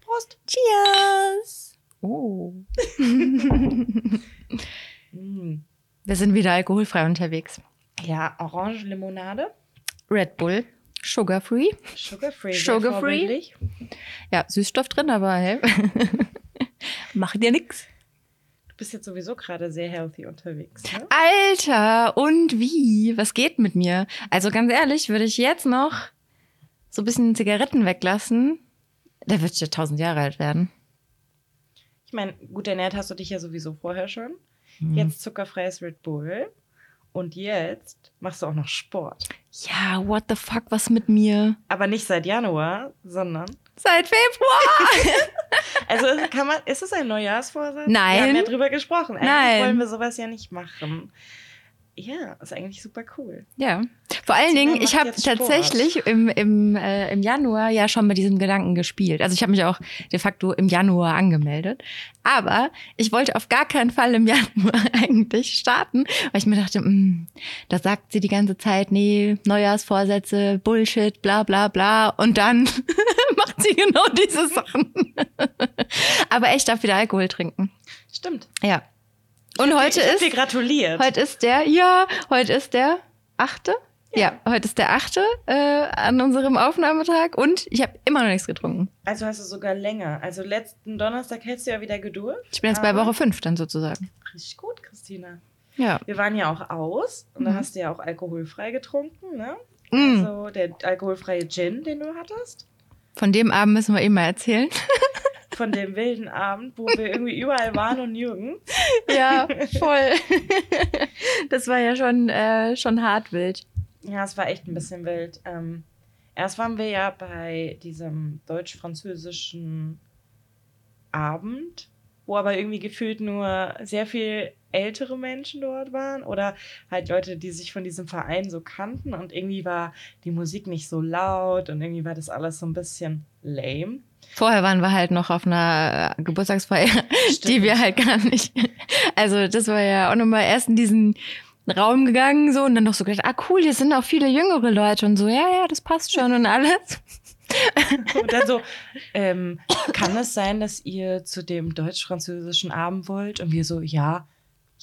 Prost. Cheers! Oh. Mm. Wir sind wieder alkoholfrei unterwegs. Ja, Orange-Limonade. Red Bull, sugar-free. Sugar-free. sehr Sugar-free. vorbildlich. Ja, Süßstoff drin, aber hey. Macht dir nix. Du bist jetzt sowieso gerade sehr healthy unterwegs. Ne? Alter, und wie? Was geht mit mir? Also ganz ehrlich, würde ich jetzt noch so ein bisschen Zigaretten weglassen, der wird ja tausend Jahre alt werden. Ich meine, gut ernährt hast du dich ja sowieso vorher schon. Mhm. Jetzt zuckerfreies Red Bull. Und jetzt machst du auch noch Sport. Ja, what the fuck, was mit mir? Aber nicht seit Januar, sondern. Seit Februar! Also kann man, ist es ein Neujahrsvorsatz? Nein. Wir haben ja drüber gesprochen. Eigentlich Nein. wollen wir sowas ja nicht machen. Ja, ist eigentlich super cool. Ja. Vor allen Dingen, ich habe tatsächlich im, im, äh, im Januar ja schon mit diesem Gedanken gespielt. Also ich habe mich auch de facto im Januar angemeldet. Aber ich wollte auf gar keinen Fall im Januar eigentlich starten, weil ich mir dachte, mh, da sagt sie die ganze Zeit, nee, Neujahrsvorsätze, Bullshit, bla bla bla. Und dann macht sie genau diese Sachen. Aber echt darf wieder Alkohol trinken. Stimmt. Ja. Und heute ich ist. dir gratuliert. Heute ist der, ja, heute ist der achte. Ja, heute ist der achte äh, an unserem Aufnahmetag und ich habe immer noch nichts getrunken. Also hast du sogar länger. Also letzten Donnerstag hättest du ja wieder gedurft. Ich bin jetzt bei Woche fünf dann sozusagen. Richtig gut, Christina. Ja. Wir waren ja auch aus und da Mhm. hast du ja auch alkoholfrei getrunken, ne? Mm. Also der alkoholfreie Gin, den du hattest. Von dem Abend müssen wir eben mal erzählen. Von dem wilden Abend, wo wir irgendwie überall waren und nirgends. Ja, voll. das war ja schon, äh, schon hart wild. Ja, es war echt ein bisschen wild. Ähm, erst waren wir ja bei diesem deutsch-französischen Abend, wo aber irgendwie gefühlt nur sehr viel ältere Menschen dort waren oder halt Leute, die sich von diesem Verein so kannten und irgendwie war die Musik nicht so laut und irgendwie war das alles so ein bisschen lame. Vorher waren wir halt noch auf einer äh, Geburtstagsfeier, die wir halt gar nicht. Also das war ja auch nochmal erst in diesen Raum gegangen so und dann noch so gedacht, ah cool, hier sind auch viele jüngere Leute und so, ja, ja, das passt schon und alles. Und dann so, ähm, kann es sein, dass ihr zu dem deutsch-französischen Abend wollt? Und wir so, ja,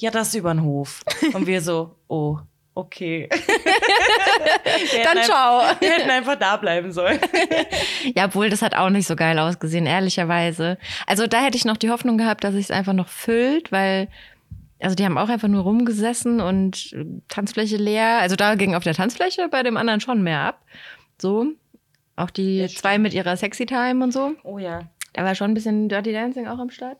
ja, das über den Hof. Und wir so, oh, okay. Dann ciao. Wir hätten einfach da bleiben sollen. Ja, obwohl das hat auch nicht so geil ausgesehen, ehrlicherweise. Also da hätte ich noch die Hoffnung gehabt, dass sich es einfach noch füllt, weil also die haben auch einfach nur rumgesessen und Tanzfläche leer. Also da ging auf der Tanzfläche bei dem anderen schon mehr ab. So. Auch die stimmt. zwei mit ihrer Sexy Time und so. Oh ja. Da war schon ein bisschen Dirty Dancing auch am Start.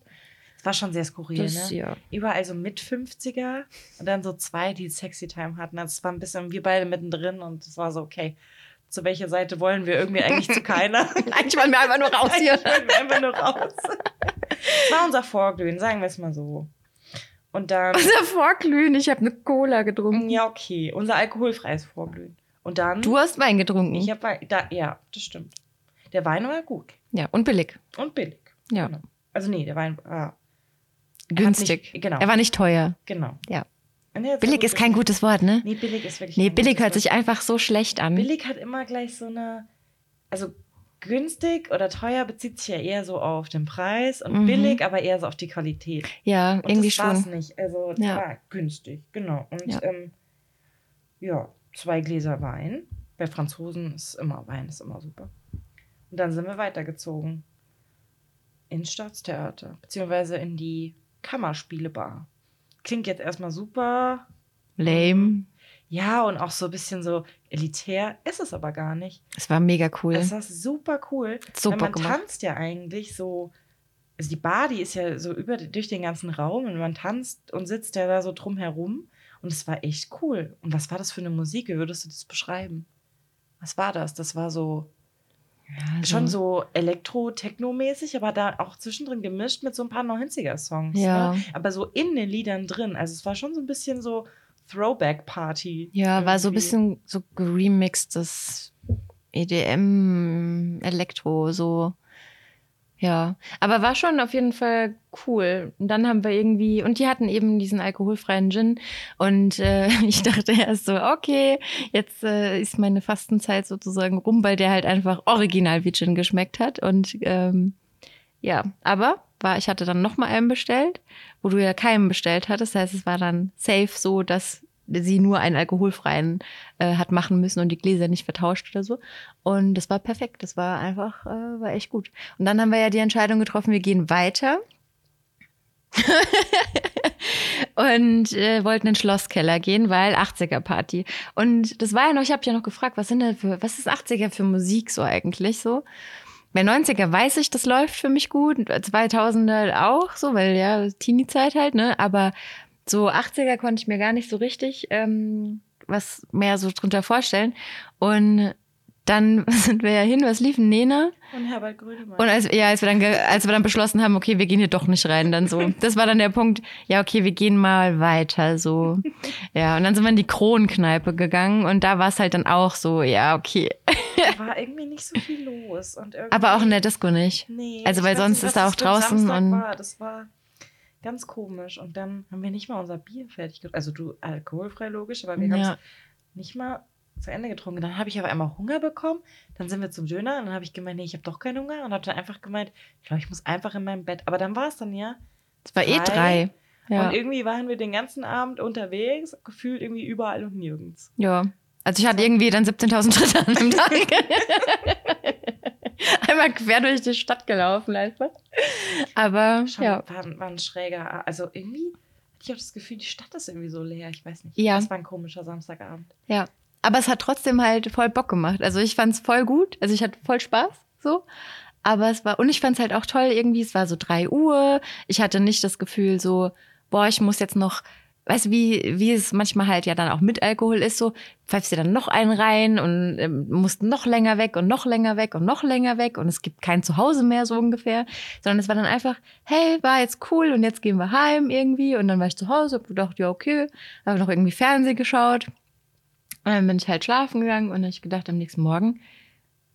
Es war schon sehr skurril, Das, ne? ja. Überall so mit 50er und dann so zwei, die Sexy Time hatten. Also es war ein bisschen, wir beide mittendrin und es war so, okay, zu welcher Seite wollen wir irgendwie eigentlich zu keiner? Eigentlich wollen wir einfach nur raus hier. Eigentlich wollten wir einfach nur raus. Das war unser Vorglühen, sagen wir es mal so. Und dann. Unser Vorglühen, ich habe eine Cola getrunken. Ja, okay. Unser alkoholfreies Vorglühen. Und dann. Du hast Wein getrunken. Ich habe da, ja, das stimmt. Der Wein war gut ja, und billig. und billig. Ja. Genau. Also nee, der Wein war Günstig. nicht- genau. Er war nicht teuer. genau. Ja. Sehr Billig ist kein gutes Wort, ne? Nee, billig ist wirklich. Nee, billig hört sich einfach so schlecht an. Billig hat immer gleich so eine. Also günstig oder teuer bezieht sich ja eher so auf den Preis und Mhm. billig aber eher so auf die Qualität. Ja, Und irgendwie das schon. nicht. Also Ja. ja. günstig, genau. Und Ja. ja. Ähm, ja, zwei Gläser Wein. Bei Franzosen ist immer Wein, ist immer super. Und dann sind wir weitergezogen ins Staatstheater, beziehungsweise in die Kammerspielebar. Klingt jetzt erstmal super. Lame. Ja, und auch so ein bisschen so elitär. Ist es aber gar nicht. Es war mega cool. Es war super cool. Super weil man gemacht. tanzt ja eigentlich so. Also die Bar, die ist ja so über durch den ganzen Raum und man tanzt und sitzt ja da so drum herum. Und es war echt cool. Und was war das für eine Musik? Wie würdest du das beschreiben? Was war das? Das war so Ja, schon so Elektro-Techno-mäßig, aber da auch zwischendrin gemischt mit so ein paar 90er-Songs. Ja. Ne? Aber so in den Liedern drin. Also es war schon so ein bisschen so Throwback-Party. Ja, war so ein irgendwie. bisschen so geremixtes EDM, Elektro, so. Ja, aber war schon auf jeden Fall cool. Und dann haben wir irgendwie, und die hatten eben diesen alkoholfreien Gin. Und äh, ich dachte erst so, okay, jetzt äh, ist meine Fastenzeit sozusagen rum, weil der halt einfach original wie Gin geschmeckt hat. Und ähm, ja, aber war, ich hatte dann nochmal einen bestellt, wo du ja keinen bestellt hattest. Das heißt, es war dann safe so, dass sie nur einen alkoholfreien äh, hat machen müssen und die Gläser nicht vertauscht oder so. Und das war perfekt. Das war einfach, äh, war echt gut. Und dann haben wir ja die Entscheidung getroffen, wir gehen weiter. und äh, wollten in den Schlosskeller gehen, weil 80er Party. Und das war ja noch, ich habe ja noch gefragt, was sind denn für, was ist 80er für Musik so eigentlich so? Bei 90er weiß ich, das läuft für mich gut, 2000er auch so, weil ja Teenie-Zeit halt, ne? Aber so 80er konnte ich mir gar nicht so richtig ähm, was mehr so drunter vorstellen. Und dann sind wir ja hin, was liefen? Nena? Und Herbert Grönemeyer. Und als, ja, als wir, dann als wir dann beschlossen haben, okay, wir gehen hier doch nicht rein, dann so. Das war dann der Punkt, ja, okay, wir gehen mal weiter, so. Ja, und dann sind wir in die Kronkneipe gegangen und da war es halt dann auch so, ja, okay. Da war irgendwie nicht so viel los. Und Aber auch in der Disco nicht. Nee. Also, weil sonst ist da auch draußen Samstag und- War. Das war ganz komisch. Und dann haben wir nicht mal unser Bier fertig getrunken. Also du, alkoholfrei logisch, aber wir haben Ja. es nicht mal zu Ende getrunken. Dann habe ich aber einmal Hunger bekommen. Dann sind wir zum Döner und dann habe ich gemeint, nee, ich habe doch keinen Hunger. Und habe dann einfach gemeint, ich glaube, ich muss einfach in meinem Bett. Aber dann war es dann ja. Es war eh Drei. Ja. Und irgendwie waren wir den ganzen Abend unterwegs, gefühlt irgendwie überall und nirgends. Ja. Also ich hatte irgendwie dann 17.000 Schritte an einem Tag. Einmal quer durch die Stadt gelaufen einfach. Aber Schon, ja. war, war ein schräger, also irgendwie hatte ich auch das Gefühl, die Stadt ist irgendwie so leer. Ich weiß nicht. Ja. Das war ein komischer Samstagabend. Ja. Aber es hat trotzdem halt voll Bock gemacht. Also ich fand es voll gut. Also ich hatte voll Spaß so. Aber es war, und ich fand es halt auch toll irgendwie. Es war so drei Uhr. Ich hatte nicht das Gefühl so, boah, ich muss jetzt noch, weißt du, wie, wie es manchmal halt ja dann auch mit Alkohol ist, so, pfeifst dir dann noch einen rein und ähm, musst noch länger weg und noch länger weg und noch länger weg und es gibt kein Zuhause mehr so ungefähr. Sondern es war dann einfach, hey, war jetzt cool und jetzt gehen wir heim irgendwie. Und dann war ich zu Hause, hab gedacht, ja, okay, habe noch irgendwie Fernsehen geschaut. Und dann bin ich halt schlafen gegangen und dann ich gedacht am nächsten Morgen,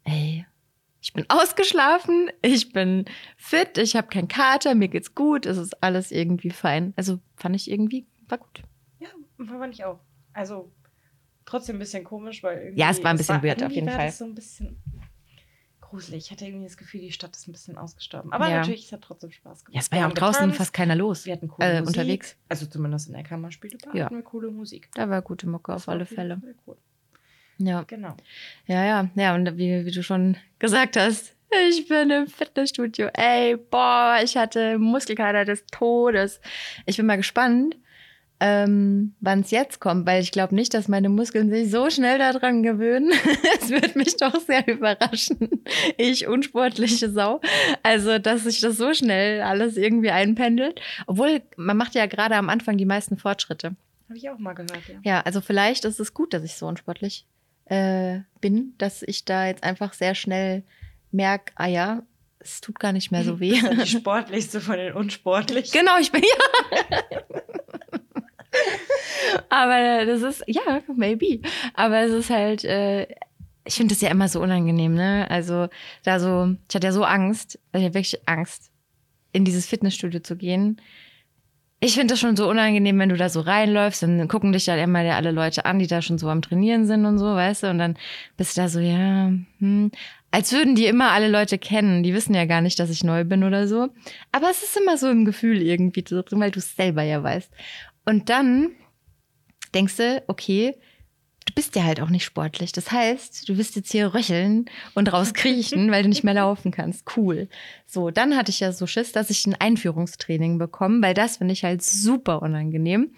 ey, ich bin ausgeschlafen, ich bin fit, ich habe keinen Kater, mir geht's gut, es ist alles irgendwie fein. Also fand ich irgendwie, war gut. Ja, fand ich auch. Also trotzdem ein bisschen komisch, weil irgendwie. Ja, es war ein bisschen weird, auf jeden war Fall. Das so ein bisschen gruselig. Ich hatte irgendwie das Gefühl, die Stadt ist ein bisschen ausgestorben. Aber Ja. natürlich, es hat trotzdem Spaß gemacht. Ja, es war ja auch draußen getanzt, fast keiner los. Wir hatten coole äh, Musik. unterwegs. Also zumindest in der Kammerspielbar Ja. hatten wir coole Musik. Da war gute Mucke Das auf alle Fälle. Cool. Ja. Genau. Ja, ja, ja. Und wie, wie du schon gesagt hast, ich bin im Fitnessstudio. Ey, boah, ich hatte Muskelkater des Todes. Ich bin mal gespannt, ähm, wann es jetzt kommt, weil ich glaube nicht, dass meine Muskeln sich so schnell daran gewöhnen. Es wird mich doch sehr überraschen. Ich unsportliche Sau. Also, dass sich das so schnell alles irgendwie einpendelt. Obwohl, man macht ja gerade am Anfang die meisten Fortschritte. Habe ich auch mal gehört, ja. Ja, also vielleicht ist es gut, dass ich so unsportlich äh, bin, dass ich da jetzt einfach sehr schnell merke, ah ja, es tut gar nicht mehr so weh. Die sportlichste von den unsportlichen. genau, ich bin ja. Aber das ist, ja, maybe. Aber es ist halt, äh, ich finde das ja immer so unangenehm, ne? Also, da so, ich hatte ja so Angst, also ich hatte wirklich Angst, in dieses Fitnessstudio zu gehen. Ich finde das schon so unangenehm, wenn du da so reinläufst, dann gucken dich da immer alle Leute an, die da schon so am Trainieren sind und so, weißt du, und dann bist du da so, ja, hm, als würden die immer alle Leute kennen. Die wissen ja gar nicht, dass ich neu bin oder so. Aber es ist immer so im Gefühl irgendwie drin, weil du es selber ja weißt. Und dann denkst du, okay, du bist ja halt auch nicht sportlich. Das heißt, du wirst jetzt hier röcheln und rauskriechen, weil du nicht mehr laufen kannst. Cool. So, dann hatte ich ja so Schiss, dass ich ein Einführungstraining bekomme, weil das finde ich halt super unangenehm.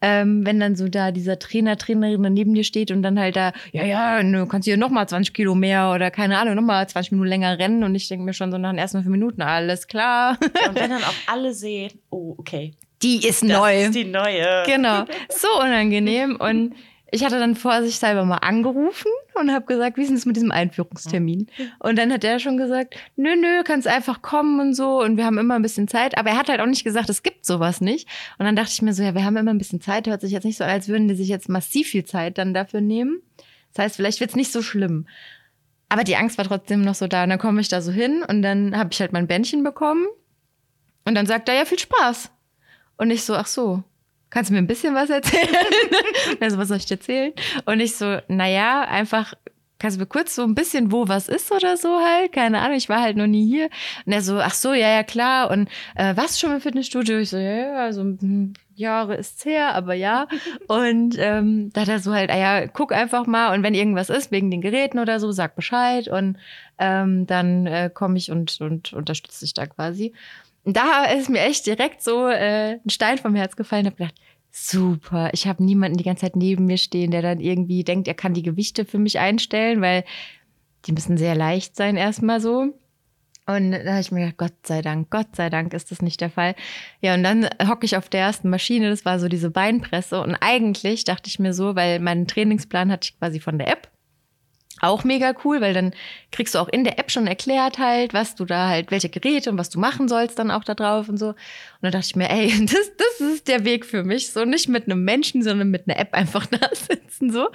Ähm, wenn dann so da dieser Trainer, Trainerin neben dir steht und dann halt da, ja, ja, du kannst hier nochmal 20 Kilo mehr oder keine Ahnung, nochmal 20 Minuten länger rennen und ich denke mir schon so nach den ersten fünf Minuten, alles klar. Und wenn dann auch alle sehen, oh, okay. Die ist Das neu. ist die neue. Genau, so unangenehm. Und ich hatte dann vorsichtshalber mal angerufen und habe gesagt, wie ist das mit diesem Einführungstermin? Und dann hat er schon gesagt, nö, nö, kannst einfach kommen und so. Und wir haben immer ein bisschen Zeit. Aber er hat halt auch nicht gesagt, es gibt sowas nicht. Und dann dachte ich mir so, ja, wir haben immer ein bisschen Zeit. Hört sich jetzt nicht so an, als würden die sich jetzt massiv viel Zeit dann dafür nehmen. Das heißt, vielleicht wird's nicht so schlimm. Aber die Angst war trotzdem noch so da. Und dann komme ich da so hin und dann habe ich halt mein Bändchen bekommen. Und dann sagt er, ja, viel Spaß. Und ich so, ach so, kannst du mir ein bisschen was erzählen? also, was soll ich dir erzählen? Und ich so, naja, einfach, kannst du mir kurz so ein bisschen, wo was ist oder so halt? Keine Ahnung, ich war halt noch nie hier. Und er so, ach so, ja, ja, klar. Und äh, was schon im Fitnessstudio? Ich so, ja, ja, also hm, Jahre ist's her, aber ja. Und ähm, da hat er so halt, ah ja, guck einfach mal und wenn irgendwas ist wegen den Geräten oder so, sag Bescheid und ähm, dann äh, komme ich und, und unterstütze dich da quasi. Da ist mir echt direkt so äh, ein Stein vom Herz gefallen. Ich habe gedacht, super, ich habe niemanden die ganze Zeit neben mir stehen, der dann irgendwie denkt, er kann die Gewichte für mich einstellen, weil die müssen sehr leicht sein erstmal so. Und da habe ich mir gedacht, Gott sei Dank, Gott sei Dank ist das nicht der Fall. Ja, und dann hocke ich auf der ersten Maschine, das war so diese Beinpresse. Und eigentlich dachte ich mir so, weil meinen Trainingsplan hatte ich quasi von der App auch mega cool, weil dann kriegst du auch in der App schon erklärt halt, was du da halt, welche Geräte und was du machen sollst dann auch da drauf und so. Und dann dachte ich mir, ey, das, das ist der Weg für mich. So nicht mit einem Menschen, sondern mit einer App einfach da sitzen so.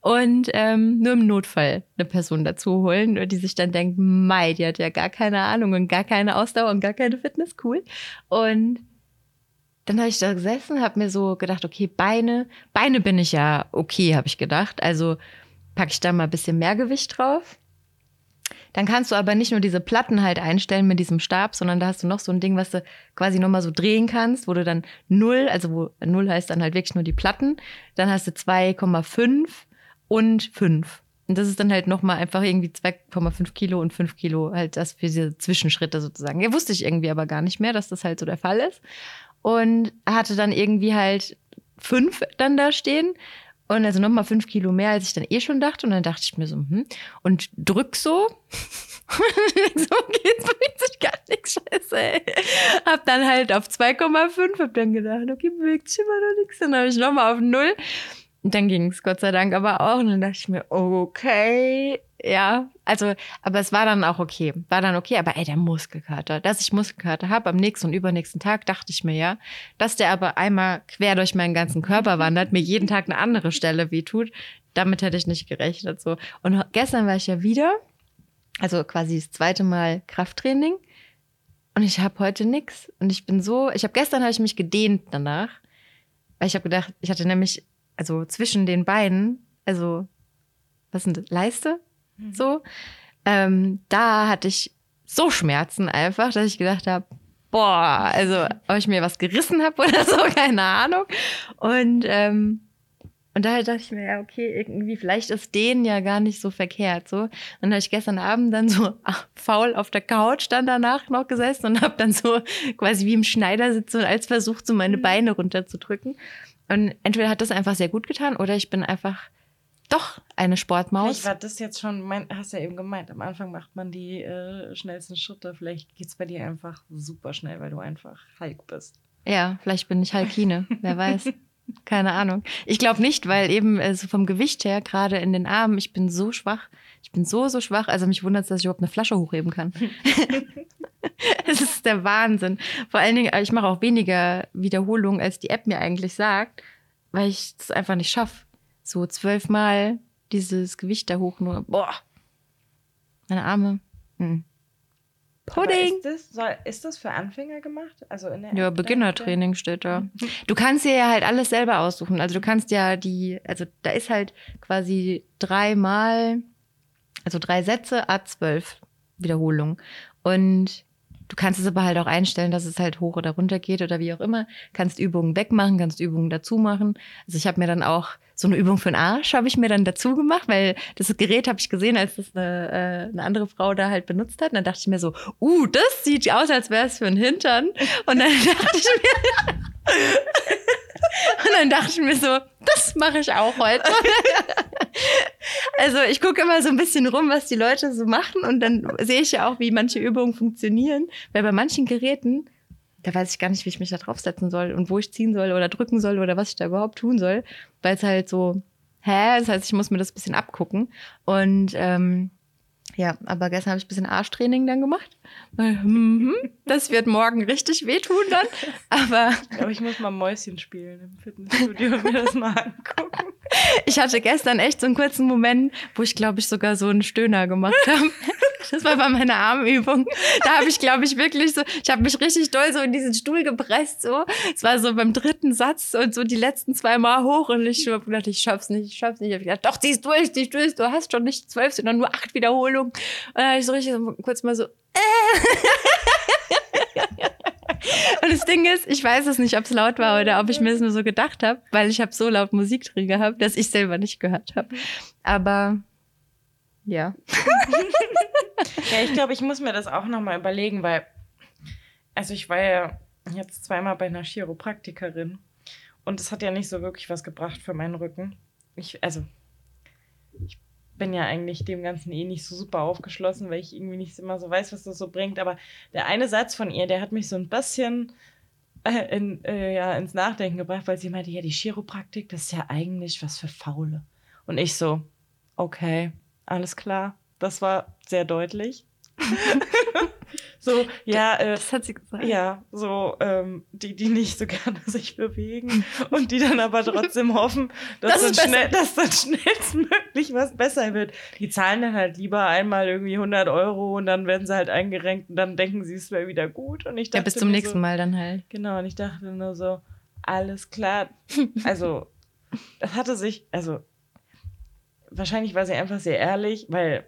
Und ähm, nur im Notfall eine Person dazu holen, die sich dann denkt, mei, die hat ja gar keine Ahnung und gar keine Ausdauer und gar keine Fitness, cool. Und dann habe ich da gesessen, habe mir so gedacht, okay, Beine, Beine bin ich ja okay, habe ich gedacht. Also packe ich da mal ein bisschen mehr Gewicht drauf. Dann kannst du aber nicht nur diese Platten halt einstellen mit diesem Stab, sondern da hast du noch so ein Ding, was du quasi nochmal so drehen kannst, wo du dann null, also wo null heißt dann halt wirklich nur die Platten, dann hast du 2,5 und 5. Und das ist dann halt nochmal einfach irgendwie 2,5 Kilo und 5 Kilo, halt das für diese Zwischenschritte sozusagen. Ja, wusste ich irgendwie aber gar nicht mehr, dass das halt so der Fall ist. Und hatte dann irgendwie halt fünf dann da stehen und also nochmal fünf Kilo mehr, als ich dann eh schon dachte. Und dann dachte ich mir so, hm. Und drück so. so geht's bewegt sich gar nichts. Scheiße, ey. Hab dann halt auf 2,5, hab dann gedacht, okay, bewegt sich immer noch nichts. Dann habe ich nochmal auf null. Und dann ging es Gott sei Dank aber auch. Und dann dachte ich mir, okay, ja, also, aber es war dann auch okay. War dann okay, aber ey, der Muskelkater, dass ich Muskelkater habe am nächsten und übernächsten Tag, dachte ich mir ja, dass der aber einmal quer durch meinen ganzen Körper wandert, mir jeden Tag eine andere Stelle wehtut, damit hätte ich nicht gerechnet. So. Und gestern war ich ja wieder, also quasi das zweite Mal Krafttraining. Und ich habe heute nix. Und ich bin so, ich habe gestern habe ich mich gedehnt danach, weil ich habe gedacht, ich hatte nämlich, also zwischen den Beinen, also was sind das, Leiste? Mhm. So. Ähm, da hatte ich so Schmerzen einfach, dass ich gedacht habe, boah, also ob ich mir was gerissen habe oder so, keine Ahnung. Und ähm, und daher dachte ich mir, ja, okay, irgendwie, vielleicht ist denen ja gar nicht so verkehrt. So. Und dann habe ich gestern Abend dann so ach, faul auf der Couch dann danach noch gesessen und habe dann so quasi wie im Schneidersitz und als versucht, so meine mhm. Beine runterzudrücken. Und entweder hat das einfach sehr gut getan oder ich bin einfach doch eine Sportmaus. Vielleicht war das jetzt schon, mein, hast ja eben gemeint, am Anfang macht man die äh, schnellsten Schritte. Vielleicht geht es bei dir einfach super schnell, weil du einfach Hulk bist. Ja, vielleicht bin ich Hulkine, wer weiß. Keine Ahnung. Ich glaube nicht, weil eben äh, so vom Gewicht her, gerade in den Armen, ich bin so schwach. Ich bin so, so schwach. Also mich wundert es, dass ich überhaupt eine Flasche hochheben kann. Es ist der Wahnsinn. Vor allen Dingen, ich mache auch weniger Wiederholungen, als die App mir eigentlich sagt, weil ich es einfach nicht schaffe so zwölfmal dieses Gewicht da hoch nur. Boah. Meine Arme. Hm. Pudding. Ist das, soll, ist das für Anfänger gemacht? Also in der ja, Beginnertraining steht da. Du kannst dir ja halt alles selber aussuchen. Also du kannst ja die, also da ist halt quasi dreimal, also drei Sätze, A12 Wiederholungen. Und Du kannst es aber halt auch einstellen, dass es halt hoch oder runter geht oder wie auch immer. Kannst Übungen wegmachen, kannst Übungen dazu machen. Also ich habe mir dann auch so eine Übung für den Arsch habe ich mir dann dazu gemacht, weil das Gerät habe ich gesehen, als das eine, äh, eine andere Frau da halt benutzt hat. Und dann dachte ich mir so, uh, das sieht aus, als wäre es für einen Hintern. Und dann dachte ich mir, und dann dachte ich mir so, das mache ich auch heute. also ich gucke immer so ein bisschen rum, was die Leute so machen und dann sehe ich ja auch, wie manche Übungen funktionieren. Weil bei manchen Geräten, da weiß ich gar nicht, wie ich mich da draufsetzen soll und wo ich ziehen soll oder drücken soll oder was ich da überhaupt tun soll. Weil es halt so, hä? Das heißt, ich muss mir das ein bisschen abgucken. Und ähm, ja, aber gestern habe ich ein bisschen Arschtraining dann gemacht. Mhm, das wird morgen richtig wehtun dann. Aber ich glaube, ich muss mal Mäuschen spielen im Fitnessstudio und mir das mal angucken. Ich hatte gestern echt so einen kurzen Moment, wo ich, glaube ich, sogar so einen Stöhner gemacht habe. Das war bei meiner Armübung. Da habe ich, glaube ich, wirklich so, ich habe mich richtig doll so in diesen Stuhl gepresst. So, es war so beim dritten Satz und so die letzten zwei Mal hoch und ich habe gedacht, ich schaff's nicht, ich schaff's nicht. Ich habe gedacht, doch, zieh's durch, zieh's durch. Du hast schon nicht zwölf, sondern nur acht Wiederholungen. Und dann habe ich so richtig so, kurz mal so. Und das Ding ist, ich weiß es nicht, ob es laut war oder ob ich mir es nur so gedacht habe, weil ich habe so laut Musik drin gehabt, dass ich selber nicht gehört habe. Aber ja. ja, ich glaube, ich muss mir das auch nochmal überlegen, weil, also ich war ja jetzt zweimal bei einer Chiropraktikerin und es hat ja nicht so wirklich was gebracht für meinen Rücken. Ich, also, ich bin ja eigentlich dem Ganzen eh nicht so super aufgeschlossen, weil ich irgendwie nicht immer so weiß, was das so bringt. Aber der eine Satz von ihr, der hat mich so ein bisschen äh, in, äh, ja, ins Nachdenken gebracht, weil sie meinte, ja, die Chiropraktik, das ist ja eigentlich was für Faule. Und ich so, okay, alles klar. Das war sehr deutlich. so, ja, äh, das hat sie gesagt. Ja, so, ähm, die, die nicht so gerne sich bewegen und die dann aber trotzdem hoffen, dass, das dann, schnell, dass dann schnellstmöglich was besser wird. Die zahlen dann halt lieber einmal irgendwie 100 Euro und dann werden sie halt eingerenkt und dann denken sie, es wäre wieder gut. Und ich dachte ja, bis zum nächsten so, Mal dann halt. Genau, und ich dachte nur so, alles klar. Also, das hatte sich, also, wahrscheinlich war sie einfach sehr ehrlich, weil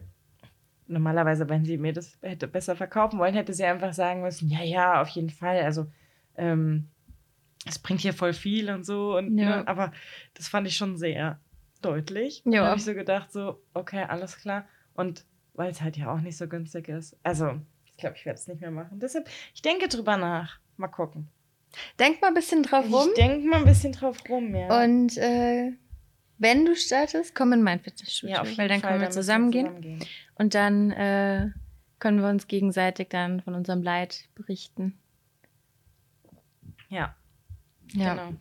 normalerweise, wenn sie mir das hätte besser verkaufen wollen, hätte sie einfach sagen müssen, ja, ja, auf jeden Fall. Also ähm, es bringt hier voll viel und so. Und, Ja. ne, aber das fand ich schon sehr deutlich. Ja. Da habe ich so gedacht, so, okay, alles klar. Und weil es halt ja auch nicht so günstig ist. Also, ich glaube, ich werde es nicht mehr machen. Deshalb, ich denke drüber nach. Mal gucken. Denk mal ein bisschen drauf rum. Ich denke mal ein bisschen drauf rum, ja. Und äh, wenn du startest, komm in mein Fitnessstudio. ja, weil dann Fall, können wir müssen zusammen zusammengehen. Und dann äh, können wir uns gegenseitig dann von unserem Leid berichten. Ja, Ja. genau.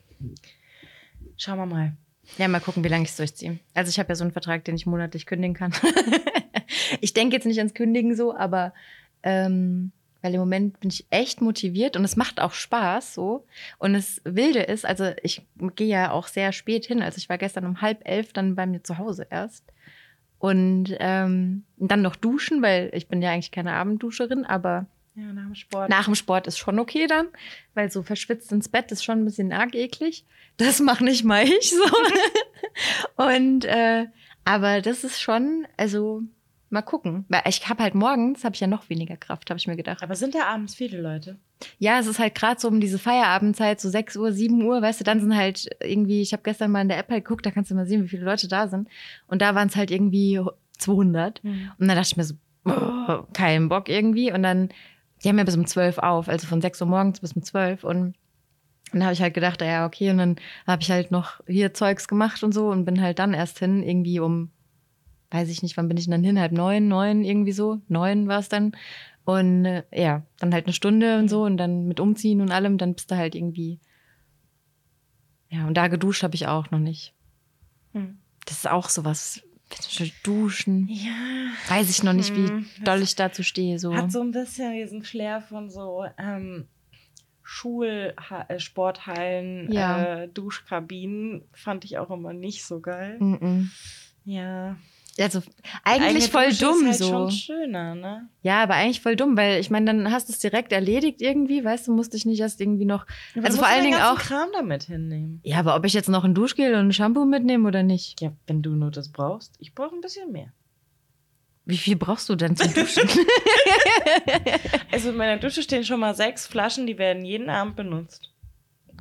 Schauen wir mal. Ja, mal gucken, wie lange ich es durchziehe. Also ich habe ja so einen Vertrag, den ich monatlich kündigen kann. ich denke jetzt nicht ans Kündigen so, aber ähm, weil im Moment bin ich echt motiviert und es macht auch Spaß so. Und das Wilde ist, also ich gehe ja auch sehr spät hin. Also ich war gestern um halb elf dann bei mir zu Hause erst. Und ähm, dann noch duschen, weil ich bin ja eigentlich keine Abendduscherin, aber Ja, nach dem Sport. nach dem Sport ist schon okay dann, weil so verschwitzt ins Bett ist schon ein bisschen arg eklig. Das mache nicht mal ich so. Und äh, aber das ist schon, also mal gucken. Weil ich habe halt morgens habe ich ja noch weniger Kraft, habe ich mir gedacht. Aber sind da abends viele Leute? Ja, es ist halt gerade so um diese Feierabendzeit, so 6 Uhr, 7 Uhr, weißt du, dann sind halt irgendwie, ich habe gestern mal in der App halt geguckt, da kannst du mal sehen, wie viele Leute da sind. Und da waren es halt irgendwie 200. Und dann dachte ich mir so, oh, kein Bock irgendwie. Und dann, die haben ja bis um 12 auf, also von 6 Uhr morgens bis um 12. Und dann habe ich halt gedacht, ja, okay. Und dann habe ich halt noch hier Zeugs gemacht und so und bin halt dann erst hin, irgendwie um, weiß ich nicht, wann bin ich denn dann hin? Halb neun, neun, irgendwie so. Neun war es dann. Und äh, ja, dann halt eine Stunde und so und dann mit Umziehen und allem, dann bist du halt irgendwie. Ja, und da geduscht habe ich auch noch nicht. Hm. Das ist auch sowas. Duschen. Ja. Weiß ich noch nicht, wie Hm, doll ich dazu stehe. So. Hat so ein bisschen diesen Flair von so ähm, Schulsporthallen, Ja. äh, Duschkabinen. Fand ich auch immer nicht so geil. Mm-mm. Ja. Also eigentlich voll Dusche dumm ist halt so. schon schöner, ne? Ja, aber eigentlich voll dumm, weil ich meine, dann hast du es direkt erledigt irgendwie, weißt du, musst dich nicht erst irgendwie noch. Aber Also vor allen Dingen auch. Kram damit hinnehmen. Ja, aber ob ich jetzt noch ein Duschgel und ein Shampoo mitnehme oder nicht? Ja, wenn du nur das brauchst. Ich brauche ein bisschen mehr. Wie viel brauchst du denn zum Duschen? Also in meiner Dusche stehen schon mal sechs Flaschen, die werden jeden Abend benutzt.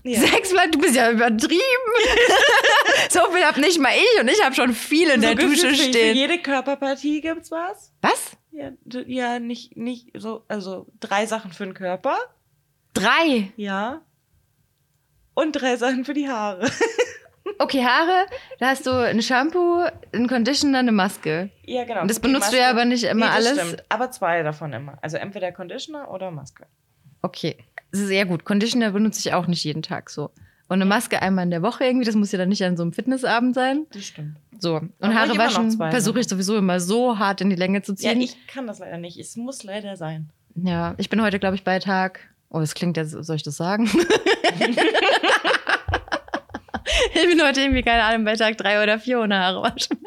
Ja. Sechsmal, du bist ja übertrieben. so viel hab nicht mal ich und ich habe schon viel in der gefühlt Dusche für, Für stehen. jede Körperpartie gibt's was. Was? Ja, ja, nicht, nicht so, also drei Sachen für den Körper. Drei. Ja. Und drei Sachen für die Haare. Okay, Haare, da hast du ein Shampoo, ein Conditioner, eine Maske. ja, genau. Und das benutzt du ja aber nicht immer nee, das alles. Stimmt. Aber zwei davon immer. Also entweder Conditioner oder Maske. Okay, sehr gut. Conditioner benutze ich auch nicht jeden Tag so. Und eine Maske einmal in der Woche irgendwie, das muss ja dann nicht an so einem Fitnessabend sein. Das stimmt. So. Und Aber Haare waschen zwei versuche ich sowieso immer so hart in die Länge zu Ja, ziehen. ich kann das leider nicht. Es muss leider sein. Ja, ich bin heute, glaube ich, bei Tag. Oh, das klingt ja, soll ich das sagen? ich bin heute irgendwie, keine Ahnung, bei Tag drei oder vier ohne Haare waschen.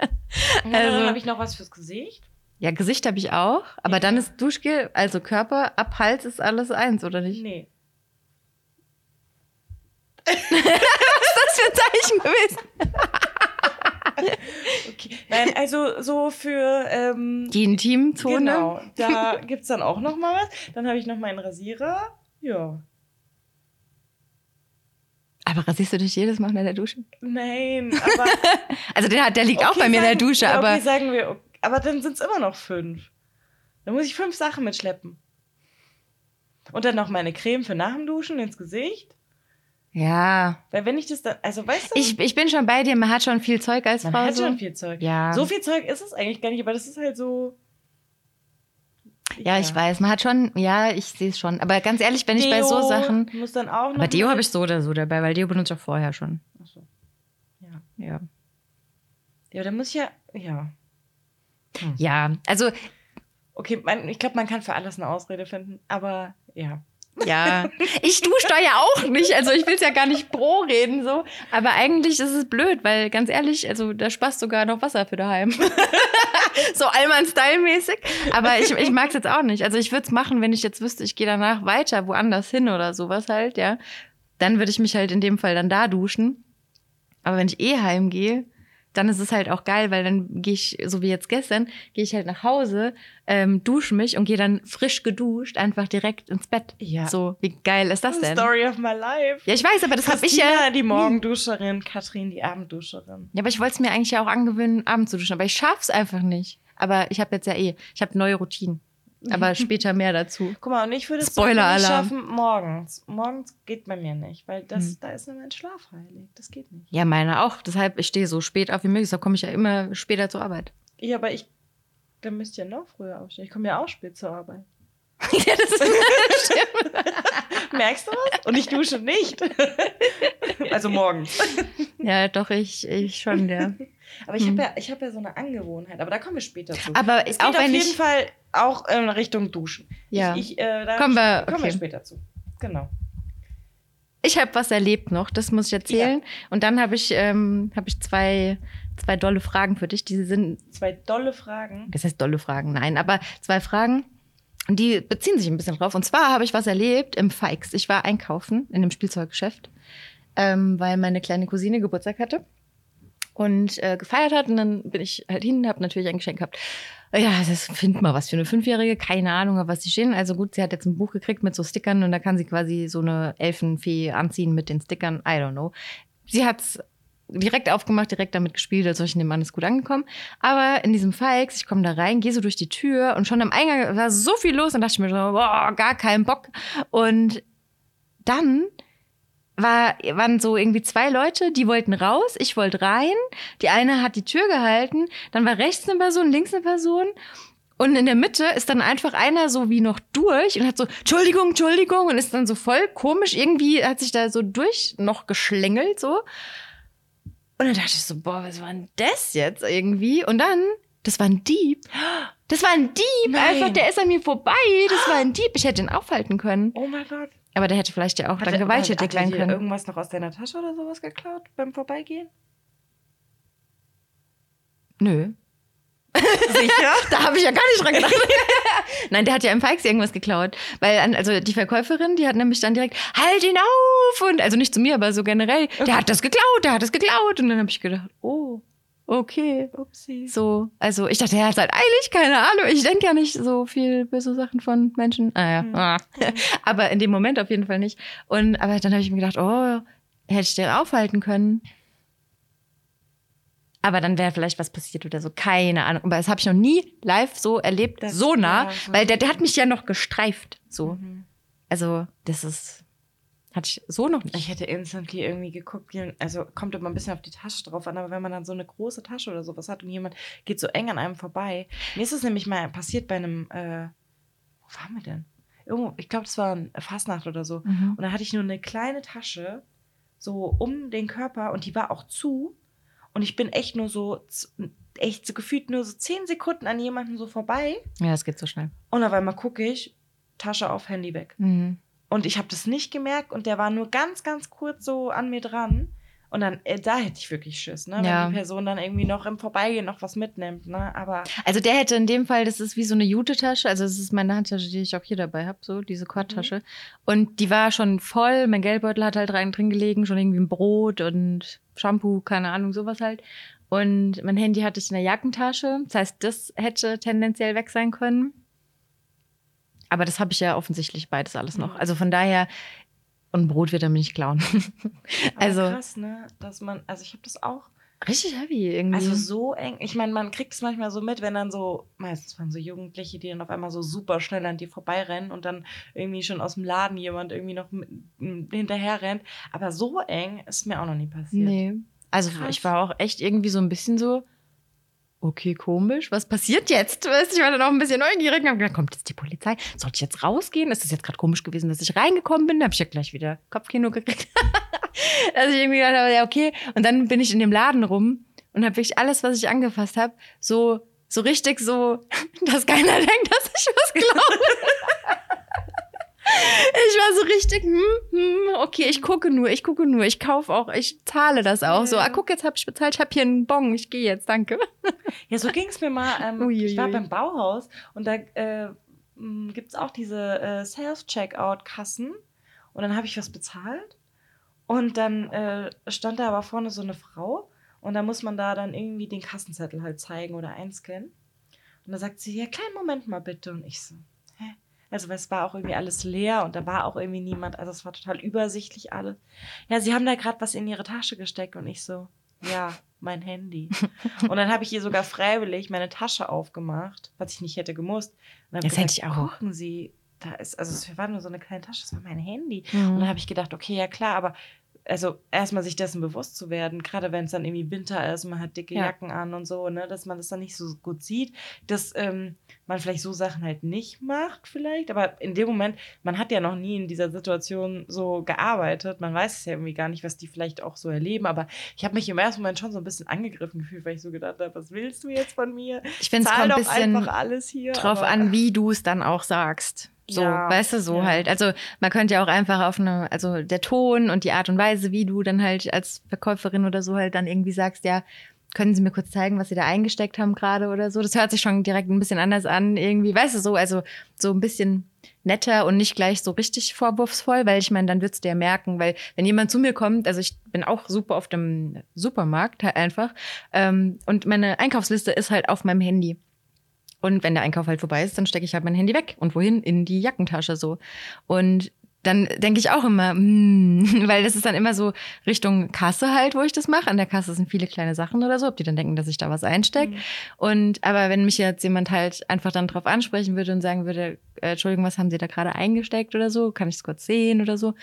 Also, Also- dann habe ich noch was fürs Gesicht. Ja, Gesicht habe ich auch, aber Ja. dann ist Duschgel, also Körper, ab Hals ist alles eins, oder nicht? Nee. Was ist das für ein Zeichen gewesen? Okay. Nein, also so für ähm, Die Intimzone? Genau, da gibt's dann auch noch mal was. Dann habe ich noch meinen Rasierer. Ja. Aber rasierst du dich jedes Mal unter der Dusche? Nein, aber Also der, der liegt auch Okay, bei mir in der sagen- Dusche, aber Okay, sagen wir, ok- aber dann sind's immer noch fünf. Dann muss ich fünf Sachen mitschleppen. Und dann noch meine Creme für nach dem Duschen ins Gesicht. ja. Weil wenn ich das dann, also weißt du, Ich, ich bin schon bei dir, man hat schon viel Zeug als man Frau. hat so. schon viel Zeug. Ja. So viel Zeug ist es eigentlich gar nicht, aber das ist halt so. ja, ich weiß, man hat schon, ja, ich sehe es schon. Aber ganz ehrlich, wenn ich bei so Deo Sachen. Muss dann auch noch Aber Deo habe ich so oder so dabei, weil Deo benutze ich auch vorher schon. Ach so. Ja. Ja. Ja, dann muss ich ja. Ja. Ja, also Okay, man, ich glaube, man kann für alles eine Ausrede finden, aber ja. Ja, ich dusche da ja auch nicht. Also ich will es ja gar nicht pro reden so. Aber eigentlich ist es blöd, weil ganz ehrlich, also da spaßt sogar noch Wasser für daheim. so Allmann-Style-mäßig. Aber ich, ich mag es jetzt auch nicht. Also ich würde es machen, wenn ich jetzt wüsste, ich gehe danach weiter woanders hin oder sowas halt, ja. Dann würde ich mich halt in dem Fall dann da duschen. Aber wenn ich eh heimgehe, dann ist es halt auch geil, weil dann gehe ich, so wie jetzt gestern, gehe ich halt nach Hause, ähm, dusche mich und gehe dann frisch geduscht einfach direkt ins Bett. Ja. So, wie geil ist das denn? Story of my life. Ja, ich weiß, aber das habe ich ja. Die Morgenduscherin, Katrin, die Abendduscherin. Ja, aber ich wollte es mir eigentlich ja auch angewöhnen, abends zu duschen, aber ich schaff's einfach nicht. Aber ich habe jetzt ja eh, ich habe neue Routinen. Aber später mehr dazu. Guck mal, und ich würde es nicht schaffen morgens. Morgens geht bei mir nicht, weil das, Hm. da ist nur mein Schlaf heilig. Das geht nicht. Ja, meine auch. Deshalb, ich stehe so spät auf wie möglich, da komme ich ja immer später zur Arbeit. Ja, aber ich, dann müsst ihr noch früher aufstehen. Ich komme ja auch spät zur Arbeit. ja, das ist stimmt. Merkst du was? Und ich dusche nicht. also morgens. Ja, doch, ich, ich schon, ja. Aber ich Hm. habe ja, ich hab ja so eine Angewohnheit, aber da kommen wir später zu. Aber es geht auf jeden ich. Fall auch in Richtung Duschen. Ja. Ich, ich, äh, da Kommen wir- kommen wir später zu. Genau. Ich habe was erlebt noch, das muss ich erzählen. Und dann habe ich, ähm, hab ich zwei, zwei dolle Fragen für dich. Die sind Zwei dolle Fragen. Das heißt dolle Fragen, nein, aber zwei Fragen. Und die beziehen sich ein bisschen drauf. Und zwar habe ich was erlebt im Fikes. Ich war einkaufen in einem Spielzeuggeschäft, ähm, weil meine kleine Cousine Geburtstag hatte und äh, gefeiert hat. Und dann bin ich halt hin, habe natürlich ein Geschenk gehabt. Ja, das findet mal was für eine Fünfjährige, keine Ahnung, auf was die stehen. Also gut, sie hat jetzt ein Buch gekriegt mit so Stickern und da kann sie quasi so eine Elfenfee anziehen mit den Stickern. I don't know. Sie hat's direkt aufgemacht, direkt damit gespielt, als ich dem Mann ist gut angekommen. Aber in diesem Fikes, ich komme da rein, gehe so durch die Tür und schon am Eingang war so viel los und dachte ich mir so, boah, gar keinen Bock. Und dann war, waren so irgendwie zwei Leute, die wollten raus, ich wollte rein. Die eine hat die Tür gehalten, dann war rechts eine Person, links eine Person. Und in der Mitte ist dann einfach einer so wie noch durch und hat so, Entschuldigung, Entschuldigung, und ist dann so voll komisch, irgendwie hat sich da so durch noch geschlängelt, so. Und dann dachte ich so, boah, was war denn das jetzt irgendwie? Und dann, das war ein Dieb. Das war ein Dieb, Nein. einfach, der ist an mir vorbei. Das war ein Dieb. Ich hätte ihn aufhalten können. Oh mein Gott. Aber der hätte vielleicht ja auch Hat dann gewalttätig er sein können. irgendwas noch aus deiner Tasche oder sowas geklaut beim Vorbeigehen? Nö. Sicher? Da habe ich ja gar nicht dran gedacht. Nein, der hat ja im Fikes irgendwas geklaut. Weil, also die Verkäuferin, die hat nämlich dann direkt, halt ihn auf! Und, also nicht zu mir, aber so generell, der hat das geklaut, der hat das geklaut. Und dann habe ich gedacht, oh, okay. Upsi. So, also ich dachte, er hat halt eilig, keine Ahnung. Ich denke ja nicht so viel böse Sachen von Menschen. Ah ja. Hm. Ah. aber in dem Moment auf jeden Fall nicht. Und aber dann habe ich mir gedacht, oh, hätte ich den aufhalten können. Aber dann wäre vielleicht was passiert oder so. Keine Ahnung. Aber das habe ich noch nie live so erlebt, Das- so nah. weil der, der hat mich ja noch gestreift. So. Mhm. Also, das ist. Hatte ich so noch nicht. Ich hätte instantly irgendwie geguckt, also kommt immer ein bisschen auf die Tasche drauf an, aber wenn man dann so eine große Tasche oder sowas hat und jemand geht so eng an einem vorbei. Mir ist es nämlich mal passiert bei einem, äh, wo waren wir denn? Irgendwo, ich glaube, das war ein Fastnacht oder so. Mhm. Und da hatte ich nur eine kleine Tasche, so um den Körper und die war auch zu. Und ich bin echt nur so, echt so gefühlt nur so zehn Sekunden an jemanden so vorbei. Ja, das geht so schnell. Und auf einmal gucke ich, Tasche auf, Handy weg. Mhm. Und ich habe das nicht gemerkt und der war nur ganz, ganz kurz so an mir dran. Und dann, äh, da hätte ich wirklich Schiss, ne? Wenn Ja. die Person dann irgendwie noch im Vorbeigehen noch was mitnimmt, ne? Aber Also der hätte in dem Fall, das ist wie so eine Jute-Tasche, also das ist meine Handtasche, die ich auch hier dabei habe, so diese Quad-Tasche. Und die war schon voll, mein Geldbeutel hat halt rein drin gelegen, schon irgendwie ein Brot und Shampoo, keine Ahnung, sowas halt. Und mein Handy hatte ich in der Jackentasche, das heißt, das hätte tendenziell weg sein können. Aber das habe ich ja offensichtlich beides alles noch. Mhm. Also von daher, und Brot wird er mir nicht klauen. Aber Also- krass, ne? Dass man, also ich habe das auch. Richtig heavy irgendwie. Also so eng. Ich meine, man kriegt es manchmal so mit, wenn dann so, meistens waren so Jugendliche, die dann auf einmal so super schnell an dir vorbeirennen und dann irgendwie schon aus dem Laden jemand irgendwie noch hinterher rennt. Aber so eng ist mir auch noch nie passiert. Nee. Also Krass. ich war auch echt irgendwie so ein bisschen so, okay, komisch, was passiert jetzt? Weißt, du, ich war dann auch ein bisschen neugierig und hab gedacht, kommt jetzt die Polizei? Sollte ich jetzt rausgehen? Ist das jetzt gerade komisch gewesen, dass ich reingekommen bin? Da habe ich ja gleich wieder Kopfkino gekriegt. dass ich irgendwie gedacht habe, ja, okay. Und dann bin ich in dem Laden rum und habe wirklich alles, was ich angefasst habe, so, so richtig so, dass keiner denkt, dass ich was glaube. Ich war so richtig, hm, hm, okay, ich gucke nur, ich gucke nur, ich kaufe auch, ich zahle das auch. So, Ja. ah, guck, jetzt habe ich bezahlt, ich habe hier einen Bon, ich gehe jetzt, danke. Ja, so ging es mir mal. Ähm, Uiuiui. ich war beim Bauhaus und da äh, gibt es auch diese äh, Self-Checkout-Kassen. Und dann habe ich was bezahlt. Und dann äh, stand da aber vorne so eine Frau. Und da muss man da dann irgendwie den Kassenzettel halt zeigen oder einscannen. Und da sagt sie, ja, kleinen Moment mal bitte. Und ich so? Also, weil es war auch irgendwie alles leer und da war auch irgendwie niemand. Also, es war total übersichtlich alles. Ja, sie haben da gerade was in ihre Tasche gesteckt. Und ich so, ja, mein Handy. Und dann habe ich ihr sogar freiwillig meine Tasche aufgemacht, was ich nicht hätte gemusst. Das hätte gesagt, ich auch. Gucken Sie, da ist, also es war nur so eine kleine Tasche, das war mein Handy. Mhm. Und dann habe ich gedacht, okay, ja klar, aber also erstmal sich dessen bewusst zu werden, gerade wenn es dann irgendwie Winter ist, man hat dicke Ja. Jacken an und so, ne, dass man das dann nicht so gut sieht, dass ähm, man vielleicht so Sachen halt nicht macht, vielleicht. Aber in dem Moment, man hat ja noch nie in dieser Situation so gearbeitet, man weiß es ja irgendwie gar nicht, was die vielleicht auch so erleben. Aber ich habe mich im ersten Moment schon so ein bisschen angegriffen gefühlt, weil ich so gedacht habe, was willst du jetzt von mir? Ich finde, es kommt ein bisschen einfach alles hier. drauf aber- an, wie du es dann auch sagst. So, Ja, weißt du, so ja. halt. Also man könnte ja auch einfach auf eine, also der Ton und die Art und Weise, wie du dann halt als Verkäuferin oder so halt dann irgendwie sagst, ja, können Sie mir kurz zeigen, was Sie da eingesteckt haben gerade oder so. Das hört sich schon direkt ein bisschen anders an, irgendwie, weißt du, so, also so ein bisschen netter und nicht gleich so richtig vorwurfsvoll, weil ich meine, dann würdest du ja merken, weil wenn jemand zu mir kommt, also ich bin auch super auf dem Supermarkt halt einfach ähm, und meine Einkaufsliste ist halt auf meinem Handy. Und wenn der Einkauf halt vorbei ist, dann stecke ich halt mein Handy weg. Und wohin? In die Jackentasche so. Und dann denke ich auch immer, mm, weil das ist dann immer so Richtung Kasse halt, wo ich das mache. An der Kasse sind viele kleine Sachen oder so, ob die dann denken, dass ich da was einstecke. Mhm. Und aber wenn mich jetzt jemand halt einfach dann drauf ansprechen würde und sagen würde, äh, Entschuldigung, was haben Sie da gerade eingesteckt oder so, kann ich es kurz sehen oder so,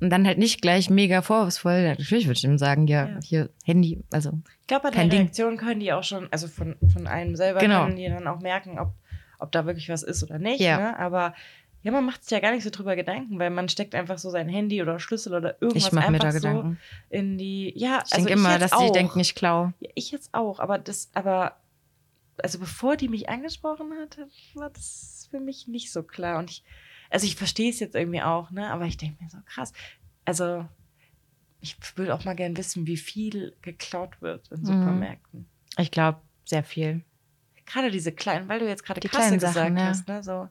und dann halt nicht gleich mega vorwurfsvoll, natürlich würde ich ihm sagen, ja, Ja. hier Handy, also Ich glaube, bei der Kein Ding. Reaktion können die auch schon, also von, von einem selber Genau. können die dann auch merken, ob, ob da wirklich was ist oder nicht. Ja. Ne? Aber ja, man macht sich ja gar nicht so drüber Gedanken, weil man steckt einfach so sein Handy oder Schlüssel oder irgendwas ich mache mir da so Gedanken. in die. Ja, Ich also denke immer, dass auch. die denken, ich klau. Ja, ich jetzt auch, aber das, aber also bevor die mich angesprochen hatte, war das für mich nicht so klar. Und ich, also ich verstehe es jetzt irgendwie auch, ne? Aber ich denke mir so krass. Also ich würde auch mal gern wissen, wie viel geklaut wird in Mhm. Supermärkten. Ich glaube, sehr viel. Gerade diese kleinen, weil du jetzt gerade Die Kasse kleinen gesagt Sachen, ja. hast, ne? So,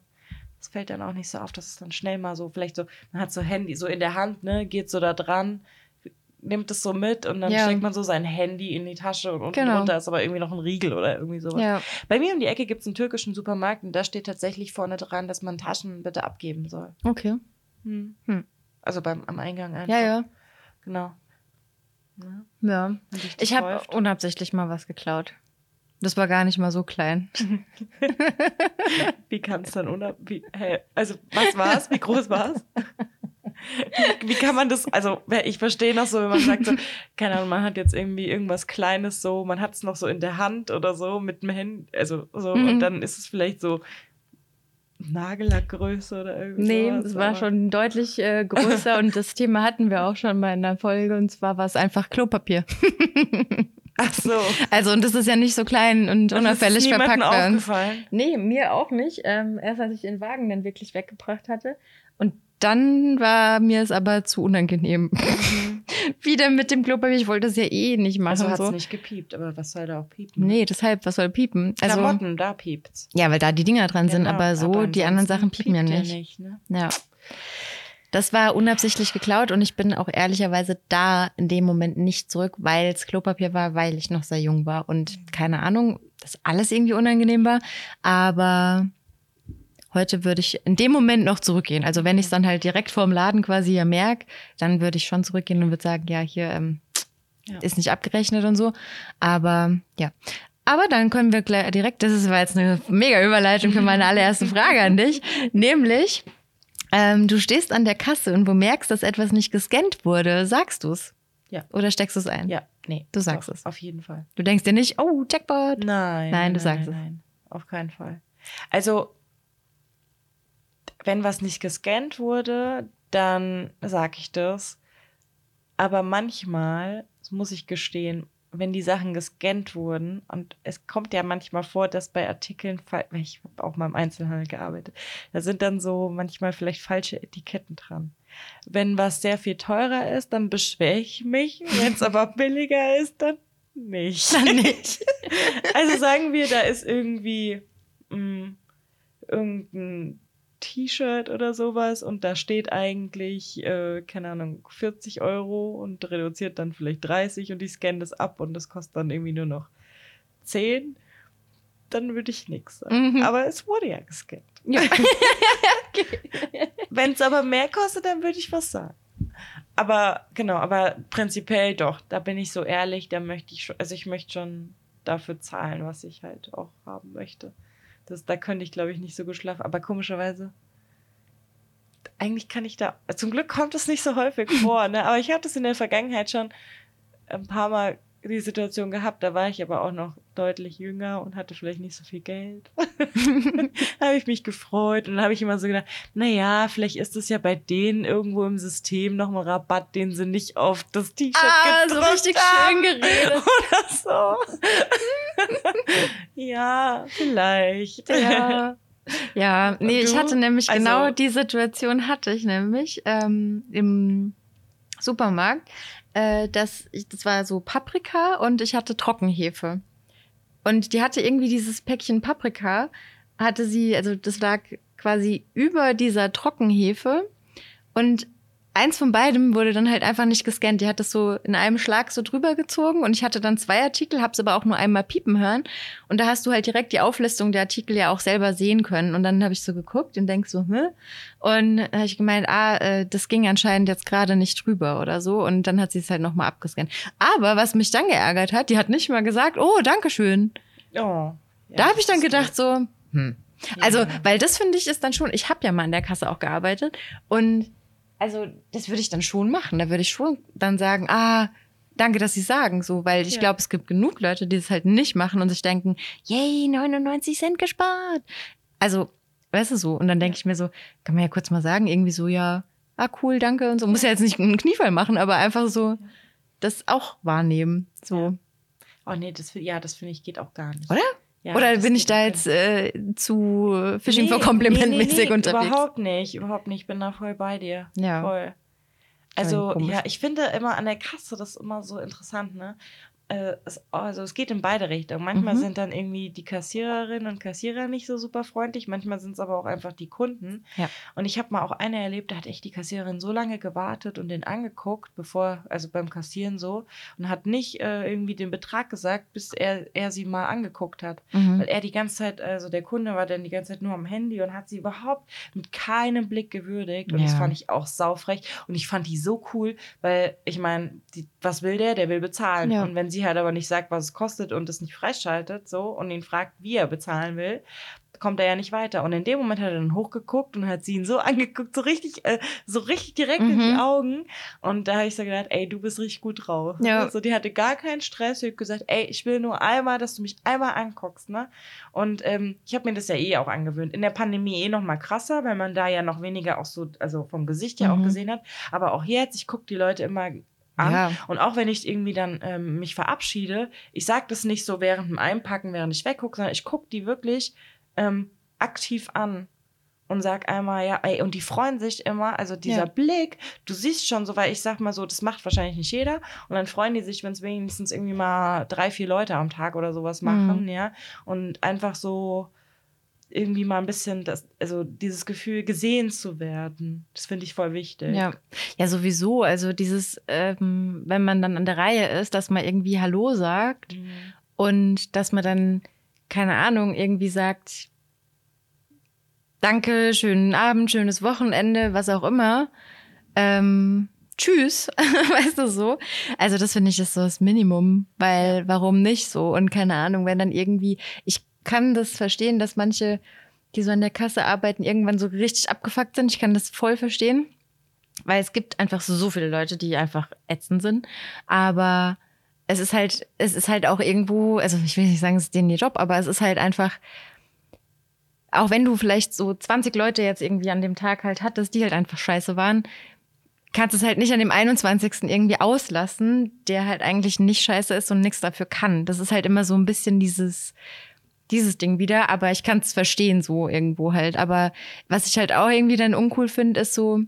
das fällt dann auch nicht so auf, dass es dann schnell mal so, vielleicht so, man hat so Handy so in der Hand, ne, geht so da dran, nimmt es so mit und dann Ja. steckt man so sein Handy in die Tasche und unten Genau. drunter ist aber irgendwie noch ein Riegel oder irgendwie sowas. Ja. Bei mir um die Ecke gibt es einen türkischen Supermarkt und da steht tatsächlich vorne dran, dass man Taschen bitte abgeben soll. Okay. Hm. Hm. Also beim, am Eingang einfach. Ja, ja. Genau. Ja, Ja. Ich habe unabsichtlich mal was geklaut. Das war gar nicht mal so klein. Wie kann es dann unab... Wie, hä, also, was war's? Wie groß war's? Wie, wie kann man das... Also, ich verstehe noch so, wenn man sagt so, keine Ahnung, man hat jetzt irgendwie irgendwas Kleines so, man hat es noch so in der Hand oder so mit dem Handy, also so, Mhm. und dann ist es vielleicht so Nagellackgröße oder irgendwie Nee, das war schon deutlich äh, größer und das Thema hatten wir auch schon mal in der Folge und zwar war es einfach Klopapier. Ach so. Also und das ist ja nicht so klein und Das unauffällig ist verpackt bei uns. aufgefallen. Nee, mir auch nicht. Ähm, erst als ich den Wagen dann wirklich weggebracht hatte. Und dann war mir es aber zu unangenehm. Mhm. Wieder mit dem Klopapier. Ich wollte es ja eh nicht machen. Also hat es so. nicht gepiept, aber was soll da auch piepen? Nee, deshalb, was soll piepen? Also, Klamotten, da piept's. ja, weil da die Dinger dran sind, Genau, aber so, die anderen Sachen piepen ja piept nicht. ne? Ja. Das war unabsichtlich geklaut und ich bin auch ehrlicherweise da in dem Moment nicht zurück, weil es Klopapier war, weil ich noch sehr jung war und keine Ahnung, dass alles irgendwie unangenehm war. Aber heute würde ich in dem Moment noch zurückgehen. Also wenn ich es dann halt direkt vorm Laden quasi ja merke, dann würde ich schon zurückgehen und würde sagen, ja, hier ähm, Ja. ist nicht abgerechnet und so. Aber ja. Aber dann können wir gleich direkt, das ist war jetzt eine mega Überleitung für meine allererste Frage an dich, nämlich ähm, du stehst an der Kasse und du merkst, dass etwas nicht gescannt wurde. Sagst du es? Ja. Oder steckst du es ein? Ja, nee. Du sagst doch, es. Auf jeden Fall. Du denkst dir nicht, oh, Jackpot. Nein. Nein, du sagst nein, es. Nein, auf keinen Fall. Also, wenn was nicht gescannt wurde, dann sage ich das. Aber manchmal, das muss ich gestehen, wenn die Sachen gescannt wurden, und es kommt ja manchmal vor, dass bei Artikeln, ich habe auch mal im Einzelhandel gearbeitet, da sind dann so manchmal vielleicht falsche Etiketten dran. Wenn was sehr viel teurer ist, dann beschwere ich mich. Wenn es aber billiger ist, dann nicht. Dann nicht. Also sagen wir, da ist irgendwie mh, irgendein T-Shirt oder sowas und da steht eigentlich, äh, keine Ahnung, 40 Euro und reduziert dann vielleicht 30 und ich scanne das ab und das kostet dann irgendwie nur noch 10, dann würde ich nichts sagen. Mhm. Aber es wurde ja gescannt. Ja. Wenn es aber mehr kostet, dann würde ich was sagen. Aber genau, aber prinzipiell doch, da bin ich so ehrlich, da möchte ich schon, also ich möchte schon dafür zahlen, was ich halt auch haben möchte. Das, da könnte ich, glaube ich, nicht so gut schlafen. Aber komischerweise, eigentlich kann ich da, zum Glück kommt es nicht so häufig vor, ne? Aber ich habe das in der Vergangenheit schon ein paar Mal die Situation gehabt, da war ich aber auch noch deutlich jünger und hatte vielleicht nicht so viel Geld. da habe ich mich gefreut und dann habe ich immer so gedacht, naja, vielleicht ist es ja bei denen irgendwo im System noch ein Rabatt, den sie nicht auf das T-Shirt Ah, so gedrückt richtig haben schön geredet. oder so. ja, vielleicht. Ja. Ja, nee, ich hatte nämlich Also- genau die Situation hatte ich nämlich ähm, im Supermarkt. Äh, dass ich, das war so Paprika und ich hatte Trockenhefe. Und die hatte irgendwie dieses Päckchen Paprika, hatte sie, also das lag quasi über dieser Trockenhefe und eins von beidem wurde dann halt einfach nicht gescannt. Die hat das so in einem Schlag so drüber gezogen und ich hatte dann zwei Artikel, hab's aber auch nur einmal piepen hören. Und da hast du halt direkt die Auflistung der Artikel ja auch selber sehen können. Und dann habe ich so geguckt und denk so, hm? Und dann habe ich gemeint, ah, äh, das ging anscheinend jetzt gerade nicht drüber oder so. Und dann hat sie es halt nochmal abgescannt. Aber was mich dann geärgert hat, die hat nicht mal gesagt, oh, Dankeschön. Oh, ja, da habe ich dann gedacht so, hm. Also, weil das finde ich ist dann schon, ich habe ja mal in der Kasse auch gearbeitet und also das würde ich dann schon machen. Da würde ich schon dann sagen, ah, danke, dass Sie sagen, so, weil ich Ja. glaube, es gibt genug Leute, die es halt nicht machen und sich denken, yay, 99 Cent gespart. Also, weißt du so, und dann denke ich mir so, kann man ja kurz mal sagen, irgendwie so, ja, ah, cool, danke und so. Muss ja jetzt nicht einen Kniefall machen, aber einfach so das auch wahrnehmen, so. Oh nee, das, ja, das finde ich geht auch gar nicht. Oder? Ja, Oder bin ich da jetzt äh, zu Fishing Nee, for Compliment nee, nee, mäßig unterwegs? Überhaupt nicht, überhaupt nicht. Ich bin da voll bei dir. Ja. Voll. Also, ja, ich finde immer an der Kasse das immer so interessant, ne? Äh, also, es geht in beide Richtungen. Manchmal Mhm. sind dann irgendwie die Kassiererinnen und Kassierer nicht so super freundlich, manchmal sind es aber auch einfach die Kunden. Ja. Und ich habe mal auch eine erlebt, da hat echt die Kassiererin so lange gewartet und den angeguckt, bevor, also beim Kassieren so, und hat nicht äh, irgendwie den Betrag gesagt, bis er, er sie mal angeguckt hat Mhm. weil er die ganze Zeit, also der Kunde war dann die ganze Zeit nur am Handy und hat sie überhaupt mit keinem Blick gewürdigt. Und das Ja. fand ich auch saufrech. Und ich fand die so cool, weil ich meine, was will der? Der will bezahlen. Ja. Und wenn sie halt aber nicht sagt, was es kostet und es nicht freischaltet, so und ihn fragt, wie er bezahlen will, kommt er ja nicht weiter. Und in dem Moment hat er dann hochgeguckt und hat sie ihn so angeguckt, so richtig, äh, so richtig direkt in die Mhm. Augen. Und da habe ich so gedacht, ey, du bist richtig gut drauf. Ja. Also die hatte gar keinen Stress. Sie hat gesagt, ey, ich will nur einmal, dass du mich einmal anguckst, ne? Und ähm, ich habe mir das ja eh auch angewöhnt. In der Pandemie eh noch mal krasser, weil man da ja noch weniger auch so, also vom Gesicht ja auch Mhm. gesehen hat. Aber auch jetzt, ich gucke die Leute immer an. Ja. Und auch wenn ich irgendwie dann ähm, mich verabschiede, ich sage das nicht so während dem Einpacken, während ich weggucke, sondern ich gucke die wirklich ähm, aktiv an und sag einmal, ja, ey, und die freuen sich immer, also dieser Ja. Blick, du siehst schon so, weil ich sag mal so, das macht wahrscheinlich nicht jeder. Und dann freuen die sich, wenn es wenigstens irgendwie mal drei, vier Leute am Tag oder sowas machen, Mhm. ja. Und einfach so irgendwie mal ein bisschen das, also dieses Gefühl, gesehen zu werden. Das finde ich voll wichtig. Ja. ja, sowieso. Also dieses, ähm, wenn man dann an der Reihe ist, dass man irgendwie Hallo sagt Mhm. und dass man dann, keine Ahnung, irgendwie sagt, danke, schönen Abend, schönes Wochenende, was auch immer. Ähm, tschüss, weißt du so. Also das finde ich ist so das Minimum, weil warum nicht so? Und keine Ahnung, wenn dann irgendwie, ich kann das verstehen, dass manche, die so an der Kasse arbeiten, irgendwann so richtig abgefuckt sind. Ich kann das voll verstehen, weil es gibt einfach so, viele Leute, die einfach ätzend sind. Aber es ist halt, es ist halt auch irgendwo, also ich will nicht sagen, es ist denen ihr Job, aber es ist halt einfach, auch wenn du vielleicht so 20 Leute jetzt irgendwie an dem Tag halt hattest, die halt einfach scheiße waren, kannst es halt nicht an dem 21. irgendwie auslassen, der halt eigentlich nicht scheiße ist und nichts dafür kann. Das ist halt immer so ein bisschen dieses, dieses Ding wieder, aber ich kann es verstehen so irgendwo halt. Aber was ich halt auch irgendwie dann uncool finde, ist so,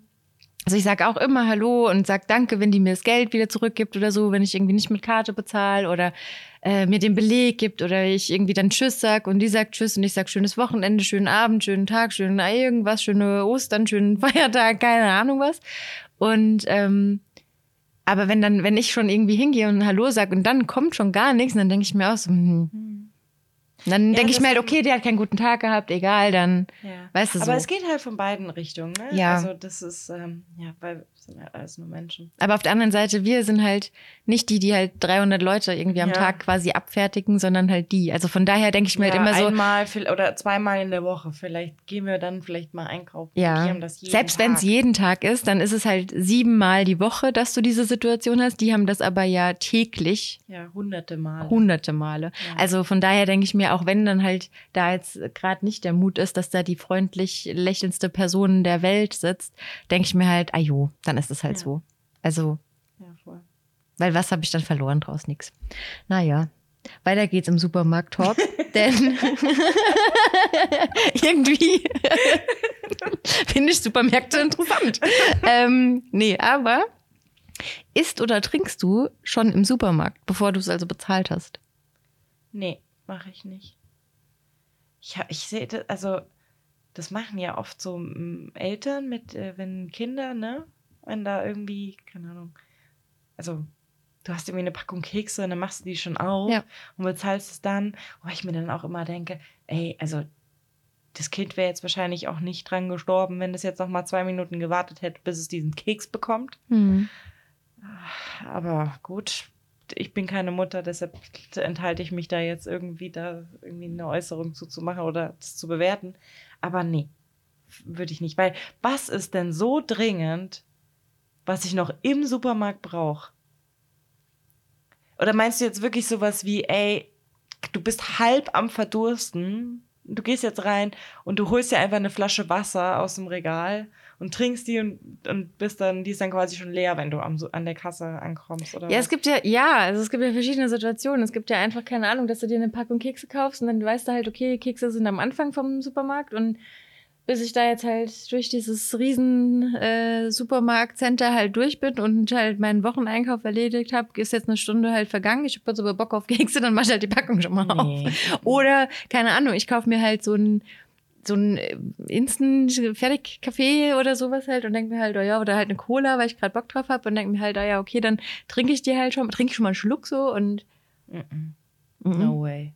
also ich sage auch immer Hallo und sag Danke, wenn die mir das Geld wieder zurückgibt oder so, wenn ich irgendwie nicht mit Karte bezahle oder äh, mir den Beleg gibt oder ich irgendwie dann Tschüss sag und die sagt Tschüss und ich sag schönes Wochenende, schönen Abend, schönen Tag, schönen irgendwas, schöne Ostern, schönen Feiertag, keine Ahnung was. Und ähm, aber wenn dann, wenn ich schon irgendwie hingehe und Hallo sag und dann kommt schon gar nichts, dann denke ich mir auch so, hm. Dann Ja, denke ich mir halt, okay, der hat keinen guten Tag gehabt, egal, dann, Ja. weißt du Aber so. es geht halt von beiden Richtungen, ne? Ja. Also das ist, ähm, ja, weil sind halt alles nur Menschen. Aber auf der anderen Seite, wir sind halt nicht die, die halt 300 Leute irgendwie am Ja. Tag quasi abfertigen, sondern halt die. Also von daher denke ich mir ja, halt immer so, einmal oder zweimal in der Woche. Vielleicht gehen wir dann vielleicht mal einkaufen. Ja, selbst wenn es jeden Tag ist, dann ist es halt siebenmal die Woche, dass du diese Situation hast. Die haben das aber ja täglich, Ja, hunderte Mal. hunderte Male. Ja. Also von daher denke ich mir, auch wenn dann halt da jetzt gerade nicht der Mut ist, dass da die freundlich lächelndste Person der Welt sitzt, denke ich mir halt, ah jo, dann ist es halt Ja. so. Also Ja, voll. Weil was habe ich dann verloren draus? Nix. Naja, weiter geht's im Supermarkt-Talk. denn irgendwie finde ich Supermärkte interessant. ähm, nee, aber isst oder trinkst du schon im Supermarkt, bevor du es also bezahlt hast? Nee, mache ich nicht. Ich, hab- ich sehe das, also das machen ja oft so Eltern mit, äh, wenn Kinder, ne? Wenn da irgendwie, keine Ahnung, also du hast irgendwie eine Packung Kekse und dann machst du die schon auf Ja. und bezahlst es dann. Wo ich mir dann auch immer denke, ey, also das Kind wäre jetzt wahrscheinlich auch nicht dran gestorben, wenn es jetzt noch mal zwei Minuten gewartet hätte, bis es diesen Keks bekommt. Hm. Aber gut, ich bin keine Mutter, deshalb enthalte ich mich da jetzt irgendwie da irgendwie eine Äußerung zu, zu machen oder das zu bewerten. Aber nee, würde ich nicht. Weil was ist denn so dringend, was ich noch im Supermarkt brauche? Oder meinst du jetzt wirklich sowas wie, ey, du bist halb am Verdursten, du gehst jetzt rein und du holst dir einfach eine Flasche Wasser aus dem Regal und trinkst die und, und bist dann, die ist dann quasi schon leer, wenn du am, an der Kasse ankommst, oder? Ja, was? es gibt ja, ja, also es gibt ja verschiedene Situationen. Es gibt ja einfach keine Ahnung, dass du dir eine Packung Kekse kaufst und dann weißt du halt, okay, Kekse sind am Anfang vom Supermarkt und bis ich da jetzt halt durch dieses riesen äh, Supermarktcenter halt durch bin und halt meinen Wocheneinkauf erledigt habe, ist jetzt eine Stunde halt vergangen. Ich habe jetzt aber Bock auf Kekse, dann mach ich halt die Packung schon mal auf. Oder, keine Ahnung, ich kaufe mir halt so ein so ein äh, Instant-Fertig-Kaffee oder sowas halt und denke mir halt, oh ja, oder halt eine Cola, weil ich gerade Bock drauf habe und denke mir halt, oh ja, okay, dann trinke ich die halt schon, trinke ich schon mal einen Schluck so und Mm-mm. Mhm. No way.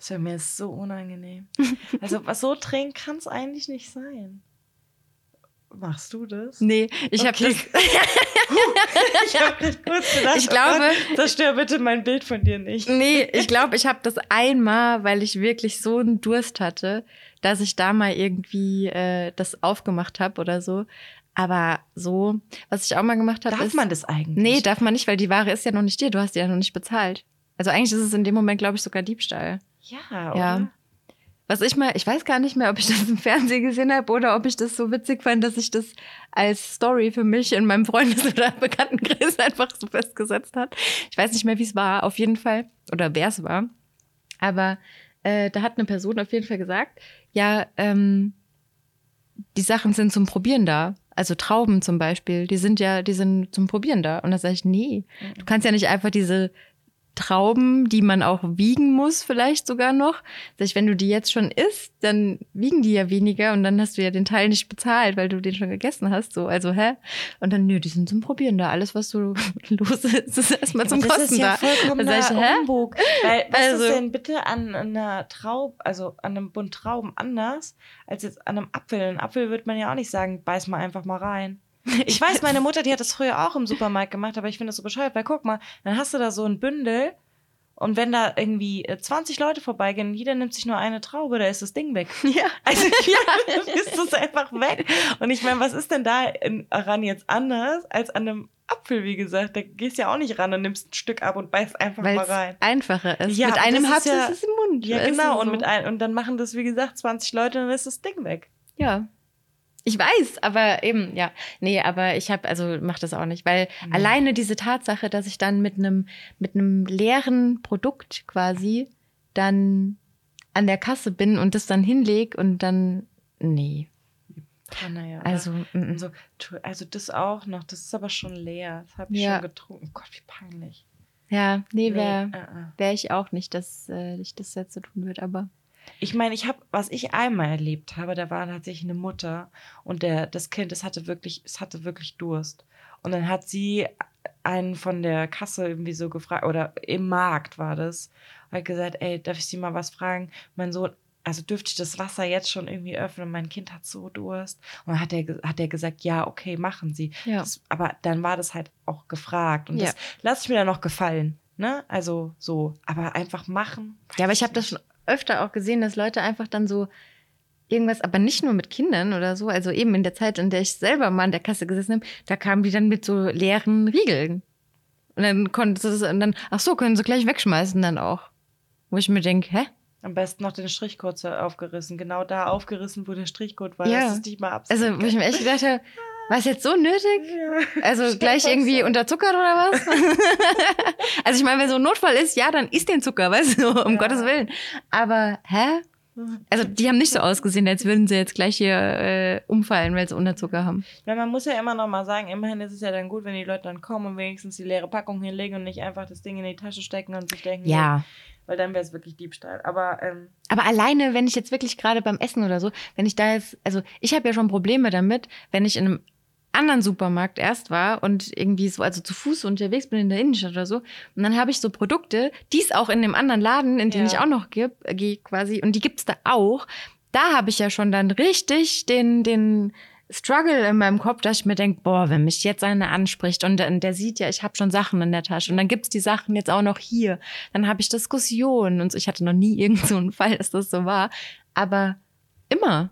Das wäre mir so unangenehm. Also, was so trinken kann es eigentlich nicht sein. Machst du das? nee, ich habe Okay. das, ich habe gerade kurz gedacht, Ich oh glaube- Gott, zerstör bitte mein Bild von dir nicht. nee, ich glaube, ich habe das einmal, weil ich wirklich so einen Durst hatte, dass ich da mal irgendwie äh, das aufgemacht habe oder so. Aber so, was ich auch mal gemacht habe, Darf ist, man das eigentlich? nee, darf man nicht, weil die Ware ist ja noch nicht dir, du hast die ja noch nicht bezahlt. Also eigentlich ist es in dem Moment, glaube ich, sogar Diebstahl. Ja, oder? Ja. Was ich mal, ich weiß gar nicht mehr, ob ich das im Fernsehen gesehen habe oder ob ich das so witzig fand, dass ich das als Story für mich in meinem Freundes- oder Bekanntenkreis einfach so festgesetzt hat. Ich weiß nicht mehr, wie es war, auf jeden Fall, oder wer es war. Aber äh, da hat eine Person auf jeden Fall gesagt, ja, ähm, die Sachen sind zum Probieren da. Also Trauben zum Beispiel, die sind ja, die sind zum Probieren da. Und da sage ich, nee, du kannst ja nicht einfach diese Trauben, die man auch wiegen muss, vielleicht sogar noch. Ich, wenn du die jetzt schon isst, dann wiegen die ja weniger und dann hast du ja den Teil nicht bezahlt, weil du den schon gegessen hast. So, also hä? Und dann, nö, die sind zum Probieren da. Alles, was du los ist, ist erstmal zum das Kosten ist ja da. vollkommener Da sag ich, hä? Humbug. Weil, was Also- ist denn bitte an einer Traube, also an einem Bund Trauben anders, als jetzt an einem Apfel? Ein Apfel würde man ja auch nicht sagen, beiß mal einfach mal rein. Ich weiß, meine Mutter, die hat das früher auch im Supermarkt gemacht, aber ich finde das so bescheuert, weil guck mal, dann hast du da so ein Bündel und wenn da irgendwie äh, 20 Leute vorbeigehen, jeder nimmt sich nur eine Traube, da ist das Ding weg. Ja. Also ja, dann ist das einfach weg. Und ich meine, was ist denn da in, ran jetzt anders als an einem Apfel, wie gesagt? Da gehst du ja auch nicht ran und nimmst ein Stück ab und beißt einfach Weil mal rein. einfacher ist. Ja, mit einem ist ja- ist es im Mund. Ja, du, genau. Und, so. mit ein, und dann machen das, wie gesagt, 20 Leute, dann ist das Ding weg. Ja. Ich weiß, aber eben, ja. Nee, aber ich habe, also mach das auch nicht, weil Mhm. alleine diese Tatsache, dass ich dann mit einem mit einem leeren Produkt quasi dann an der Kasse bin und das dann hinleg und dann nee. Ah, naja. Also tu- also das auch noch, das ist aber schon leer. Das habe ich Ja. schon getrunken. Oh Gott, wie peinlich. ja, nee, wäre Nee, äh, äh. wär ich auch nicht, dass äh, ich das jetzt so tun würde, aber Ich meine, ich habe, was ich einmal erlebt habe, da war tatsächlich eine Mutter und der, das Kind, es hatte wirklich, es hatte wirklich Durst. Und dann hat sie einen von der Kasse irgendwie so gefragt, oder im Markt war das, hat gesagt, ey, darf ich Sie mal was fragen? Mein Sohn, also dürfte ich das Wasser jetzt schon irgendwie öffnen? Mein Kind hat so Durst. Und dann hat er, hat er gesagt, ja, okay, machen Sie. ja. Das, aber dann war das halt auch gefragt. Und Ja. das lasse ich mir dann noch gefallen. Ne? Also so. Aber einfach machen. Ja, aber ich habe das schon öfter auch gesehen, dass Leute einfach dann so irgendwas, aber nicht nur mit Kindern oder so, also eben in der Zeit, in der ich selber mal an der Kasse gesessen habe, da kamen die dann mit so leeren Riegeln. Und dann konnten sie das, und dann, ach so, können sie gleich wegschmeißen dann auch. Wo ich mir denke, hä? Am besten noch den Strichcode aufgerissen. Genau da aufgerissen, wo der Strichcode war. Ja. Das ist nicht mal absicht. Also, wo ich mir echt gedacht habe, war es jetzt so nötig? Ja. Also gleich irgendwie unterzuckert oder was? also ich meine, wenn so ein Notfall ist, ja, dann isst den Zucker, weißt du, um Ja. Gottes Willen. Aber, hä? Also die haben nicht so ausgesehen, als würden sie jetzt gleich hier äh, umfallen, weil sie Unterzucker haben. Ja, man muss ja immer noch mal sagen, immerhin ist es ja dann gut, wenn die Leute dann kommen und wenigstens die leere Packung hinlegen und nicht einfach das Ding in die Tasche stecken und sich denken, Ja. weil dann wäre es wirklich Diebstahl. Aber ähm, Aber alleine, wenn ich jetzt wirklich gerade beim Essen oder so, wenn ich da jetzt, also ich habe ja schon Probleme damit, wenn ich in einem anderen Supermarkt erst war und irgendwie so, also zu Fuß unterwegs bin in der Innenstadt oder so. Und dann habe ich so Produkte, die es auch in dem anderen Laden, in den Ja. ich auch noch äh, gehe quasi, und die gibt's da auch. Da habe ich ja schon dann richtig den, den Struggle in meinem Kopf, dass ich mir denke, boah, wenn mich jetzt einer anspricht und, dann- der sieht ja, ich habe schon Sachen in der Tasche und dann gibt's die Sachen jetzt auch noch hier, dann habe ich Diskussionen und so. Ich hatte noch nie irgend so einen Fall, dass das so war, aber immer.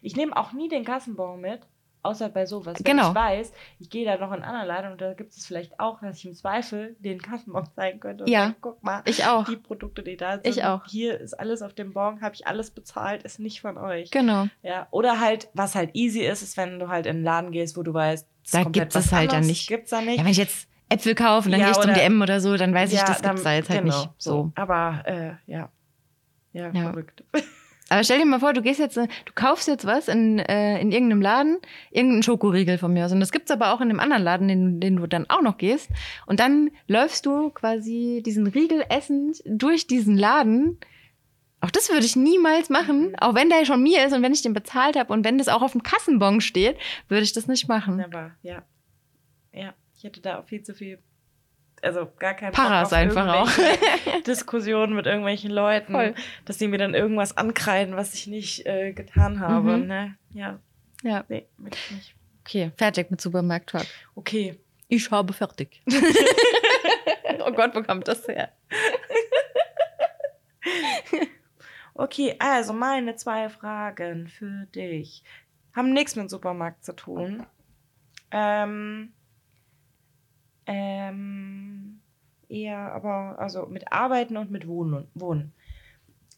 ich nehme auch nie den Kassenbon mit. Außer bei sowas. Wenn Genau. ich weiß, ich gehe da noch in einen anderen Laden und da gibt es vielleicht auch, dass ich im Zweifel den Kassenbon zeigen könnte. Ja. sagen, guck mal, Ich auch. die Produkte, die da sind. Ich auch. Hier ist alles auf dem Bon, habe ich alles bezahlt, ist nicht von euch. Genau. Ja, oder halt, was halt easy ist, ist, wenn du halt in einen Laden gehst, wo du weißt, es Da gibt es halt dann nicht. Gibt's da nicht. Ja, wenn ich jetzt Äpfel kaufe und dann Ja, gehe ich zum DM oder so, dann weiß ich, Ja, das gibt's dann- da jetzt halt genau, nicht. So. Aber, äh, ja. Ja, Ja. verrückt. Aber stell dir mal vor, du gehst jetzt, äh, du kaufst jetzt was in, äh, in irgendeinem Laden, irgendeinen Schokoriegel von mir aus. Und das gibt's aber auch in dem anderen Laden, in den du dann auch noch gehst. Und dann läufst du quasi diesen Riegel essend durch diesen Laden. Auch das würde ich niemals machen, auch wenn der schon mir ist und wenn ich den bezahlt habe und wenn das auch auf dem Kassenbon steht, würde ich das nicht machen. Aber, ja. Ja, ich hätte da auch viel zu viel, also gar keinen Paras einfach auch. Diskussionen mit irgendwelchen Leuten, Voll. dass die mir dann irgendwas ankreiden, was ich nicht äh, getan habe. Mhm. Ne? Ja, Ja. nee, möchte ich nicht. Okay, fertig mit Supermarkt-Talk. Okay. Ich habe fertig. oh Gott, wo kommt das her? Okay, also meine zwei Fragen für dich haben nichts mit Supermarkt zu tun. Ähm, ähm, eher aber, also mit Arbeiten und mit Wohnen. Wohnen.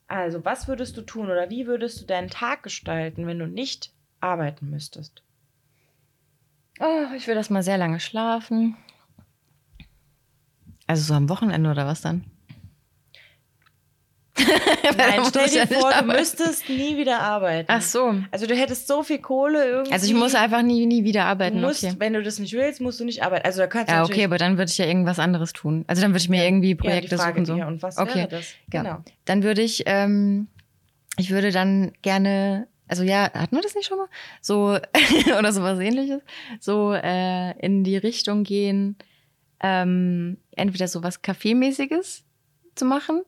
Also, was würdest du tun oder wie würdest du deinen Tag gestalten, wenn du nicht arbeiten müsstest? Oh, ich will das mal sehr lange schlafen. Also so am Wochenende oder was dann? Nein, stell dir ja vor, du müsstest nie wieder arbeiten. Ach so. Also du hättest so viel Kohle irgendwie. Also ich muss einfach nie, nie wieder du arbeiten. musst, okay. wenn du das nicht willst, musst du nicht arbeiten. Also da kannst du Ja, okay, aber dann würde ich ja irgendwas anderes tun. Also dann würde ich mir irgendwie ja, die Projekte Frage, suchen. So. ja, und was Okay. wäre das? Ja. Genau. Dann würde ich, ähm, ich würde dann gerne, also ja, hatten wir das nicht schon mal? So, oder sowas ähnliches, so äh, in die Richtung gehen, ähm, entweder sowas Kaffeemäßiges zu machen.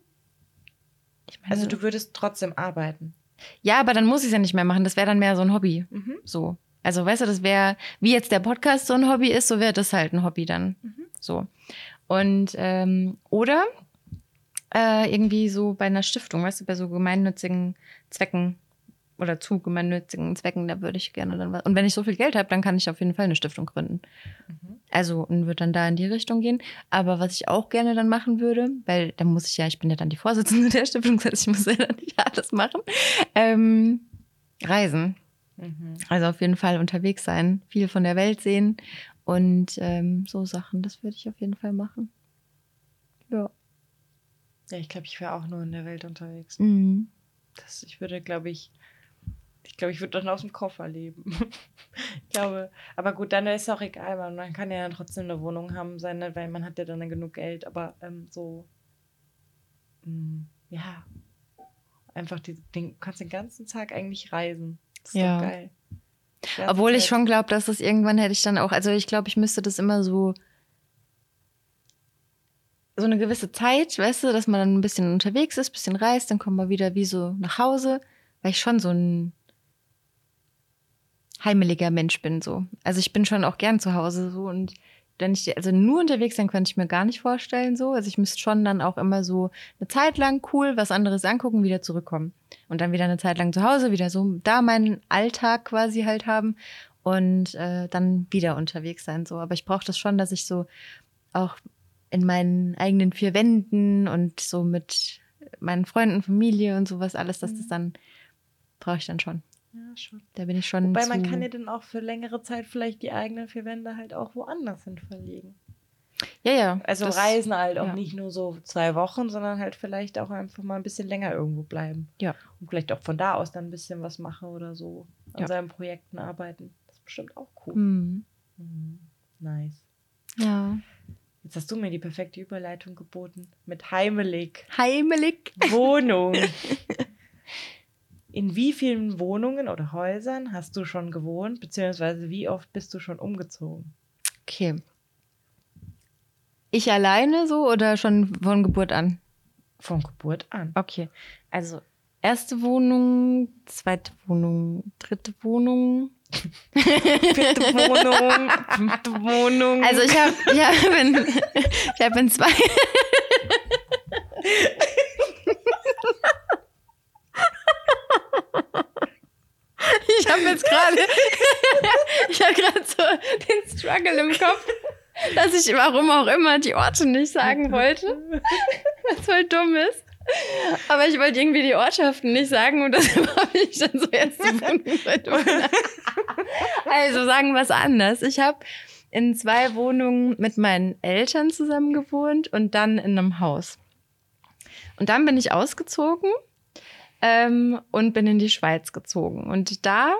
Meine, Also du würdest trotzdem arbeiten. ja, aber dann muss ich es ja nicht mehr machen. Das wäre dann mehr so ein Hobby. Mhm. So. Also, weißt du, das wäre, wie jetzt der Podcast so ein Hobby ist, so wäre das halt ein Hobby dann. Mhm. So. Und, ähm, oder äh, irgendwie so bei einer Stiftung, weißt du, bei so gemeinnützigen Zwecken oder zu gemeinnützigen Zwecken, da würde ich gerne dann was. Und wenn ich so viel Geld habe, dann kann ich auf jeden Fall eine Stiftung gründen. Mhm. Also, und würde dann da in die Richtung gehen. Aber was ich auch gerne dann machen würde, weil da muss ich ja, ich bin ja dann die Vorsitzende der Stiftung, das heißt, ich muss ja dann nicht alles machen. Ähm, reisen. Mhm. Also auf jeden Fall unterwegs sein, viel von der Welt sehen und ähm, so Sachen, das würde ich auf jeden Fall machen. Ja. Ja, ich glaube, ich wäre auch nur in der Welt unterwegs. Mhm. Das, ich würde, glaube ich, ich glaube, ich würde dann aus dem Koffer leben. ich glaube, aber gut, dann ist es auch egal, weil man kann ja dann trotzdem eine Wohnung haben, seine, weil man hat ja dann genug Geld, aber ähm, so, mh, ja, einfach die, den, du kannst den ganzen Tag eigentlich reisen. Das ist Ja. doch geil. Obwohl ich Zeit. schon glaube, dass das irgendwann hätte ich dann auch, also ich glaube, ich müsste das immer so so eine gewisse Zeit, weißt du, dass man dann ein bisschen unterwegs ist, ein bisschen reist, dann kommt man wieder wie so nach Hause, weil ich schon so ein heimeliger Mensch bin so. Also ich bin schon auch gern zu Hause so und wenn ich also nur unterwegs sein könnte ich mir gar nicht vorstellen so. Also ich müsste schon dann auch immer so eine Zeit lang cool was anderes angucken, wieder zurückkommen und dann wieder eine Zeit lang zu Hause, wieder so da meinen Alltag quasi halt haben und äh, dann wieder unterwegs sein so. Aber ich brauche das schon, dass ich so auch in meinen eigenen vier Wänden und so mit meinen Freunden, Familie und sowas alles, dass das dann brauche ich dann schon. Ja, schon. Da bin ich schon. Wobei man kann ja dann auch für längere Zeit vielleicht die eigenen vier Wände halt auch woanders hin verlegen. ja, ja. Also das- reisen halt auch ja. nicht nur so zwei Wochen, sondern halt vielleicht auch einfach mal ein bisschen länger irgendwo bleiben. Ja. Und vielleicht auch von da aus dann ein bisschen was machen oder so. An Ja. seinen Projekten arbeiten. Das ist bestimmt auch cool. Hm. Mhm. Nice. Ja. Jetzt hast du mir die perfekte Überleitung geboten. Mit heimelig. Heimelig. Wohnung. In wie vielen Wohnungen oder Häusern hast du schon gewohnt, beziehungsweise wie oft bist du schon umgezogen? Okay. Ich alleine so oder schon von Geburt an? Von Geburt an. Okay. Also erste Wohnung, zweite Wohnung, dritte Wohnung. Vierte Wohnung, fünfte Wohnung. Also ich habe ich hab in, ich hab in zwei. Ich habe jetzt gerade, ich habe gerade so den Struggle im Kopf, dass ich warum auch immer die Orte nicht sagen wollte, was voll dumm ist. Aber ich wollte irgendwie die Ortschaften nicht sagen und deshalb habe ich dann so betont. Also sagen wir es anders. Ich habe in zwei Wohnungen mit meinen Eltern zusammen gewohnt und dann in einem Haus. Und dann bin ich ausgezogen ähm, und bin in die Schweiz gezogen. Und da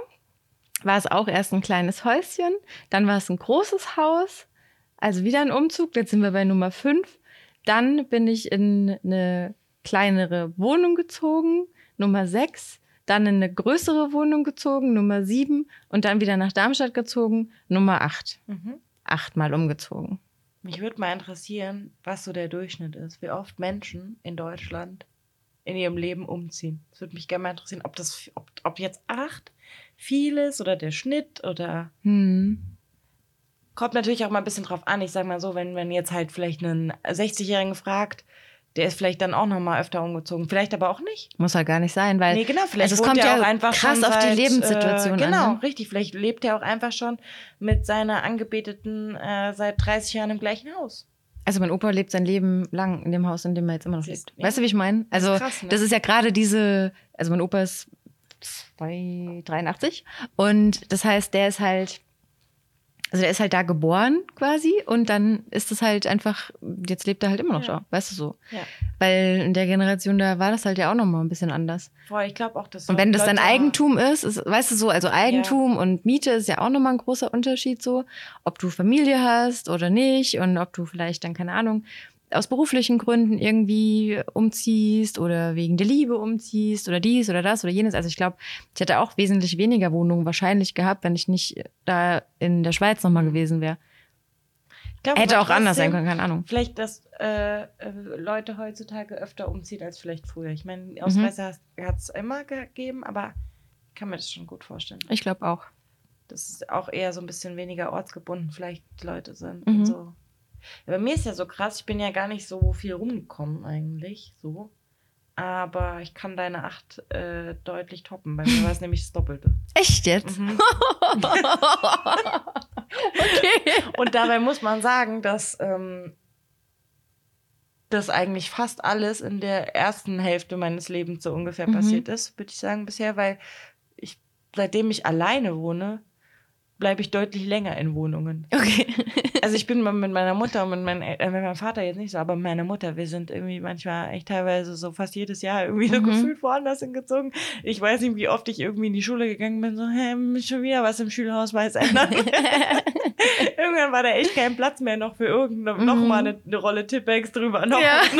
war es auch erst ein kleines Häuschen, dann war es ein großes Haus, also wieder ein Umzug, jetzt sind wir bei Nummer fünf. Dann bin ich in eine kleinere Wohnung gezogen, Nummer sechs, dann in eine größere Wohnung gezogen, Nummer sieben und dann wieder nach Darmstadt gezogen, Nummer acht. Mhm. Achtmal umgezogen. Mich würde mal interessieren, was so der Durchschnitt ist, wie oft Menschen in Deutschland in ihrem Leben umziehen. Das würde mich gerne mal interessieren, ob das, ob, ob jetzt acht viel ist oder der Schnitt oder Hm. kommt natürlich auch mal ein bisschen drauf an. Ich sage mal so, wenn man jetzt halt vielleicht einen 60-Jährigen fragt, der ist vielleicht dann auch noch mal öfter umgezogen, vielleicht aber auch nicht. Muss halt gar nicht sein, weil Nee, genau, vielleicht also es kommt ja auch einfach krass auf die seit, Lebenssituation äh, an, Genau, richtig. Vielleicht lebt er auch einfach schon mit seiner Angebeteten äh, seit 30 Jahren im gleichen Haus. Also mein Opa lebt sein Leben lang in dem Haus, in dem er jetzt immer noch lebt. Weißt du, wie ich meine? Also ist krass, ne? das ist ja gerade diese, also mein Opa ist 2, 83 und das heißt, der ist halt Also der ist halt da geboren quasi und dann ist es halt einfach, jetzt lebt er halt immer noch Ja. da, weißt du so. Ja. Weil in der Generation, da war das halt ja auch nochmal ein bisschen anders. Voll, ich glaube auch, dass Und wenn das dann Eigentum ist, ist, weißt du so, also Eigentum und Miete ist ja auch nochmal ein großer Unterschied so, ob du Familie hast oder nicht und ob du vielleicht dann, keine Ahnung, aus beruflichen Gründen irgendwie umziehst oder wegen der Liebe umziehst oder dies oder das oder jenes. Also ich glaube, ich hätte auch wesentlich weniger Wohnungen wahrscheinlich gehabt, wenn ich nicht da in der Schweiz nochmal gewesen wäre. Glaub Hätte auch anders sein können, keine Ahnung. Vielleicht, dass äh, äh, Leute heutzutage öfter umziehen als vielleicht früher. Ich meine, Mhm. Ausreise hat es immer gegeben, aber ich kann mir das schon gut vorstellen. Ich glaube auch. dass es auch eher so ein bisschen weniger ortsgebunden vielleicht Leute sind. Mhm. Und so. Bei mir ist ja so krass, ich bin ja gar nicht so viel rumgekommen eigentlich, so. Aber ich kann deine acht äh, deutlich toppen. Bei mir war es nämlich das Doppelte. Echt jetzt? Mhm. okay. Und dabei muss man sagen, dass ähm, das eigentlich fast alles in der ersten Hälfte meines Lebens so ungefähr Mhm. passiert ist, würde ich sagen, bisher, weil ich, seitdem ich alleine wohne, bleibe ich deutlich länger in Wohnungen. Okay. Also ich bin mal mit meiner Mutter und mit, mein, äh, mit meinem Vater jetzt nicht so, aber mit meiner Mutter, wir sind irgendwie manchmal echt teilweise so fast jedes Jahr irgendwie so Mhm. gefühlt woanders hingezogen. Ich weiß nicht, wie oft ich irgendwie in die Schule gegangen bin, so, hä, muss schon wieder was im Schulhausweis ändern. Irgendwann war da echt kein Platz mehr noch für irgendeine, Mhm. mal eine, eine Rolle Tippex drüber. Noch Ja.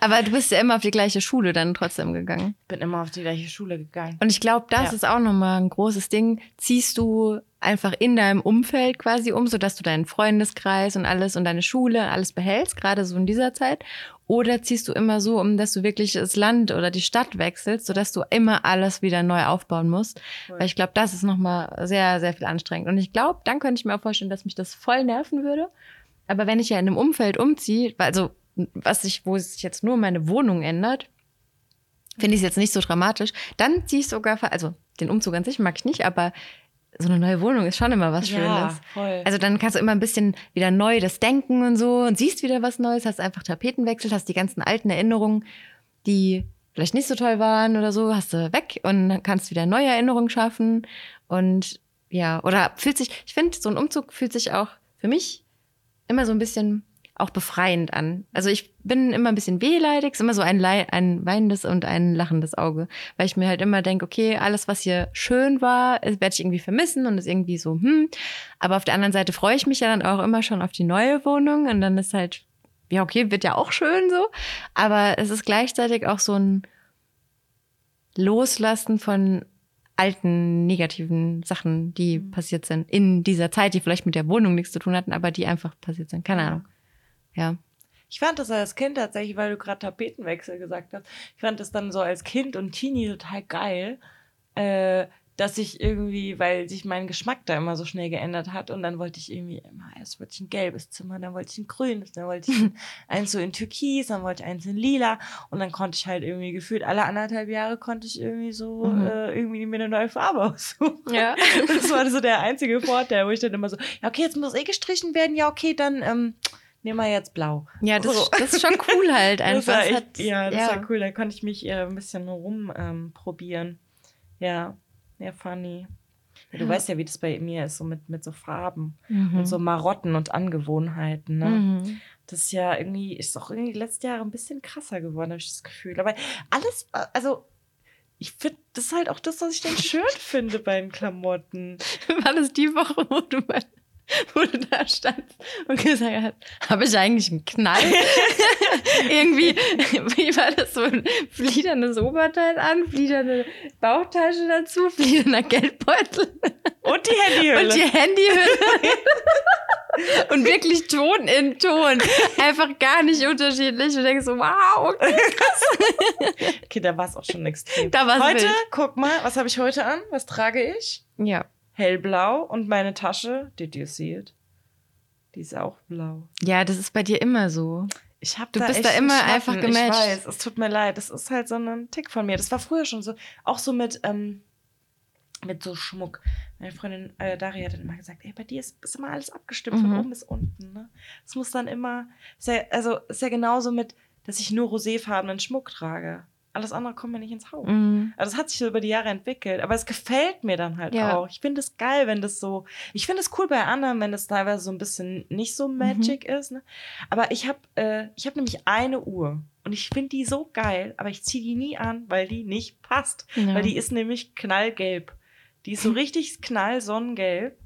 Aber du bist ja immer auf die gleiche Schule dann trotzdem gegangen. bin immer auf die gleiche Schule gegangen. Und ich glaube, das Ja. ist auch nochmal ein großes Ding. Ziehst du einfach in deinem Umfeld quasi um, sodass du deinen Freundeskreis und alles und deine Schule und alles behältst, gerade so in dieser Zeit? Oder ziehst du immer so um, dass du wirklich das Land oder die Stadt wechselst, sodass du immer alles wieder neu aufbauen musst? Weil ich glaube, das ist nochmal sehr, sehr viel anstrengend. Und ich glaube, dann könnte ich mir auch vorstellen, dass mich das voll nerven würde. Aber wenn ich ja in einem Umfeld umziehe, also was sich, wo sich jetzt nur meine Wohnung ändert, finde ich es jetzt nicht so dramatisch. Dann ziehe ich sogar, also den Umzug an sich mag ich nicht, aber so eine neue Wohnung ist schon immer was ja, Schönes. voll. Also dann kannst du immer ein bisschen wieder neu das Denken und so und siehst wieder was Neues, hast einfach Tapetenwechsel, hast die ganzen alten Erinnerungen, die vielleicht nicht so toll waren oder so, hast du weg und kannst wieder neue Erinnerungen schaffen und ja, oder fühlt sich, ich finde, so ein Umzug fühlt sich auch für mich immer so ein bisschen auch befreiend an. Also ich bin immer ein bisschen wehleidig, ist immer so ein, ein weinendes und ein lachendes Auge, weil ich mir halt immer denke, okay, alles, was hier schön war, äh, werde ich irgendwie vermissen und ist irgendwie so, hm. Aber auf der anderen Seite freue ich mich ja dann auch immer schon auf die neue Wohnung und dann ist halt, ja, okay, wird ja auch schön so, aber es ist gleichzeitig auch so ein Loslassen von alten negativen Sachen, die Mhm. passiert sind in dieser Zeit, die vielleicht mit der Wohnung nichts zu tun hatten, aber die einfach passiert sind. Keine. Ahnung. Ja. Ich fand das als Kind tatsächlich, weil du gerade Tapetenwechsel gesagt hast, ich fand das dann so als Kind und Teenie total geil, äh, dass ich irgendwie, weil sich mein Geschmack da immer so schnell geändert hat und dann wollte ich irgendwie immer, erst wollte ich ein gelbes Zimmer, dann wollte ich ein grünes, dann wollte ich ein, eins so in Türkis, dann wollte ich eins in lila und dann konnte ich halt irgendwie gefühlt alle anderthalb Jahre konnte ich irgendwie so Mhm. äh, irgendwie mir eine neue Farbe aussuchen. Ja. Das war so der einzige Vorteil, wo ich dann immer so, ja okay, jetzt muss eh gestrichen werden, ja okay, dann ähm, nehmen wir jetzt blau. Ja, das, So. das ist schon cool halt Das einfach. Es echt, hat- ja, das ja. war cool. Da konnte ich mich äh, ein bisschen rum ähm. Ja, ja, funny. Ja, du Ja. weißt ja, wie das bei mir ist, so mit, mit so Farben Mhm. und so Marotten und Angewohnheiten. Ne? Mhm. Das ist ja irgendwie, ist auch irgendwie die letzten Jahre ein bisschen krasser geworden, habe ich das Gefühl. Aber alles, also ich finde, das ist halt auch das, was ich dann schön finde bei den Klamotten. War das die Woche, wo du, mal, wo du da standst und gesagt hast, habe ich eigentlich einen Knall? Irgendwie, wie war das so ein fliedernes Oberteil an, fliederne Bauchtasche dazu, fliederner Geldbeutel Und die Handyhülle. und die Handyhülle. und wirklich Ton in Ton. Einfach gar nicht unterschiedlich. Und denkst so, wow, okay. okay, da war es auch schon extrem. Da war's heute, wild. guck mal, was habe ich heute an? Was trage ich? Ja. Hellblau und meine Tasche, did you see it? Die ist auch blau. Ja, das ist bei dir immer so. Ich hab Du da bist da immer einfach gematcht. Ich weiß, es tut mir leid. Das ist halt so ein Tick von mir. Das war früher schon so. Auch so mit, ähm, mit so Schmuck. Meine Freundin äh, Daria hat dann immer gesagt, ey, bei dir ist, ist immer alles abgestimmt, Mhm. von oben bis unten. Ne? Es muss dann immer, ist ja, also ist ja genauso mit, dass ich nur roséfarbenen Schmuck trage. Alles andere kommt mir nicht ins Haus. Mhm. Also das hat sich so über die Jahre entwickelt, aber es gefällt mir dann halt Ja. auch. Ich finde es geil, wenn das so, ich finde es cool bei anderen, wenn das teilweise so ein bisschen nicht so magic ist. Ne? Aber ich habe äh, ich habe nämlich eine Uhr und ich finde die so geil, aber ich ziehe die nie an, weil die nicht passt. Ja. Weil die ist nämlich knallgelb. Die ist so richtig knall sonnengelb.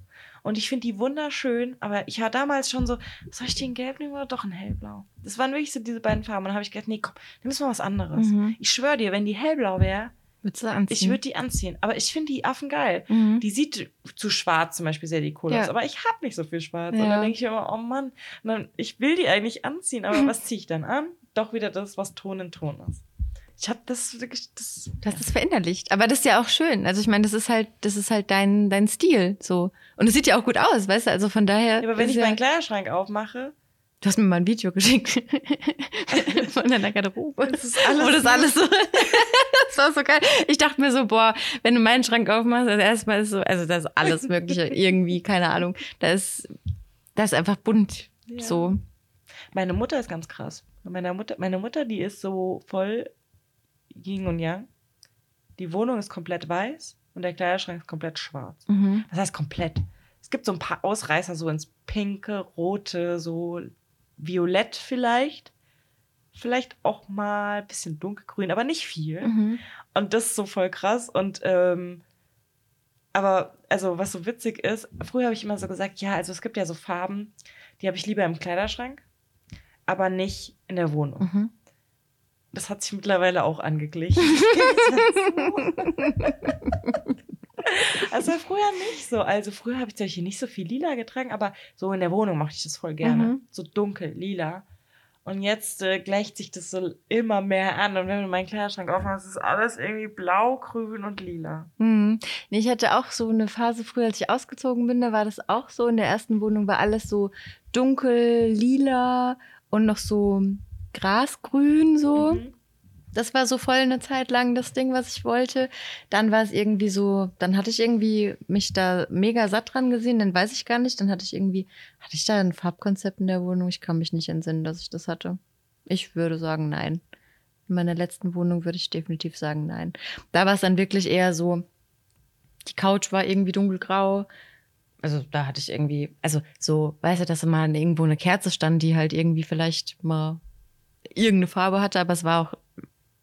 Und ich finde die wunderschön, aber ich war damals schon so, soll ich den gelb nehmen oder doch ein hellblau? Das waren wirklich so diese beiden Farben. Und dann habe ich gedacht, nee, komm, nimm mal was anderes. Mhm. Ich schwöre dir, wenn die hellblau wäre, ich würde die anziehen. Aber ich finde die Affen geil. Mhm. Die sieht zu schwarz zum Beispiel sehr die cool Ja. aus. Aber ich habe nicht so viel schwarz. Und Ja. dann denke ich immer, oh Mann, und dann, ich will die eigentlich anziehen, aber was ziehe ich dann an? Doch wieder das, was Ton in Ton ist. Ich habe das wirklich, das, Das ist verinnerlicht. Aber das ist ja auch schön. Also ich meine, das ist halt, das ist halt dein, dein Stil. So. Und es sieht ja auch gut aus, weißt du? Also von daher. Ja, aber wenn ich ja, meinen Kleiderschrank aufmache, Du hast mir mal ein Video geschickt. von deiner Garderobe. das ist alles. Wo das alles so. das war so geil. Ich dachte mir so, boah, wenn du meinen Schrank aufmachst, also erstmal ist so, also da ist alles Mögliche irgendwie, keine Ahnung. Da ist, da ist einfach bunt. Ja. So. Meine Mutter ist ganz krass. Meine Mutter, meine Mutter, die ist so voll Yin und Yang. Die Wohnung ist komplett weiß und der Kleiderschrank ist komplett schwarz. Mhm. Was heißt komplett? Es gibt so ein paar Ausreißer so ins Pinke, Rote, so Violett vielleicht. Vielleicht auch mal ein bisschen dunkelgrün, aber nicht viel. Mhm. Und das ist so voll krass. Und ähm, aber, also, was so witzig ist, früher habe ich immer so gesagt, ja, also es gibt ja so Farben, die habe ich lieber im Kleiderschrank, aber nicht in der Wohnung. Mhm. Das hat sich mittlerweile auch angeglichen. also früher nicht so. Also früher habe ich Beispiel nicht so viel lila getragen, aber so in der Wohnung mochte ich das voll gerne. Mhm. So dunkel, lila. Und jetzt äh, gleicht sich das so immer mehr an. Und wenn du meinen Kleiderschrank aufmachst, ist alles irgendwie blau, grün und lila. Mhm. Nee, ich hatte auch so eine Phase früher, als ich ausgezogen bin, da war das auch so. In der ersten Wohnung war alles so dunkel, lila und noch so grasgrün so. Mhm. Das war so voll eine Zeit lang das Ding, was ich wollte. Dann war es irgendwie so, dann hatte ich irgendwie mich da mega satt dran gesehen, dann weiß ich gar nicht. Dann hatte ich irgendwie, hatte ich da ein Farbkonzept in der Wohnung? Ich kann mich nicht entsinnen, dass ich das hatte. Ich würde sagen, nein. In meiner letzten Wohnung würde ich definitiv sagen, nein. Da war es dann wirklich eher so, die Couch war irgendwie dunkelgrau. Also da hatte ich irgendwie, also so, weißt du, dass mal irgendwo eine Kerze stand, die halt irgendwie vielleicht mal irgendeine Farbe hatte, aber es war auch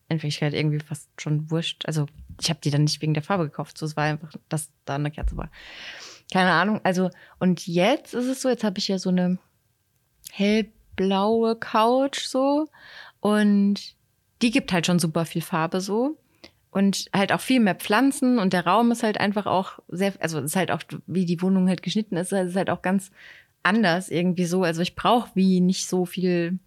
in Wirklichkeit irgendwie fast schon wurscht. Also ich habe die dann nicht wegen der Farbe gekauft. So, es war einfach, dass da eine Kerze war. Keine Ahnung. Also und jetzt ist es so, jetzt habe ich ja so eine hellblaue Couch so und die gibt halt schon super viel Farbe so und halt auch viel mehr Pflanzen und der Raum ist halt einfach auch sehr, also ist halt auch, wie die Wohnung halt geschnitten ist, ist halt auch ganz anders irgendwie so. Also ich brauche wie nicht so viel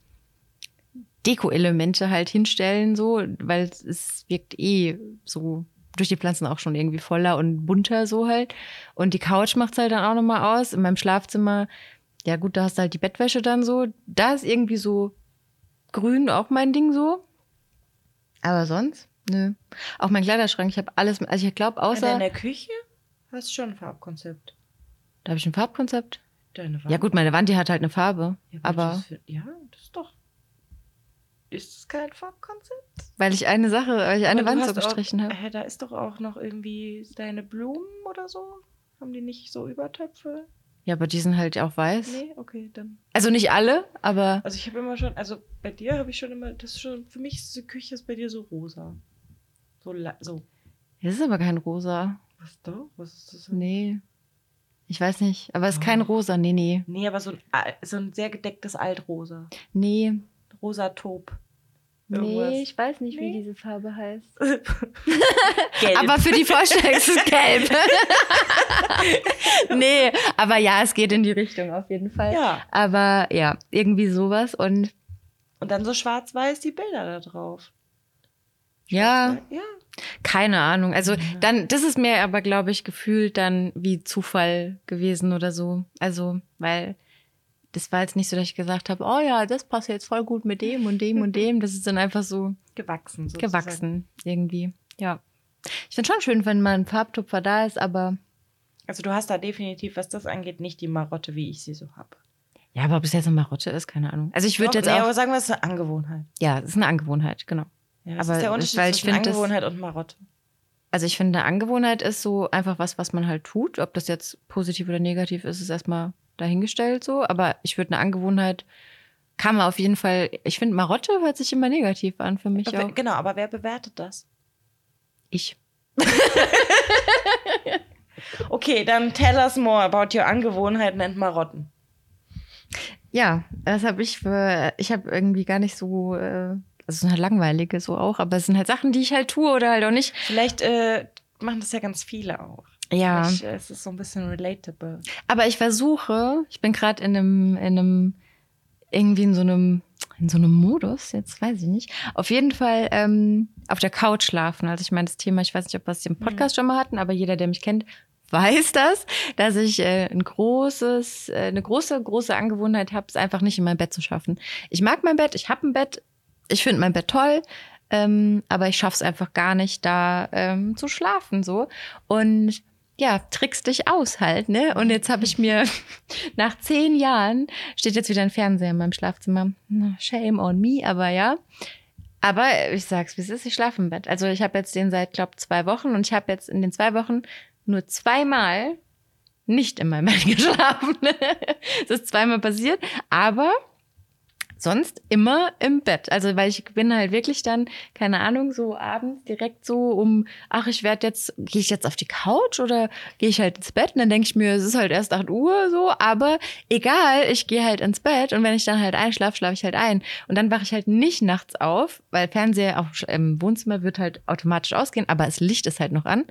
Deko-Elemente halt hinstellen, so, weil es- es wirkt eh so durch die Pflanzen auch schon irgendwie voller und bunter so halt. Und die Couch macht's halt dann auch nochmal aus. In meinem Schlafzimmer, ja gut, da hast du halt die Bettwäsche dann so. Da ist irgendwie so grün auch mein Ding so. Aber sonst, nö. Auch mein Kleiderschrank, ich habe alles, also ich glaube, Aber in außer, der Küche hast du schon ein Farbkonzept. da habe ich ein Farbkonzept. Deine Wand. Ja gut, meine Wand, die hat halt eine Farbe. Ja, aber Das, für- ja, das ist doch. Ist das kein Farbkonzept? weil ich eine Sache, weil ich eine Wand so gestrichen habe. Hä, da ist doch auch noch irgendwie deine Blumen oder so. Haben die nicht so Übertöpfe? Ja, aber die sind halt auch weiß. Nee, okay, dann. Also nicht alle, aber Also ich habe immer schon, also bei dir habe ich schon immer, das ist schon, für mich ist die Küche ist bei dir so rosa. So, so. es ist aber kein rosa. Was doch? Was ist das? denn? Nee. Ich weiß nicht, aber es ist kein Oh. rosa. Nee, nee. Nee, aber so ein, so ein sehr gedecktes Altrosa. Nee. Rosa Taub. Irgendwas. Nee, ich weiß nicht, wie Nee. diese Farbe heißt. Gelb. Aber für die Vorstellung ist es gelb. nee, aber ja, es geht in die Richtung auf jeden Fall. ja. Aber ja, irgendwie sowas und Und dann so schwarz-weiß die Bilder da drauf. ja, Ja. keine Ahnung. Also Ja. dann, das ist mir aber, glaube ich, gefühlt dann wie Zufall gewesen oder so. Also, weil das war jetzt nicht so, dass ich gesagt habe, oh ja, das passt jetzt voll gut mit dem und dem und dem. Das ist dann einfach so Gewachsen. Sozusagen. gewachsen irgendwie. Ja. Ich finde schon schön, wenn mal ein Farbtupfer da ist, aber Also du hast da definitiv, was das angeht, nicht die Marotte, wie ich sie so habe. ja, aber ob es jetzt eine Marotte ist, keine Ahnung. Also ich würde jetzt nee, auch, aber sagen wir, es ist eine Angewohnheit. ja, es ist eine Angewohnheit, genau. Ja, was Aber ist der Unterschied weil ich zwischen find das- Angewohnheit und Marotte? Also ich finde, Angewohnheit ist so einfach was, was man halt tut. Ob das jetzt positiv oder negativ ist, ist erstmal dahingestellt so. Aber ich würde eine Angewohnheit kann man auf jeden Fall. Ich finde, Marotte hört sich immer negativ an für mich Aber, auch. genau, aber wer bewertet das? Ich. Okay, dann tell us more about your Angewohnheiten and Marotten. Ja, das habe ich für. Ich habe irgendwie gar nicht so. Äh, also es sind halt langweilige so auch, aber es sind halt Sachen, die ich halt tue oder halt auch nicht. Vielleicht äh, machen das ja ganz viele auch. Ja. Vielleicht, äh, es ist so ein bisschen relatable. Aber ich versuche, ich bin gerade in einem, in einem, irgendwie in so einem, in so einem Modus, jetzt weiß ich nicht. Auf jeden Fall ähm, auf der Couch schlafen. Also ich meine, das Thema, ich weiß nicht, ob wir es im Podcast schon mal hatten, aber jeder, der mich kennt, weiß das, dass ich äh, ein großes, äh, eine große, große Angewohnheit habe, es einfach nicht in mein Bett zu schaffen. Ich mag mein Bett, ich habe ein Bett, ich finde mein Bett toll, ähm, aber ich schaffe es einfach gar nicht, da ähm, zu schlafen so. Und ja, trickst dich aus halt, ne? Und jetzt habe ich mir nach zehn Jahren steht jetzt wieder ein Fernseher in meinem Schlafzimmer. Shame on me, aber ja. Aber ich sag's, wie es ist, ich schlafe im Bett. Also ich habe jetzt den seit, glaube zwei Wochen und ich habe jetzt in den zwei Wochen nur zweimal nicht in meinem Bett geschlafen. das ist zweimal passiert, aber sonst immer im Bett. Also weil ich bin halt wirklich dann, keine Ahnung, so abends direkt so um, ach, ich werde jetzt, gehe ich jetzt auf die Couch oder gehe ich halt ins Bett? Und dann denke ich mir, es ist halt erst 8 Uhr so, aber egal, ich gehe halt ins Bett und wenn ich dann halt einschlafe, schlafe ich halt ein. Und dann wache ich halt nicht nachts auf, weil Fernseher auch im Wohnzimmer wird halt automatisch ausgehen, aber das Licht ist halt noch an.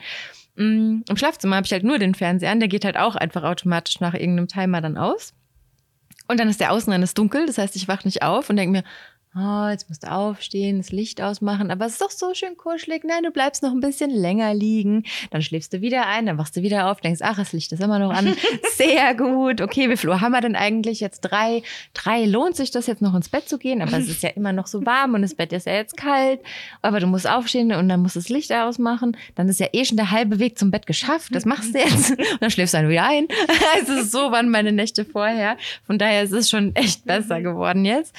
Mm, Im Schlafzimmer habe ich halt nur den Fernseher an, der geht halt auch einfach automatisch nach irgendeinem Timer dann aus. Und dann ist der außen, dann ist dunkel, das heißt, ich wach nicht auf und denke mir, oh, jetzt musst du aufstehen, das Licht ausmachen, aber es ist doch so schön kuschelig. Nein, du bleibst noch ein bisschen länger liegen. Dann schläfst du wieder ein, dann wachst du wieder auf, denkst, ach, das Licht ist immer noch an. Sehr gut. Okay, wie viel Uhr haben wir denn eigentlich? Jetzt drei. Drei lohnt sich das jetzt noch ins Bett zu gehen, aber es ist ja immer noch so warm und das Bett ist ja jetzt kalt. Aber du musst aufstehen und dann musst du das Licht ausmachen. Dann ist ja eh schon der halbe Weg zum Bett geschafft. Das machst du jetzt. Und dann schläfst du dann wieder ein. Es ist so waren meine Nächte vorher. Von daher ist es schon echt besser geworden jetzt.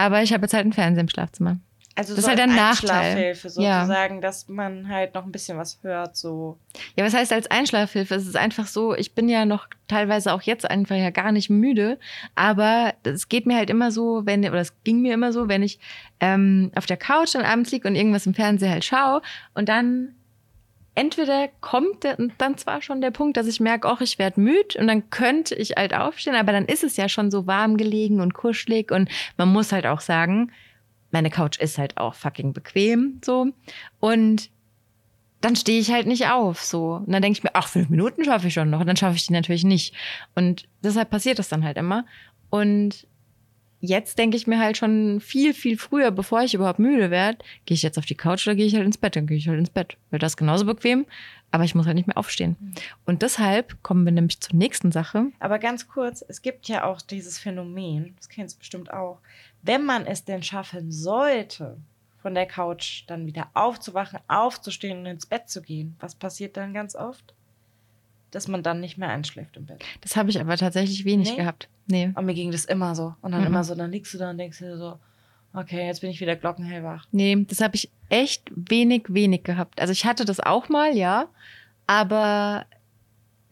Aber ich habe jetzt halt einen Fernseher im Schlafzimmer. Also Das so ist halt ein Nachteil. Einschlafhilfe Ja. sozusagen, dass man halt noch ein bisschen was hört, so. Ja, was heißt als Einschlafhilfe? Es ist einfach so, ich bin ja noch teilweise auch jetzt einfach ja gar nicht müde, aber es geht mir halt immer so, wenn, oder es ging mir immer so, wenn ich ähm, auf der Couch dann abends liege und irgendwas im Fernseher halt schaue und dann entweder kommt dann zwar schon der Punkt, dass ich merke, ach, ich werde müde und dann könnte ich halt aufstehen, aber dann ist es ja schon so warm gelegen und kuschelig und man muss halt auch sagen, meine Couch ist halt auch fucking bequem so. Und dann stehe ich halt nicht auf so. Und dann denke ich mir, ach, fünf Minuten schaffe ich schon noch und dann schaffe ich die natürlich nicht. Und deshalb passiert das dann halt immer. Und jetzt denke ich mir halt schon viel, viel früher, bevor ich überhaupt müde werde, gehe ich jetzt auf die Couch oder gehe ich halt ins Bett? Dann gehe ich halt ins Bett. Weil das ist genauso bequem, aber ich muss halt nicht mehr aufstehen. Und deshalb kommen wir nämlich zur nächsten Sache. Aber ganz kurz, es gibt ja auch dieses Phänomen, das kennst du bestimmt auch, wenn man es denn schaffen sollte, von der Couch dann wieder aufzuwachen, aufzustehen und ins Bett zu gehen, was passiert dann ganz oft? Dass man dann nicht mehr einschläft im Bett. Das habe ich aber tatsächlich wenig Nee? gehabt. Nee. Und mir ging das immer so. Und dann Mhm. immer so, dann liegst du da und denkst dir so, okay, jetzt bin ich wieder glockenhellwach. Nee, das habe ich echt wenig, wenig gehabt. Also ich hatte das auch mal, ja, aber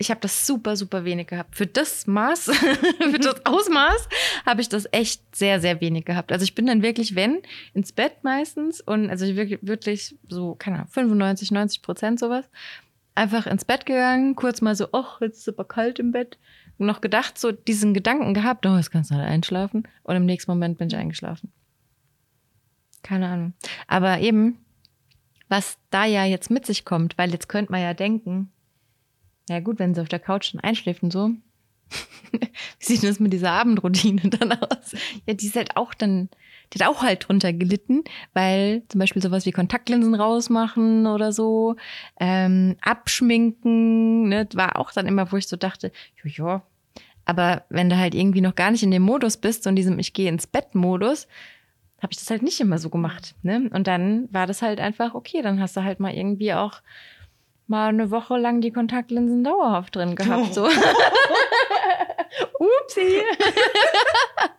ich habe das super, super wenig gehabt. Für das Maß, für das Ausmaß habe ich das echt sehr, sehr wenig gehabt. Also ich bin dann wirklich, wenn, ins Bett meistens und also ich wirklich, wirklich so, keine Ahnung, 95, 90 Prozent sowas, einfach ins Bett gegangen, kurz mal so, ach, jetzt ist es aber kalt im Bett. Noch gedacht, so diesen Gedanken gehabt, oh, jetzt kannst du halt einschlafen. Und im nächsten Moment bin ich eingeschlafen. Keine Ahnung. Aber eben, was da ja jetzt mit sich kommt, weil jetzt könnte man ja denken, ja gut, wenn sie auf der Couch dann einschläft und so, wie sieht das mit dieser Abendroutine dann aus? Ja, die ist halt auch dann, die hat auch halt drunter gelitten, weil zum Beispiel sowas wie Kontaktlinsen rausmachen oder so, ähm, abschminken, ne, war auch dann immer, wo ich so dachte, ja, ja. Aber wenn du halt irgendwie noch gar nicht in dem Modus bist, so in diesem Ich gehe ins Bett-Modus, habe ich das halt nicht immer so gemacht. Ne? Und dann war das halt einfach, okay, dann hast du halt mal irgendwie auch mal eine Woche lang die Kontaktlinsen dauerhaft drin gehabt. So. Upsi.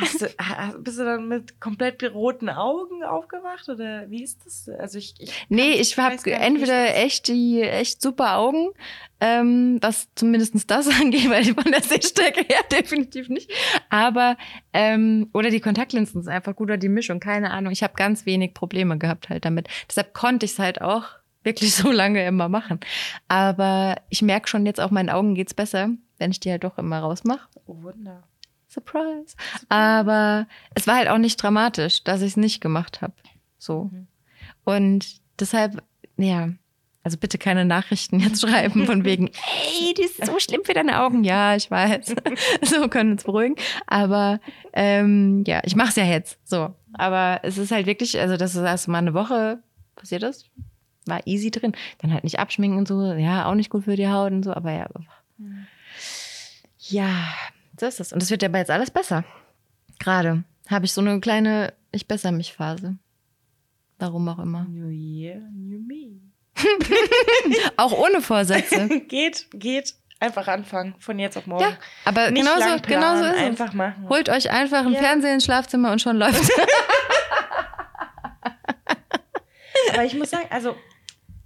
Hast du, bist du dann mit komplett roten Augen aufgewacht oder wie ist das? Also ich, ich Nee, ich habe entweder echt die echt super Augen, ähm, was zumindest das angeht, weil von der Sehstärke her definitiv nicht. Aber ähm, oder die Kontaktlinsen sind einfach gut oder die Mischung, keine Ahnung. Ich habe ganz wenig Probleme gehabt halt damit. Deshalb konnte ich es halt auch wirklich so lange immer machen. Aber ich merke schon jetzt auch meinen Augen geht's besser, wenn ich die halt doch immer rausmache. oh Wunder. Surprise. Aber es war halt auch nicht dramatisch, dass ich es nicht gemacht habe. So. Mhm. Und deshalb, ja, also bitte keine Nachrichten jetzt schreiben von wegen, ey, die ist so schlimm für deine Augen. Ja, ich weiß. so können wir uns beruhigen. Aber ähm, ja, ich mache es ja jetzt. So. Aber es ist halt wirklich, also das ist erst mal eine Woche passiert das. War easy drin. Dann halt nicht abschminken und so. Ja, auch nicht gut für die Haut und so. Aber ja, Mhm. ja, so ist es. Und es wird ja aber jetzt alles besser. Gerade habe ich so eine kleine Ich besser mich Phase. Warum auch immer. New Year, New Me. Auch ohne Vorsätze. geht, geht. Einfach anfangen, von jetzt auf morgen. ja, aber Nicht genauso, genauso ist es. einfach machen. Holt euch einfach ein Ja. Fernseher ins Schlafzimmer und schon läuft Aber ich muss sagen, also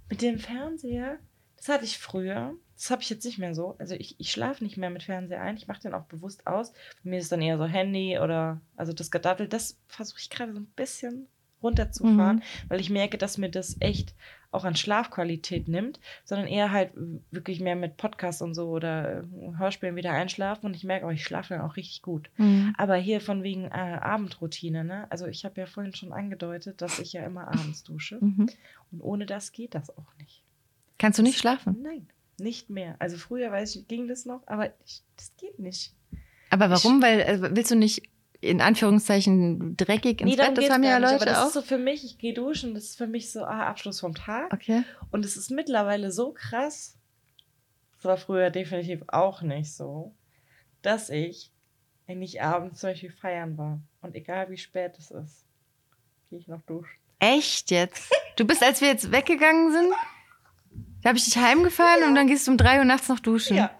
mit dem Fernseher, das hatte ich früher. Das habe ich jetzt nicht mehr so. Also ich, ich schlafe nicht mehr mit Fernseher ein. Ich mache den auch bewusst aus. Bei mir ist dann eher so Handy oder also das Gedaddel. Das versuche ich gerade so ein bisschen runterzufahren, Mhm. weil ich merke, dass mir das echt auch an Schlafqualität nimmt, sondern eher halt wirklich mehr mit Podcasts und so oder äh, Hörspielen wieder einschlafen und ich merke auch, ich schlafe dann auch richtig gut. Mhm. Aber hier von wegen äh, Abendroutine, ne? Also ich habe ja vorhin schon angedeutet, dass ich ja immer abends dusche. Mhm. Und ohne das geht das auch nicht. Kannst du nicht schlafen? Nein, nicht mehr. Also früher weiß ich, ging das noch, aber ich, das geht nicht. Aber warum? Weil äh, willst du nicht in Anführungszeichen dreckig ins darum Bett? Das haben ja gar nicht, aber Leute das auch. ist so für mich, ich gehe duschen, das ist für mich so ah, Abschluss vom Tag. Okay. Und es ist mittlerweile so krass, das war früher definitiv auch nicht so, dass ich, wenn ich abends zum Beispiel feiern war und egal wie spät es ist, gehe ich noch duschen. Echt jetzt? Du bist, als wir jetzt weggegangen sind, da habe ich dich heimgefahren und dann gehst du um drei Uhr nachts noch duschen.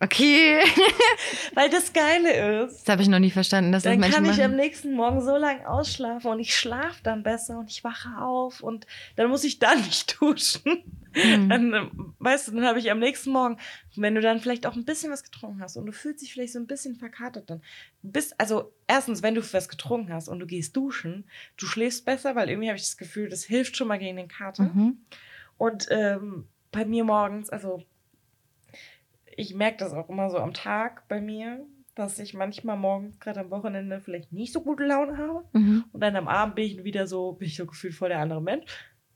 Okay. Weil das Geile ist, Das habe ich noch nie verstanden, dass das dann Menschen kann ich am machen. nächsten Morgen so lange ausschlafen und ich schlafe dann besser und ich wache auf und dann muss ich dann nicht duschen. Hm. Dann, äh, weißt du, dann habe ich am nächsten Morgen, wenn du dann vielleicht auch ein bisschen was getrunken hast und du fühlst dich vielleicht so ein bisschen verkatert, dann bist, also erstens, wenn du was getrunken hast und du gehst duschen, du schläfst besser, weil irgendwie habe ich das Gefühl, das hilft schon mal gegen den Kater. Mhm. Und ähm, bei mir morgens, also ich merke das auch immer so am Tag bei mir, dass ich manchmal morgens, gerade am Wochenende, vielleicht nicht so gute Laune habe. Mhm. Und dann am Abend bin ich wieder so, bin ich so gefühlt voll der andere Mensch.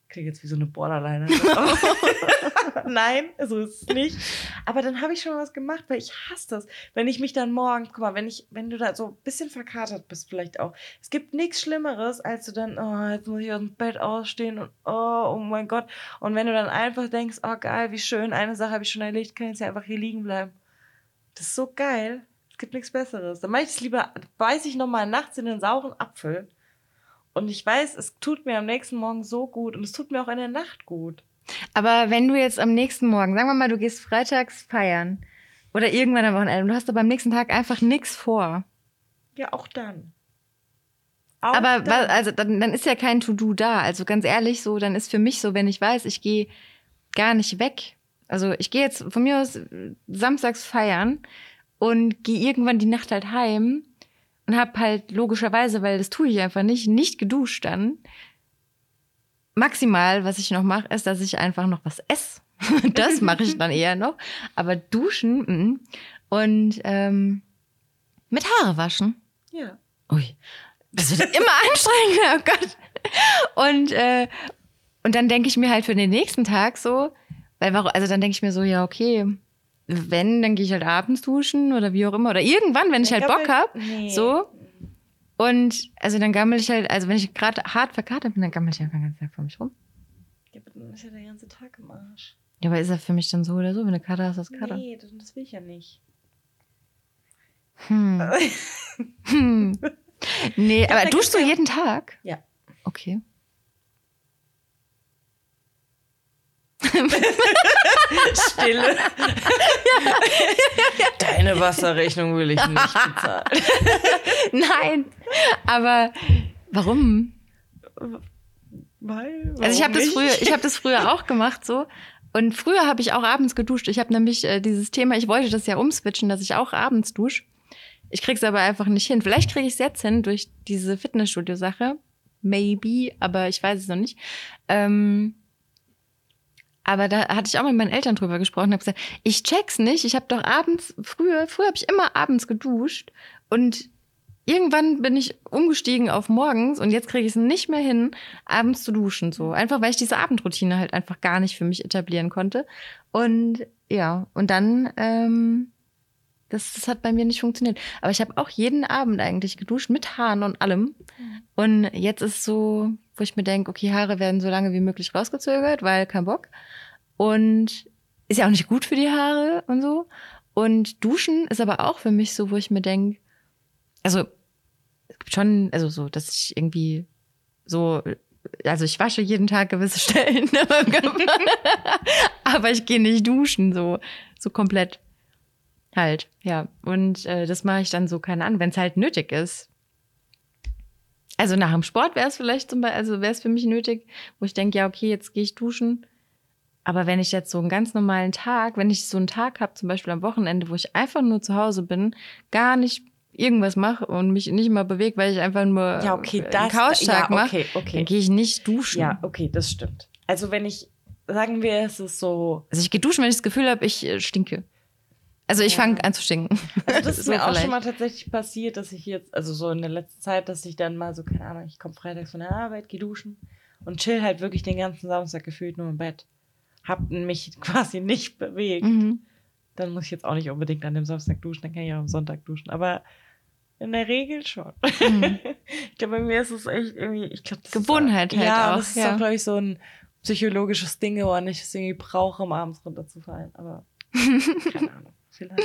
Klingt jetzt wie so eine Borderline. Nein, so ist es nicht. Aber dann habe ich schon was gemacht, weil ich hasse das. Wenn ich mich dann morgens, guck mal, wenn ich, wenn du da so ein bisschen verkatert bist, vielleicht auch. Es gibt nichts Schlimmeres, als du dann, oh, jetzt muss ich aus dem Bett ausstehen und oh, oh mein Gott. Und wenn du dann einfach denkst, oh geil, wie schön, eine Sache habe ich schon erledigt, kann jetzt ja einfach hier liegen bleiben. Das ist so geil. Es gibt nichts Besseres. Dann mache ich es lieber, beiß ich nochmal nachts in den sauren Apfel. Und ich weiß, es tut mir am nächsten Morgen so gut und es tut mir auch in der Nacht gut. Aber wenn du jetzt am nächsten Morgen, sagen wir mal, du gehst freitags feiern oder irgendwann am Wochenende, du hast aber am nächsten Tag einfach nichts vor. Ja, auch dann. Auch aber dann. also dann, dann ist ja kein To-Do da. Also ganz ehrlich, so, dann ist für mich so, wenn ich weiß, ich gehe gar nicht weg. Also ich gehe jetzt von mir aus samstags feiern und gehe irgendwann die Nacht halt heim und hab halt logischerweise, weil das tue ich einfach nicht, nicht geduscht dann. Maximal, was ich noch mache, ist, dass ich einfach noch was esse. das mache ich dann eher noch. Aber duschen mm. und ähm, mit Haare waschen. ja. Ui, das wird immer anstrengender, oh Gott. Und, äh, und dann denke ich mir halt für den nächsten Tag so, weil warum, also dann denke ich mir so, ja, okay, wenn, dann gehe ich halt abends duschen oder wie auch immer. Oder irgendwann, wenn ich halt Bock hab. Nee. So. Und also dann gammel ich halt, also wenn ich gerade hart verkatert bin, dann gammel ich einfach den ganzen Tag vor mich rum. Ja, aber dann ist ja der ganze Tag im Arsch. Ja, aber ist er für mich dann so oder so? Wenn du Kater hast, hast du Kater. Nee, das, will ich ja nicht. Hm. Hm. Nee, aber duschst du jeden Tag? Ja. Okay. Stille. Deine Wasserrechnung will ich nicht bezahlen. Nein, aber warum? Weil, Also ich habe das früher, ich habe das früher auch gemacht so. Und früher habe ich auch abends geduscht. Ich habe nämlich äh, dieses Thema, ich wollte das ja umswitchen, dass ich auch abends dusche. Ich krieg's aber einfach nicht hin. Vielleicht kriege ich es jetzt hin durch diese Fitnessstudio-Sache. Maybe, aber ich weiß es noch nicht. Ähm, aber da hatte ich auch mit meinen Eltern drüber gesprochen und habe gesagt, ich check's nicht. Ich habe doch abends, früher, früher habe ich immer abends geduscht und irgendwann bin ich umgestiegen auf morgens und jetzt kriege ich es nicht mehr hin, abends zu duschen. So. Einfach weil ich diese Abendroutine halt einfach gar nicht für mich etablieren konnte. Und ja, und dann, ähm, das, das hat bei mir nicht funktioniert. Aber ich habe auch jeden Abend eigentlich geduscht mit Haaren und allem. Und jetzt ist so, wo ich mir denke, okay, Haare werden so lange wie möglich rausgezögert, weil kein Bock. Und ist ja auch nicht gut für die Haare und so. Und Duschen ist aber auch für mich so, wo ich mir denke, also es gibt schon, also so, dass ich irgendwie so, also ich wasche jeden Tag gewisse Stellen, aber ich gehe nicht duschen, so, so komplett halt, ja. Und äh, das mache ich dann so, keine Ahnung, wenn es halt nötig ist. Also nach dem Sport wäre es vielleicht zum Beispiel, also wäre es für mich nötig, wo ich denke, ja, okay, jetzt gehe ich duschen. Aber wenn ich jetzt so einen ganz normalen Tag, wenn ich so einen Tag habe, zum Beispiel am Wochenende, wo ich einfach nur zu Hause bin, gar nicht irgendwas mache und mich nicht mal bewege, weil ich einfach nur Ja, okay, einen das Couchtag ja, mache, okay, okay. dann gehe ich nicht duschen. Ja, okay, das stimmt. Also wenn ich, sagen wir, es ist so, Also ich gehe duschen, wenn ich das Gefühl habe, ich äh, stinke. Also ich fange an zu stinken. also das ist So mir auch vielleicht. schon mal tatsächlich passiert, dass ich jetzt, also so in der letzten Zeit, dass ich dann mal so, keine Ahnung, ich komme freitags von der Arbeit, gehe duschen und chill halt wirklich den ganzen Samstag gefühlt nur im Bett. Hab mich quasi nicht bewegt. Mhm. Dann muss ich jetzt auch nicht unbedingt an dem Samstag duschen, dann kann ich auch am Sonntag duschen. Aber in der Regel schon. Mhm. ich glaube, bei mir ist es echt irgendwie, ich glaube, das Gewohnheit ist, halt ja, auch, das ist ja. auch, glaube ich, so ein psychologisches Ding, wo ich es irgendwie brauche, um abends runterzufallen. Aber keine Ahnung. Vielleicht.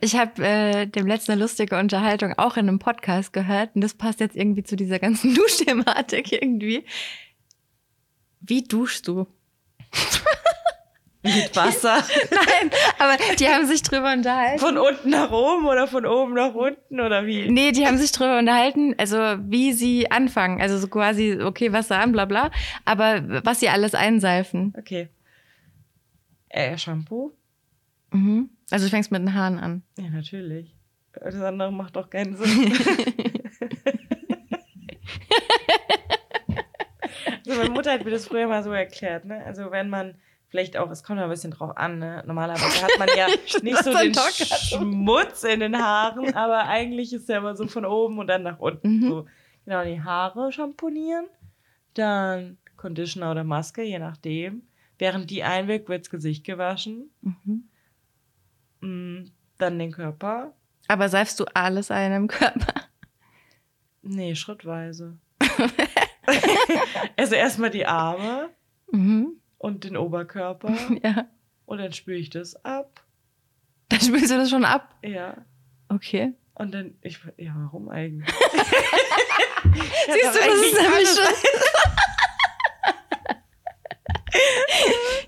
Ich habe äh, dem letzten eine lustige Unterhaltung auch in einem Podcast gehört und das passt jetzt irgendwie zu dieser ganzen Duschthematik irgendwie. Wie duschst du? Mit Wasser. Nein, aber die haben sich drüber unterhalten. Von unten nach oben oder von oben nach unten oder wie? Nee, die haben sich drüber unterhalten, also wie sie anfangen. Also so quasi, okay, Wasser an, bla bla. Aber was sie alles einseifen. Okay. Äh, Shampoo? Mhm. Also du fängst mit den Haaren an. Ja, natürlich. Das andere macht doch keinen Sinn. also meine Mutter hat mir das früher mal so erklärt, ne? Also wenn man vielleicht auch, es kommt ja ein bisschen drauf an, ne? Normalerweise hat man ja nicht so den. Schmutz in den Haaren, aber eigentlich ist ja immer so von oben und dann nach unten. Mhm. So. Genau, die Haare schamponieren, dann Conditioner oder Maske, je nachdem. Während die einwirkt, wirds Gesicht gewaschen. Mhm. Mm, Dann den Körper. Aber seifst du alles ein im Körper? Nee, schrittweise. also erstmal die Arme Mhm. und den Oberkörper Ja. und dann spüre ich das ab. Dann spülst du das schon ab. Ja. Okay. Und dann, ich, ja, warum eigentlich? Siehst du, das ist nämlich schon.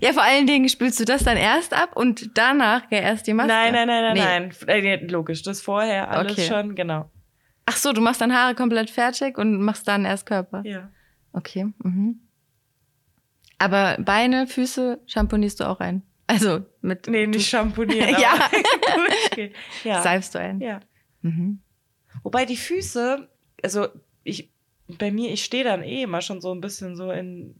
Ja, vor allen Dingen spülst du das dann erst ab und danach ja erst die Maske. Nein, nein, nein, nein, Nee. nein. Äh, Logisch, das vorher alles Okay. schon, genau. Ach so, du machst dann Haare komplett fertig und machst dann erst Körper. Ja. Okay. Mhm. Aber Beine, Füße shampoonierst du auch ein. Also mit Nee, nicht schamponieren. Ja. ja. seifst du ein. ja. Mhm. Wobei die Füße, also ich, bei mir, ich stehe dann eh immer schon so ein bisschen so in,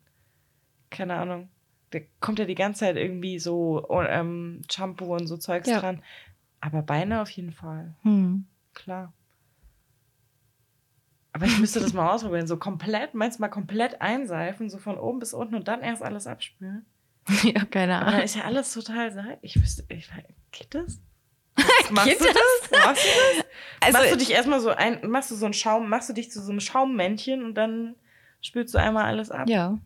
keine Ahnung, da kommt ja die ganze Zeit irgendwie so oh, ähm, Shampoo und so Zeugs Ja. dran. Aber Beine auf jeden Fall, Hm. klar. Aber ich müsste das mal ausprobieren, so komplett, meinst du mal komplett einseifen, so von oben bis unten und dann erst alles abspülen? ja, keine Aber dann Ahnung. ist ja alles total seidig. Ich wüsste, ich, geht das? Machst Geht du das? Machst du das? Also, machst du dich erstmal so ein, machst du so einen Schaum, machst du dich zu so einem Schaummännchen und dann spülst du einmal alles ab. ja.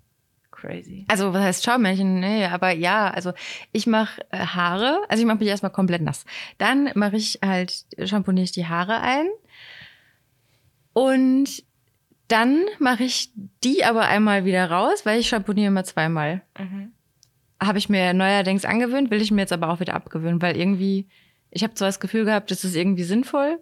Crazy. Also, was heißt Schaummännchen? Nee, aber ja, also ich mache äh, Haare, also ich mache mich erstmal komplett nass. Dann mache ich halt, shampooniere ich die Haare ein. Und dann mache ich die aber einmal wieder raus, weil ich shampooniere immer zweimal. Mhm. habe ich mir neuerdings angewöhnt, will ich mir jetzt aber auch wieder abgewöhnen, weil irgendwie, ich habe zwar das Gefühl gehabt, das ist irgendwie sinnvoll,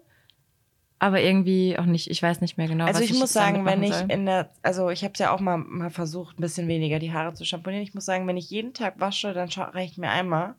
aber irgendwie auch nicht, ich weiß nicht mehr genau. Also was ich, muss damit sagen, wenn ich soll. in der, also ich habe es ja auch mal, mal versucht, ein bisschen weniger die Haare zu schamponieren. Ich muss sagen, wenn ich jeden Tag wasche, dann reicht mir einmal.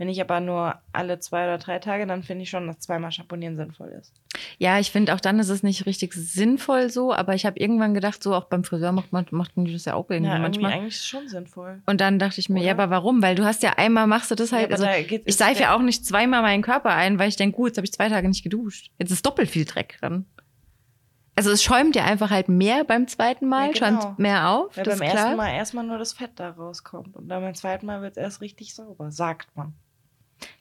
Wenn ich aber nur alle zwei oder drei Tage, dann finde ich schon, dass zweimal schamponieren sinnvoll ist. Ja, ich finde auch dann ist es nicht richtig sinnvoll so, aber ich habe irgendwann gedacht, so auch beim Friseur macht man machten die das ja auch irgendwie Ja, irgendwie manchmal. eigentlich ist es schon sinnvoll. Und dann dachte ich mir, ja, Oder? aber warum? Weil du hast ja einmal machst du das halt, Ja, also da ich seife ja auch nicht zweimal meinen Körper ein, weil ich denke, gut, jetzt habe ich zwei Tage nicht geduscht. Jetzt ist doppelt viel Dreck dran. Also es schäumt ja einfach halt mehr beim zweiten Mal, Ja, genau. schäumt mehr auf, Weil beim ersten Mal erstmal nur das Fett da rauskommt. Und dann beim zweiten Mal wird es erst richtig sauber, sagt man.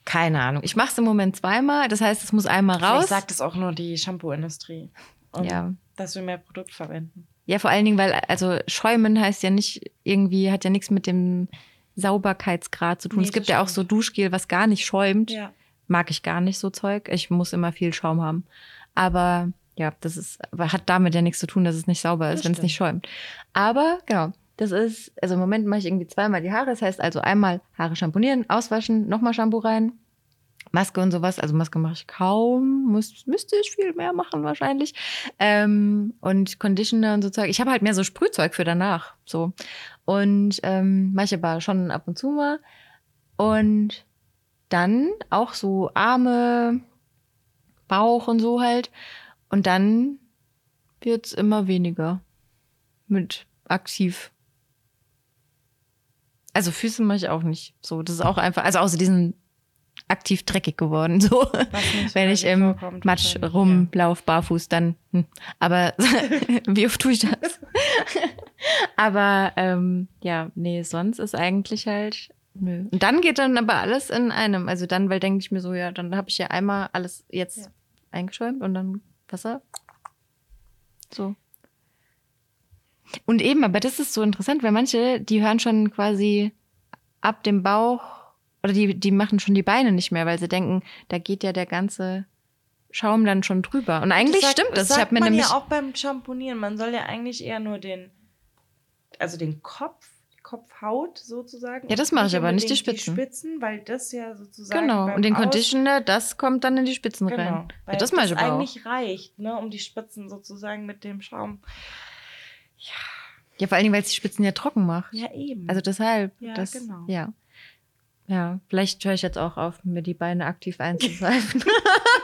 Keine Ahnung. Ich mache es im Moment zweimal, das heißt, es muss einmal raus. sagt es auch nur die Shampoo-Industrie. Um, Ja. Dass wir mehr Produkt verwenden. Ja, vor allen Dingen, weil, also schäumen heißt ja nicht irgendwie, hat ja nichts mit dem Sauberkeitsgrad zu tun. Nee, es gibt ja auch so. Duschgel, was gar nicht schäumt. Ja. Mag ich gar nicht so Zeug. Ich muss immer viel Schaum haben. Aber ja, das ist, hat damit ja nichts zu tun, dass es nicht sauber ist, wenn es nicht schäumt. Aber genau, das ist, also im Moment mache ich irgendwie zweimal die Haare. Das heißt also einmal Haare schamponieren, auswaschen, nochmal Shampoo rein. Maske und sowas, also Maske mache ich kaum, muss, müsste ich viel mehr machen wahrscheinlich. Ähm, und Conditioner und so Zeug. Ich habe halt mehr so Sprühzeug für danach. So. Und ähm, mache ich aber schon ab und zu mal. Und dann auch so Arme, Bauch und so halt. Und dann wird's immer weniger mit aktiv. Also Füße mache ich auch nicht. So, das ist auch einfach, also außer diesen aktiv dreckig geworden. So, nicht wenn ich im vorkommt, Matsch rumlauf, barfuß, dann. Hm. Aber wie oft tue ich das? aber ähm, ja, nee, sonst ist eigentlich halt. Nö. Und dann geht dann aber alles in einem. Also dann, weil denke ich mir so, ja, dann habe ich ja einmal alles jetzt Ja. eingeschäumt und dann Wasser. So. Und eben, aber das ist so interessant, weil manche, die hören schon quasi ab dem Bauch oder die, die machen schon die Beine nicht mehr, weil sie denken, da geht ja der ganze Schaum dann schon drüber. Und eigentlich sagt- stimmt das. Ich sagt habe mir man nämlich. ja auch beim Schamponieren. Man soll ja eigentlich eher nur den, also den Kopf, die Kopfhaut sozusagen. Ja, das mache ich aber, nicht die Spitzen. Die Spitzen, weil das ja sozusagen. genau. Und den Aus- Conditioner, das kommt dann in die Spitzen Genau. rein. Weil Ja, das mache ich aber auch. eigentlich reicht, ne, um die Spitzen sozusagen mit dem Schaum. Ja, vor allen Dingen, weil es die Spitzen ja trocken macht. Ja, eben. Also deshalb. Ja, das, genau. Ja. Ja, vielleicht höre ich jetzt auch auf, mir die Beine aktiv einzuseifen.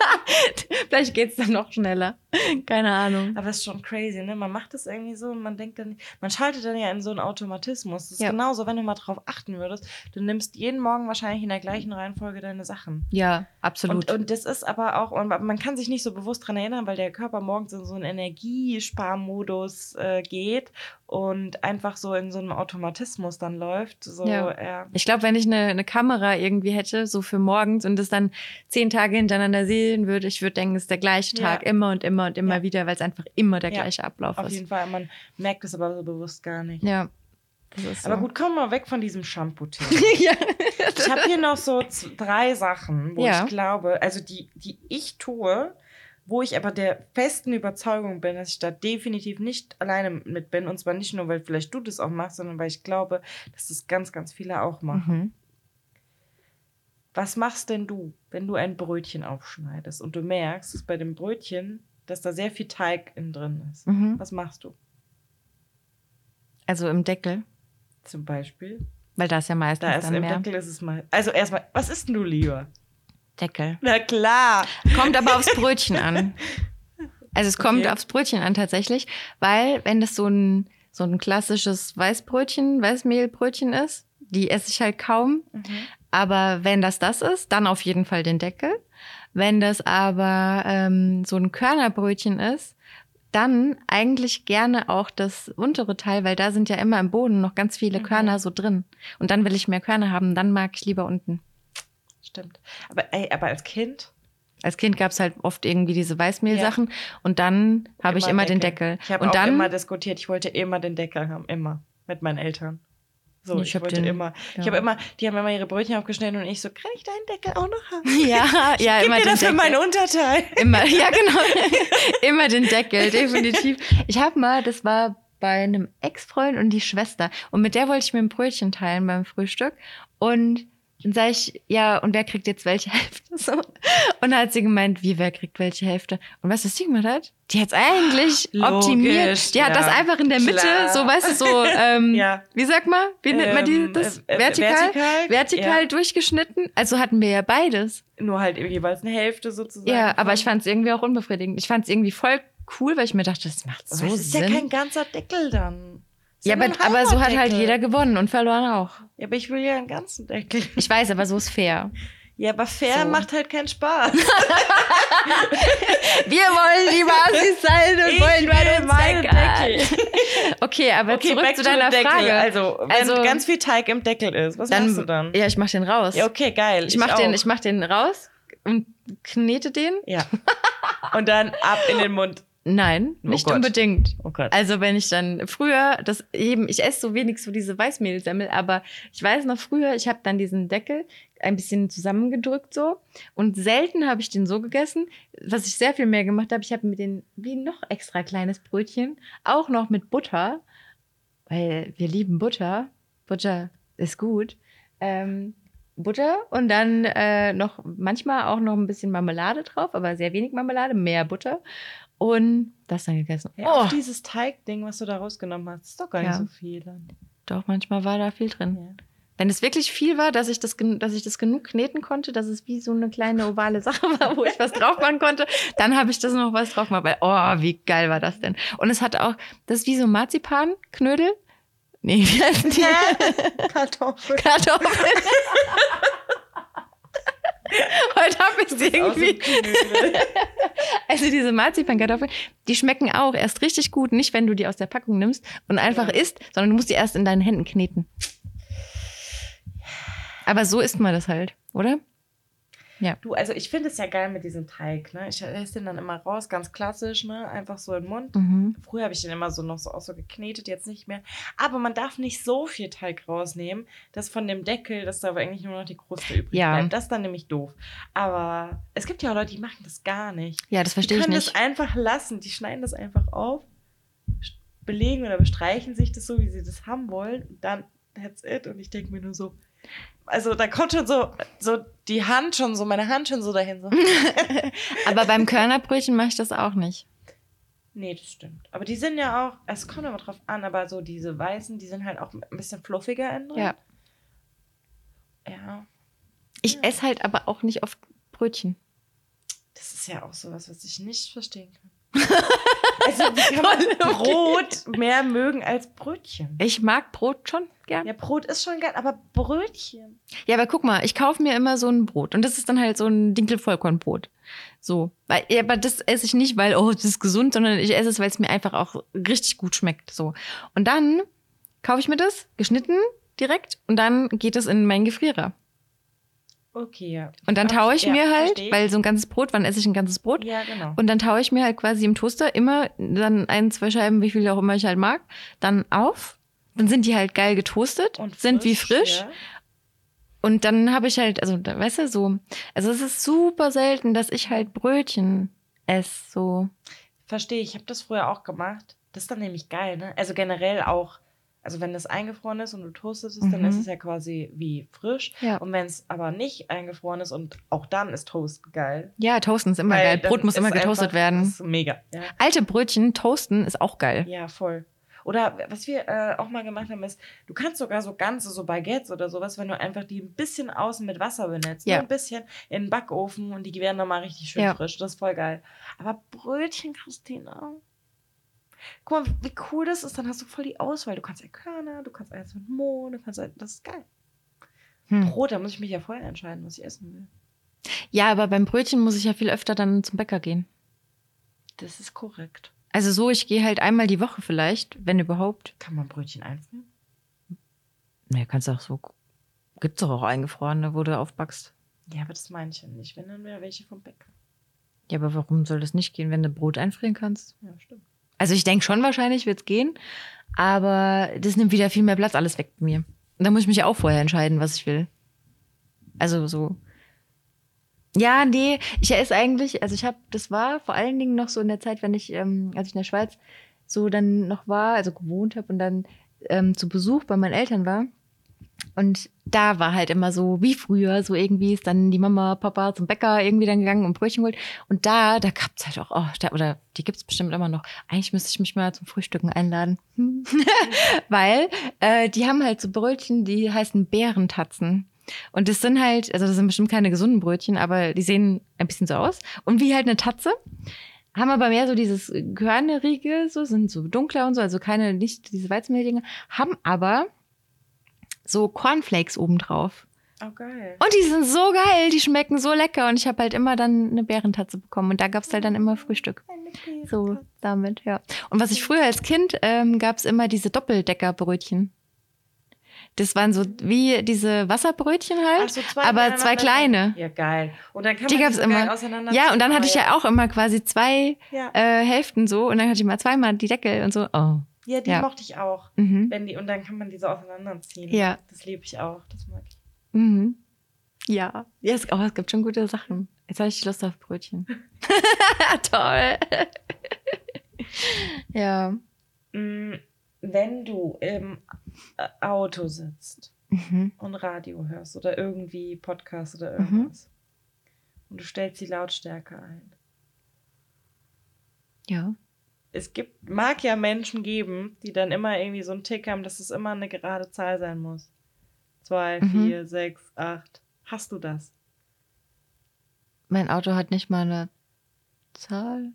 vielleicht geht's dann noch schneller. Keine Ahnung. Aber es ist schon crazy, ne? Man macht das irgendwie so und man denkt dann, man schaltet dann ja in so einen Automatismus. Das ist Ja. genauso, wenn du mal drauf achten würdest. Du nimmst jeden Morgen wahrscheinlich in der gleichen Reihenfolge deine Sachen. Ja, absolut. Und, und das ist aber auch, und man kann sich nicht so bewusst dran erinnern, weil der Körper morgens in so einen Energiesparmodus äh, geht und einfach so in so einem Automatismus dann läuft. So, Ja. ja. Ich glaube, wenn ich eine, eine Kamera irgendwie hätte, so für morgens und das dann zehn Tage hintereinander sehen würde, ich würde denken, es ist der gleiche Ja. Tag immer und immer und immer Ja. wieder, weil es einfach immer der gleiche Ablauf Auf ist. jeden Fall, man merkt es aber so bewusst gar nicht. Ja. So. Aber gut, kommen wir weg von diesem Shampoo-Thema. ja. Ich habe hier noch so drei Sachen, wo Ja. ich glaube, also die, die ich tue, wo ich aber der festen Überzeugung bin, dass ich da definitiv nicht alleine mit bin. Und zwar nicht nur, weil vielleicht du das auch machst, sondern weil ich glaube, dass das ganz, ganz viele auch machen. Mhm. Was machst denn du, wenn du ein Brötchen aufschneidest und du merkst, dass bei dem Brötchen, dass da sehr viel Teig innen drin ist? Mhm. Was machst du Also im Deckel, zum Beispiel? weil da ist ja meistens Da ist dann im mehr Deckel ist es mal. Also erstmal, was isst denn du lieber? Deckel. Na klar. Kommt aber aufs Brötchen an. Also es kommt Okay. aufs Brötchen an tatsächlich, weil wenn das so ein so ein klassisches Weißbrötchen, Weißmehlbrötchen ist, die esse ich halt kaum. Aber wenn das das ist, dann auf jeden Fall den Deckel. Wenn das aber ähm, so ein Körnerbrötchen ist, dann eigentlich gerne auch das untere Teil, weil da sind ja immer im Boden noch ganz viele Mhm. Körner so drin. Und dann will ich mehr Körner haben, dann mag ich lieber unten. Stimmt. Aber, ey, aber als Kind Als Kind gab es halt oft irgendwie diese Weißmehlsachen und dann habe ich immer den Deckel. Ich habe auch dann immer diskutiert, ich wollte immer den Deckel haben, immer. Mit meinen Eltern. So, Ich ich, hab wollte den- immer. ja. Ich habe immer, die haben immer ihre Brötchen aufgeschnitten und ich so, kann ich deinen Deckel auch noch haben? ja, ja, Gib immer mir den dafür Deckel. mein Unterteil. Immer, ja, genau. immer den Deckel, definitiv. Ich habe mal, das war bei einem Ex-Freund und die Schwester. Und mit der wollte ich mir ein Brötchen teilen beim Frühstück. Und dann sage ich, ja, und wer kriegt jetzt welche Hälfte? So. Und dann hat sie gemeint, wie, wer kriegt welche Hälfte? Und weißt du, was sie gemacht hat? Die hat es eigentlich Logisch, optimiert. Die hat ja. das einfach in der Mitte, Klar. so, weißt du, so, ähm, Ja. wie sagt man? Wie nennt man die, Ähm, das? äh, äh, vertikal? vertikal? Vertikal Ja. durchgeschnitten. Also hatten wir ja beides. Nur halt jeweils eine Hälfte sozusagen. Ja, aber ich fand es irgendwie auch unbefriedigend. Ich fand es irgendwie voll cool, weil ich mir dachte, das macht so Aber es ist Sinn. ja kein ganzer Deckel dann. Ja, aber, aber so hat halt jeder gewonnen und verloren auch. Ja, aber ich will ja einen ganzen Deckel. Ich weiß, aber so ist fair. Ja, aber fair So. macht halt keinen Spaß. Wir wollen die Basis sein und Ich wollen uns meine Deckel. Okay, aber Okay, zurück zu deiner Deckel. Frage. Also, wenn Also- ganz viel Teig im Deckel ist, was machst du dann? Ja, ich mach den raus. Ja, okay, geil. ich, mach den, auch. ich mach den raus und knete den. Ja. Und dann ab in den Mund. Nein, Oh nicht Gott. unbedingt. Oh Gott. Also wenn ich dann früher, das eben, ich esse so wenig so diese Weißmehlsemmel, aber ich weiß noch früher, ich habe dann diesen Deckel ein bisschen zusammengedrückt so und selten habe ich den so gegessen. Was ich sehr viel mehr gemacht habe, ich habe mir den wie noch extra kleines Brötchen auch noch mit Butter, weil wir lieben Butter. Butter ist gut. Ähm, Butter und dann äh, noch manchmal auch noch ein bisschen Marmelade drauf, aber sehr wenig Marmelade, mehr Butter und das dann gegessen. Ja, oh, auch dieses Teigding, was du da rausgenommen hast, ist doch gar nicht Ja. so viel dann. Doch, manchmal war da viel drin. Ja. Wenn es wirklich viel war, dass ich das, dass ich das genug kneten konnte, dass es wie so eine kleine ovale Sache war, wo ich was drauf machen konnte, dann habe ich das noch was drauf gemacht. Weil, oh, wie geil war das denn? Und es hat auch, das ist wie so Marzipan-Knödel. Nee, wie heißen die? Kartoffeln. Kartoffeln. Heute habe ich sie irgendwie. Also diese Marzipankartoffeln, die schmecken auch erst richtig gut, nicht wenn du die aus der Packung nimmst und einfach Ja. isst, sondern du musst die erst in deinen Händen kneten. Aber so isst man das halt, oder? Du, also ich finde es ja geil mit diesem Teig, ne? Ich esse den dann immer raus, ganz klassisch, ne? Einfach so in den Mund. Mhm. Früher habe ich den immer so noch so auch so geknetet, jetzt nicht mehr. Aber man darf nicht so viel Teig rausnehmen, dass von dem Deckel, dass da aber eigentlich nur noch die Kruste übrig Ja. bleibt. Das ist dann nämlich doof. Aber es gibt ja auch Leute, die machen das gar nicht. Ja, das Die verstehe ich können nicht. das einfach lassen. Die schneiden das einfach auf, belegen oder bestreichen sich das so, wie sie das haben wollen. Und dann, that's it. Und ich denke mir nur so, also da kommt schon so, so die Hand schon so, meine Hand schon so dahin. So. Aber beim Körnerbrötchen mache ich das auch nicht. nee, das stimmt. Aber die sind ja auch, es kommt immer drauf an, aber so diese weißen, die sind halt auch ein bisschen fluffiger innen drin. Ja. Ja, Ich Ja. esse halt aber auch nicht oft Brötchen. das ist ja auch sowas, was ich nicht verstehen kann. Also wie kann man Brot mehr mögen als Brötchen? Ich mag Brot schon gern. Ja, Brot ist schon geil, aber Brötchen. Ja, aber guck mal, ich kaufe mir immer so ein Brot und das ist dann halt so ein Dinkel-Vollkornbrot. So, aber das esse ich nicht, weil oh, das ist gesund, sondern ich esse es, weil es mir einfach auch richtig gut schmeckt. So und dann kaufe ich mir das geschnitten direkt und dann geht es in meinen Gefrierer. Okay, ja. Und dann taue ich Ja, mir halt, versteh ich. weil so ein ganzes Brot, wann esse ich ein ganzes Brot? Ja, genau. Und dann taue ich mir halt quasi im Toaster immer dann ein, zwei Scheiben, wie viel auch immer ich halt mag, dann auf. Dann sind die halt geil getoastet, sind wie frisch. Ja. Und dann habe ich halt, also, weißt du, so. Also, es ist super selten, dass ich halt Brötchen esse, so. Verstehe, ich habe das früher auch gemacht. Das ist dann nämlich geil, ne? Also generell auch, also wenn das eingefroren ist und du toastest es, dann Mhm. ist es ja quasi wie frisch. Ja. Und wenn es aber nicht eingefroren ist und auch dann ist Toast geil. Ja, toasten ist immer geil. dann Brot muss immer getoastet werden. Das ist mega. Ja. Alte Brötchen toasten ist auch geil. Ja, voll. Oder was wir äh, auch mal gemacht haben, ist, du kannst sogar so ganze, so Baguettes oder sowas, wenn du einfach die ein bisschen außen mit Wasser benetzt, Ja. ein bisschen in den Backofen und die werden nochmal richtig schön Ja. frisch. Das ist voll geil. Aber Brötchen, Christina. Guck mal, wie cool das ist. Dann hast du voll die Auswahl. Du kannst ja Körner, du kannst eins mit Mohn, du kannst, das ist geil. Hm. Brot, da muss ich mich ja vorher entscheiden, was ich essen will. Ja, aber beim Brötchen muss ich ja viel öfter dann zum Bäcker gehen. Das ist korrekt. Also so, ich gehe halt einmal die Woche vielleicht, wenn überhaupt. Kann man Brötchen einfrieren? Ne, kannst auch so. Gibt's doch auch eingefrorene, wo du aufbackst. Ja, aber das meine ich ja nicht. Wenn, dann wäre welche vom Bäcker. Ja, aber warum soll das nicht gehen, wenn du Brot einfrieren kannst? Ja, stimmt. Also ich denke schon wahrscheinlich wird's gehen, aber das nimmt wieder viel mehr Platz alles weg bei mir. Und da muss ich mich ja auch vorher entscheiden, was ich will. Also so. Ja, nee, ich esse eigentlich, also ich habe, das war vor allen Dingen noch so in der Zeit, wenn ich, ähm, als ich in der Schweiz so dann noch war, also gewohnt habe und dann ähm, zu Besuch bei meinen Eltern war. Und da war halt immer so, wie früher, so irgendwie ist dann die Mama, Papa zum Bäcker irgendwie dann gegangen und Brötchen geholt. Und da, da gab's halt auch, oh, da, oder die gibt's bestimmt immer noch. Eigentlich müsste ich mich mal zum Frühstücken einladen. Weil äh, die haben halt so Brötchen, die heißen Bärentatzen. Und das sind halt, also das sind bestimmt keine gesunden Brötchen, aber die sehen ein bisschen so aus. Und wie halt eine Tatze. Haben aber mehr so dieses Körnerige, so sind so dunkler und so, also keine, nicht diese Weizenmehldinger, haben aber so Cornflakes obendrauf. Oh, geil. Und die sind so geil, die schmecken so lecker. Und ich habe halt immer dann eine Bärentatze bekommen. Und da gab's halt dann immer Frühstück. So, damit, ja. Und was ich früher als Kind, ähm, gab's immer diese Doppeldeckerbrötchen. Das waren so wie diese Wasserbrötchen halt, so, zwei aber zwei kleine. Ja, geil. Und dann kann Die man so geil immer. auseinander Ja, und dann hatte ich ja auch immer quasi zwei Ja, äh, Hälften so. Und dann hatte ich mal zweimal die Deckel und so. Oh. Ja die ja. mochte ich auch. Mhm. Wenn die, und dann kann man die so auseinanderziehen. Ja. Das liebe ich auch. Das mag ich. Mhm. Ja. ja es, oh, es gibt schon gute Sachen. Jetzt habe ich Lust auf Brötchen. Toll. ja. Mm, Wenn du im äh, Auto sitzt Mhm. und Radio hörst oder irgendwie Podcast oder Mhm. irgendwas und du stellst die Lautstärke ein. Ja. Es gibt, mag ja Menschen geben, die dann immer irgendwie so einen Tick haben, dass es immer eine gerade Zahl sein muss. Zwei, Mhm. vier, sechs, acht. Hast du das? Mein Auto hat nicht mal eine Zahl.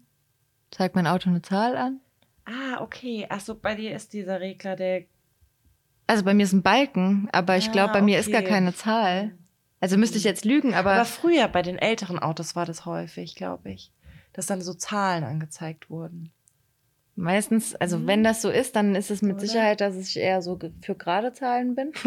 Zeigt mein Auto eine Zahl an? Ah, okay. Achso, bei dir ist dieser Regler der. Also bei mir ist ein Balken, aber ich Ah, glaube, bei mir ist gar keine Zahl. Also müsste ich jetzt lügen, aber, Aber früher bei den älteren Autos war das häufig, glaube ich. Dass dann so Zahlen angezeigt wurden. Meistens, also Mhm. wenn das so ist, dann ist es mit Oder? Sicherheit, dass ich eher so für gerade Zahlen bin.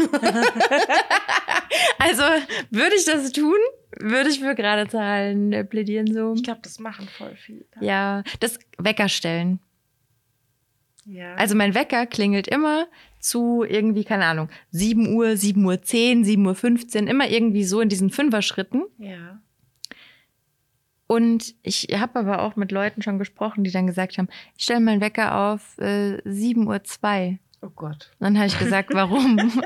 also würde ich das tun, würde ich für gerade Zahlen äh, plädieren so. Ich glaube, das machen voll viele. Ja, das Wecker stellen. ja. Also mein Wecker klingelt immer zu irgendwie, keine Ahnung, 7 Uhr, 7 Uhr 10, 7 Uhr 15, immer irgendwie so in diesen Fünfer-Schritten. ja. Und ich habe aber auch mit Leuten schon gesprochen, die dann gesagt haben, ich stelle meinen Wecker auf äh, 7 Uhr 2. Oh Gott. Und dann habe ich gesagt, warum?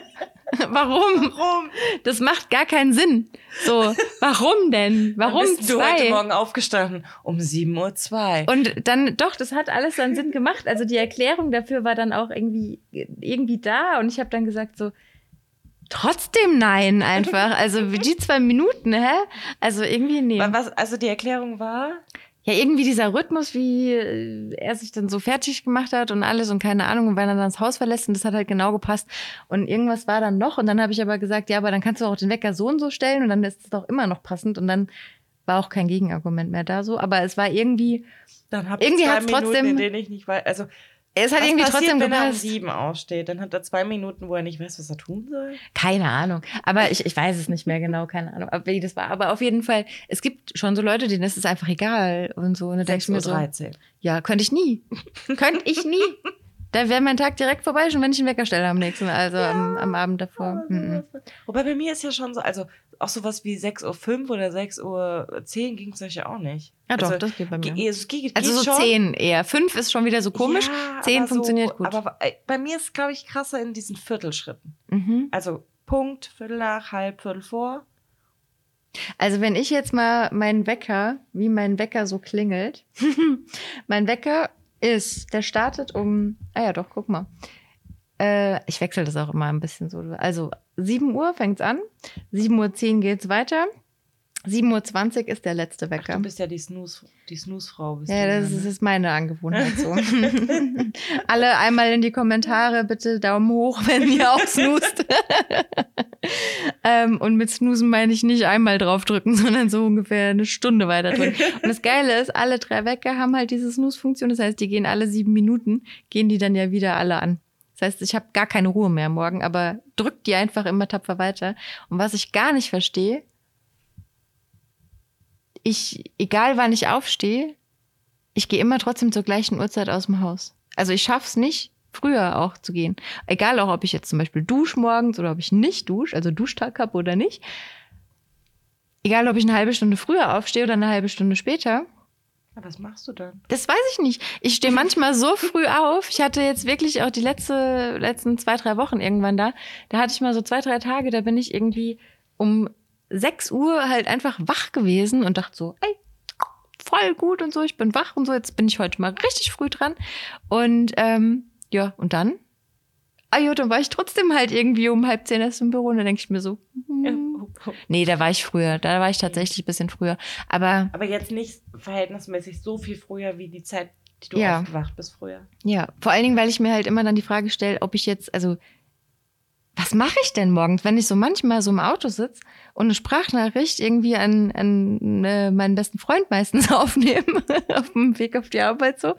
warum? Warum? Das macht gar keinen Sinn. So, warum denn? Warum Wann bist du heute zwei? Morgen aufgestanden? Um 7.02 Uhr. Und dann, doch, das hat alles dann Sinn gemacht. Also die Erklärung dafür war dann auch irgendwie, irgendwie da. Und ich habe dann gesagt so, trotzdem nein einfach. Also wie die zwei Minuten, hä? Also irgendwie nee. Was, also die Erklärung war? Ja, irgendwie dieser Rhythmus, wie äh, er sich dann so fertig gemacht hat und alles und keine Ahnung, und wann er dann das Haus verlässt und das hat halt genau gepasst. Und irgendwas war dann noch und dann habe ich aber gesagt, ja, aber dann kannst du auch den Wecker so und so stellen und dann ist es doch immer noch passend und dann war auch kein Gegenargument mehr da so. Aber es war irgendwie, Dann hab Irgendwie ich hat's Minuten, trotzdem- in denen ich nicht weiß. Also, es hat was irgendwie passiert, trotzdem wenn er um gepasst. sieben aufsteht? Dann hat er zwei Minuten, wo er nicht weiß, was er tun soll. Keine Ahnung. Aber ich, ich weiß es nicht mehr genau, keine Ahnung, ob- wie das war. Aber auf jeden Fall, es gibt schon so Leute, denen ist es einfach egal und so. Und da denke ich mir so, 6.13 Uhr. ja, könnte ich nie. könnte ich nie. Da wäre mein Tag direkt vorbei, schon wenn ich einen Wecker stelle am nächsten, also am, am Abend davor. Mhm. Wobei bei mir ist ja schon so, also auch sowas wie 6.05 Uhr oder 6.10 Uhr ging es ja auch nicht. Ja, doch, also, das geht bei mir. ge- es geht, Also so schon. zehn eher. Fünf ist schon wieder so komisch. Ja, Zehn aber funktioniert so, gut. Aber äh, bei mir ist es, glaube ich, krasser in diesen Viertelschritten. Mhm. Also Punkt, Viertel nach, halb, Viertel vor. Also wenn ich jetzt mal meinen Wecker, wie mein Wecker so klingelt, mein Wecker ist, der startet um, ah ja doch, guck mal. Äh, ich wechsle das auch immer ein bisschen so. Also 7 Uhr fängt's an, 7.10 Uhr geht's weiter, 7.20 Uhr ist der letzte Ach, Wecker. du bist ja die Snooze, die Snooze-Frau. bist ja, du das ne? ist, ist meine Angewohnheit so. Alle einmal in die Kommentare bitte Daumen hoch, wenn ihr auch snoost. ähm, und mit snoosen meine ich nicht einmal draufdrücken, sondern so ungefähr eine Stunde weiter drücken. Und das Geile ist, alle drei Wecker haben halt diese Snooze-Funktion. Das heißt, die gehen alle sieben Minuten, gehen die dann ja wieder alle an. Das heißt, ich habe gar keine Ruhe mehr morgen, aber drückt die einfach immer tapfer weiter. Und was ich gar nicht verstehe, ich, egal wann ich aufstehe, ich gehe immer trotzdem zur gleichen Uhrzeit aus dem Haus. Also ich schaff's nicht, früher auch zu gehen. Egal auch, ob ich jetzt zum Beispiel dusche morgens oder ob ich nicht dusche, also Duschtag habe oder nicht. Egal, ob ich eine halbe Stunde früher aufstehe oder eine halbe Stunde später. was machst du dann? Das weiß ich nicht. Ich stehe manchmal so früh auf. Ich hatte jetzt wirklich auch die letzte, letzten zwei, drei Wochen irgendwann da. Da hatte ich mal so zwei, drei Tage, da bin ich irgendwie um 6 Uhr halt einfach wach gewesen und dachte so, ey, voll gut und so, ich bin wach und so, jetzt bin ich heute mal richtig früh dran. Und ähm, ja, und dann? Ah ja, dann war ich trotzdem halt irgendwie um halb zehn erst im Büro und dann denke ich mir so, hm. nee, da war ich früher, da war ich tatsächlich ein bisschen früher. Aber, Aber jetzt nicht verhältnismäßig so viel früher wie die Zeit, die du Ja. aufgewacht bist früher. ja, vor allen Dingen, weil ich mir halt immer dann die Frage stelle, ob ich jetzt, also was mache ich denn morgens, wenn ich so manchmal so im Auto sitze und eine Sprachnachricht irgendwie an, an äh, meinen besten Freund meistens aufnehme, auf dem Weg auf die Arbeit so.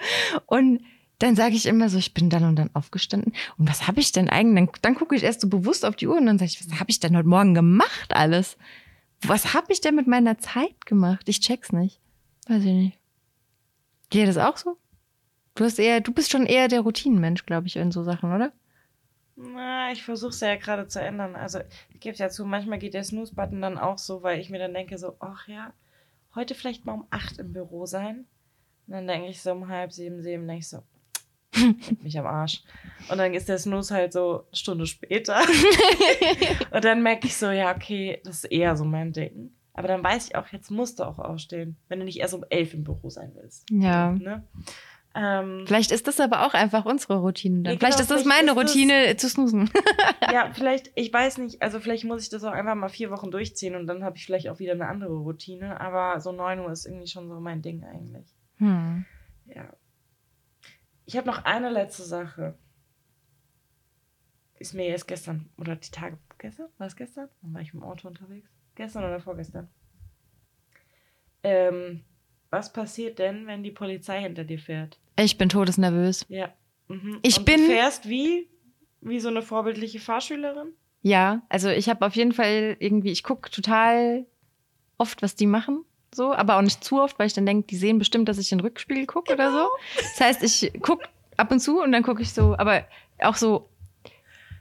Und dann sage ich immer so, ich bin dann und dann aufgestanden. Und was habe ich denn eigentlich? Dann, dann gucke ich erst so bewusst auf die Uhr und dann sage ich, was habe ich denn heute Morgen gemacht alles? Was habe ich denn mit meiner Zeit gemacht? Ich check's nicht. Weiß ich nicht. Geht das auch so? Du hast eher, du bist schon eher der Routinenmensch, glaube ich, in so Sachen, oder? Na, ich versuche es ja gerade zu ändern. Also, ich gebe ja zu, manchmal geht der Snooze-Button dann auch so, weil ich mir dann denke so, ach ja, heute vielleicht mal um acht im Büro sein. Und dann denke ich so um halb sieben, sieben, denke ich so, mich am Arsch. Und dann ist der Snooze halt so eine Stunde später. Und dann merke ich so, ja, okay, das ist eher so mein Ding. Aber dann weiß ich auch, jetzt musst du auch aufstehen, wenn du nicht erst um elf im Büro sein willst. Ja. Ne? Ähm, Vielleicht ist das aber auch einfach unsere Routine dann. Ja, vielleicht genau, ist das vielleicht meine ist das- Routine zu snoosen. ja, vielleicht, ich weiß nicht, also vielleicht muss ich das auch einfach mal vier Wochen durchziehen und dann habe ich vielleicht auch wieder eine andere Routine. Aber so 9 Uhr ist irgendwie schon so mein Ding eigentlich. Hm. Ja. Ich habe noch eine letzte Sache. Ist mir erst gestern oder die Tage gestern? War es gestern? Dann war ich im Auto unterwegs. Gestern oder vorgestern? Ähm, was passiert denn, wenn die Polizei hinter dir fährt? Ich bin todesnervös. Ja. Mhm. Ich Und bin- Du fährst wie? Wie so eine vorbildliche Fahrschülerin? Ja, also ich habe auf jeden Fall irgendwie, ich gucke total oft, was die machen. So, aber auch nicht zu oft, weil ich dann denke, die sehen bestimmt, dass ich in den Rückspiegel gucke oder so. Das heißt, ich gucke ab und zu und dann gucke ich so, aber auch so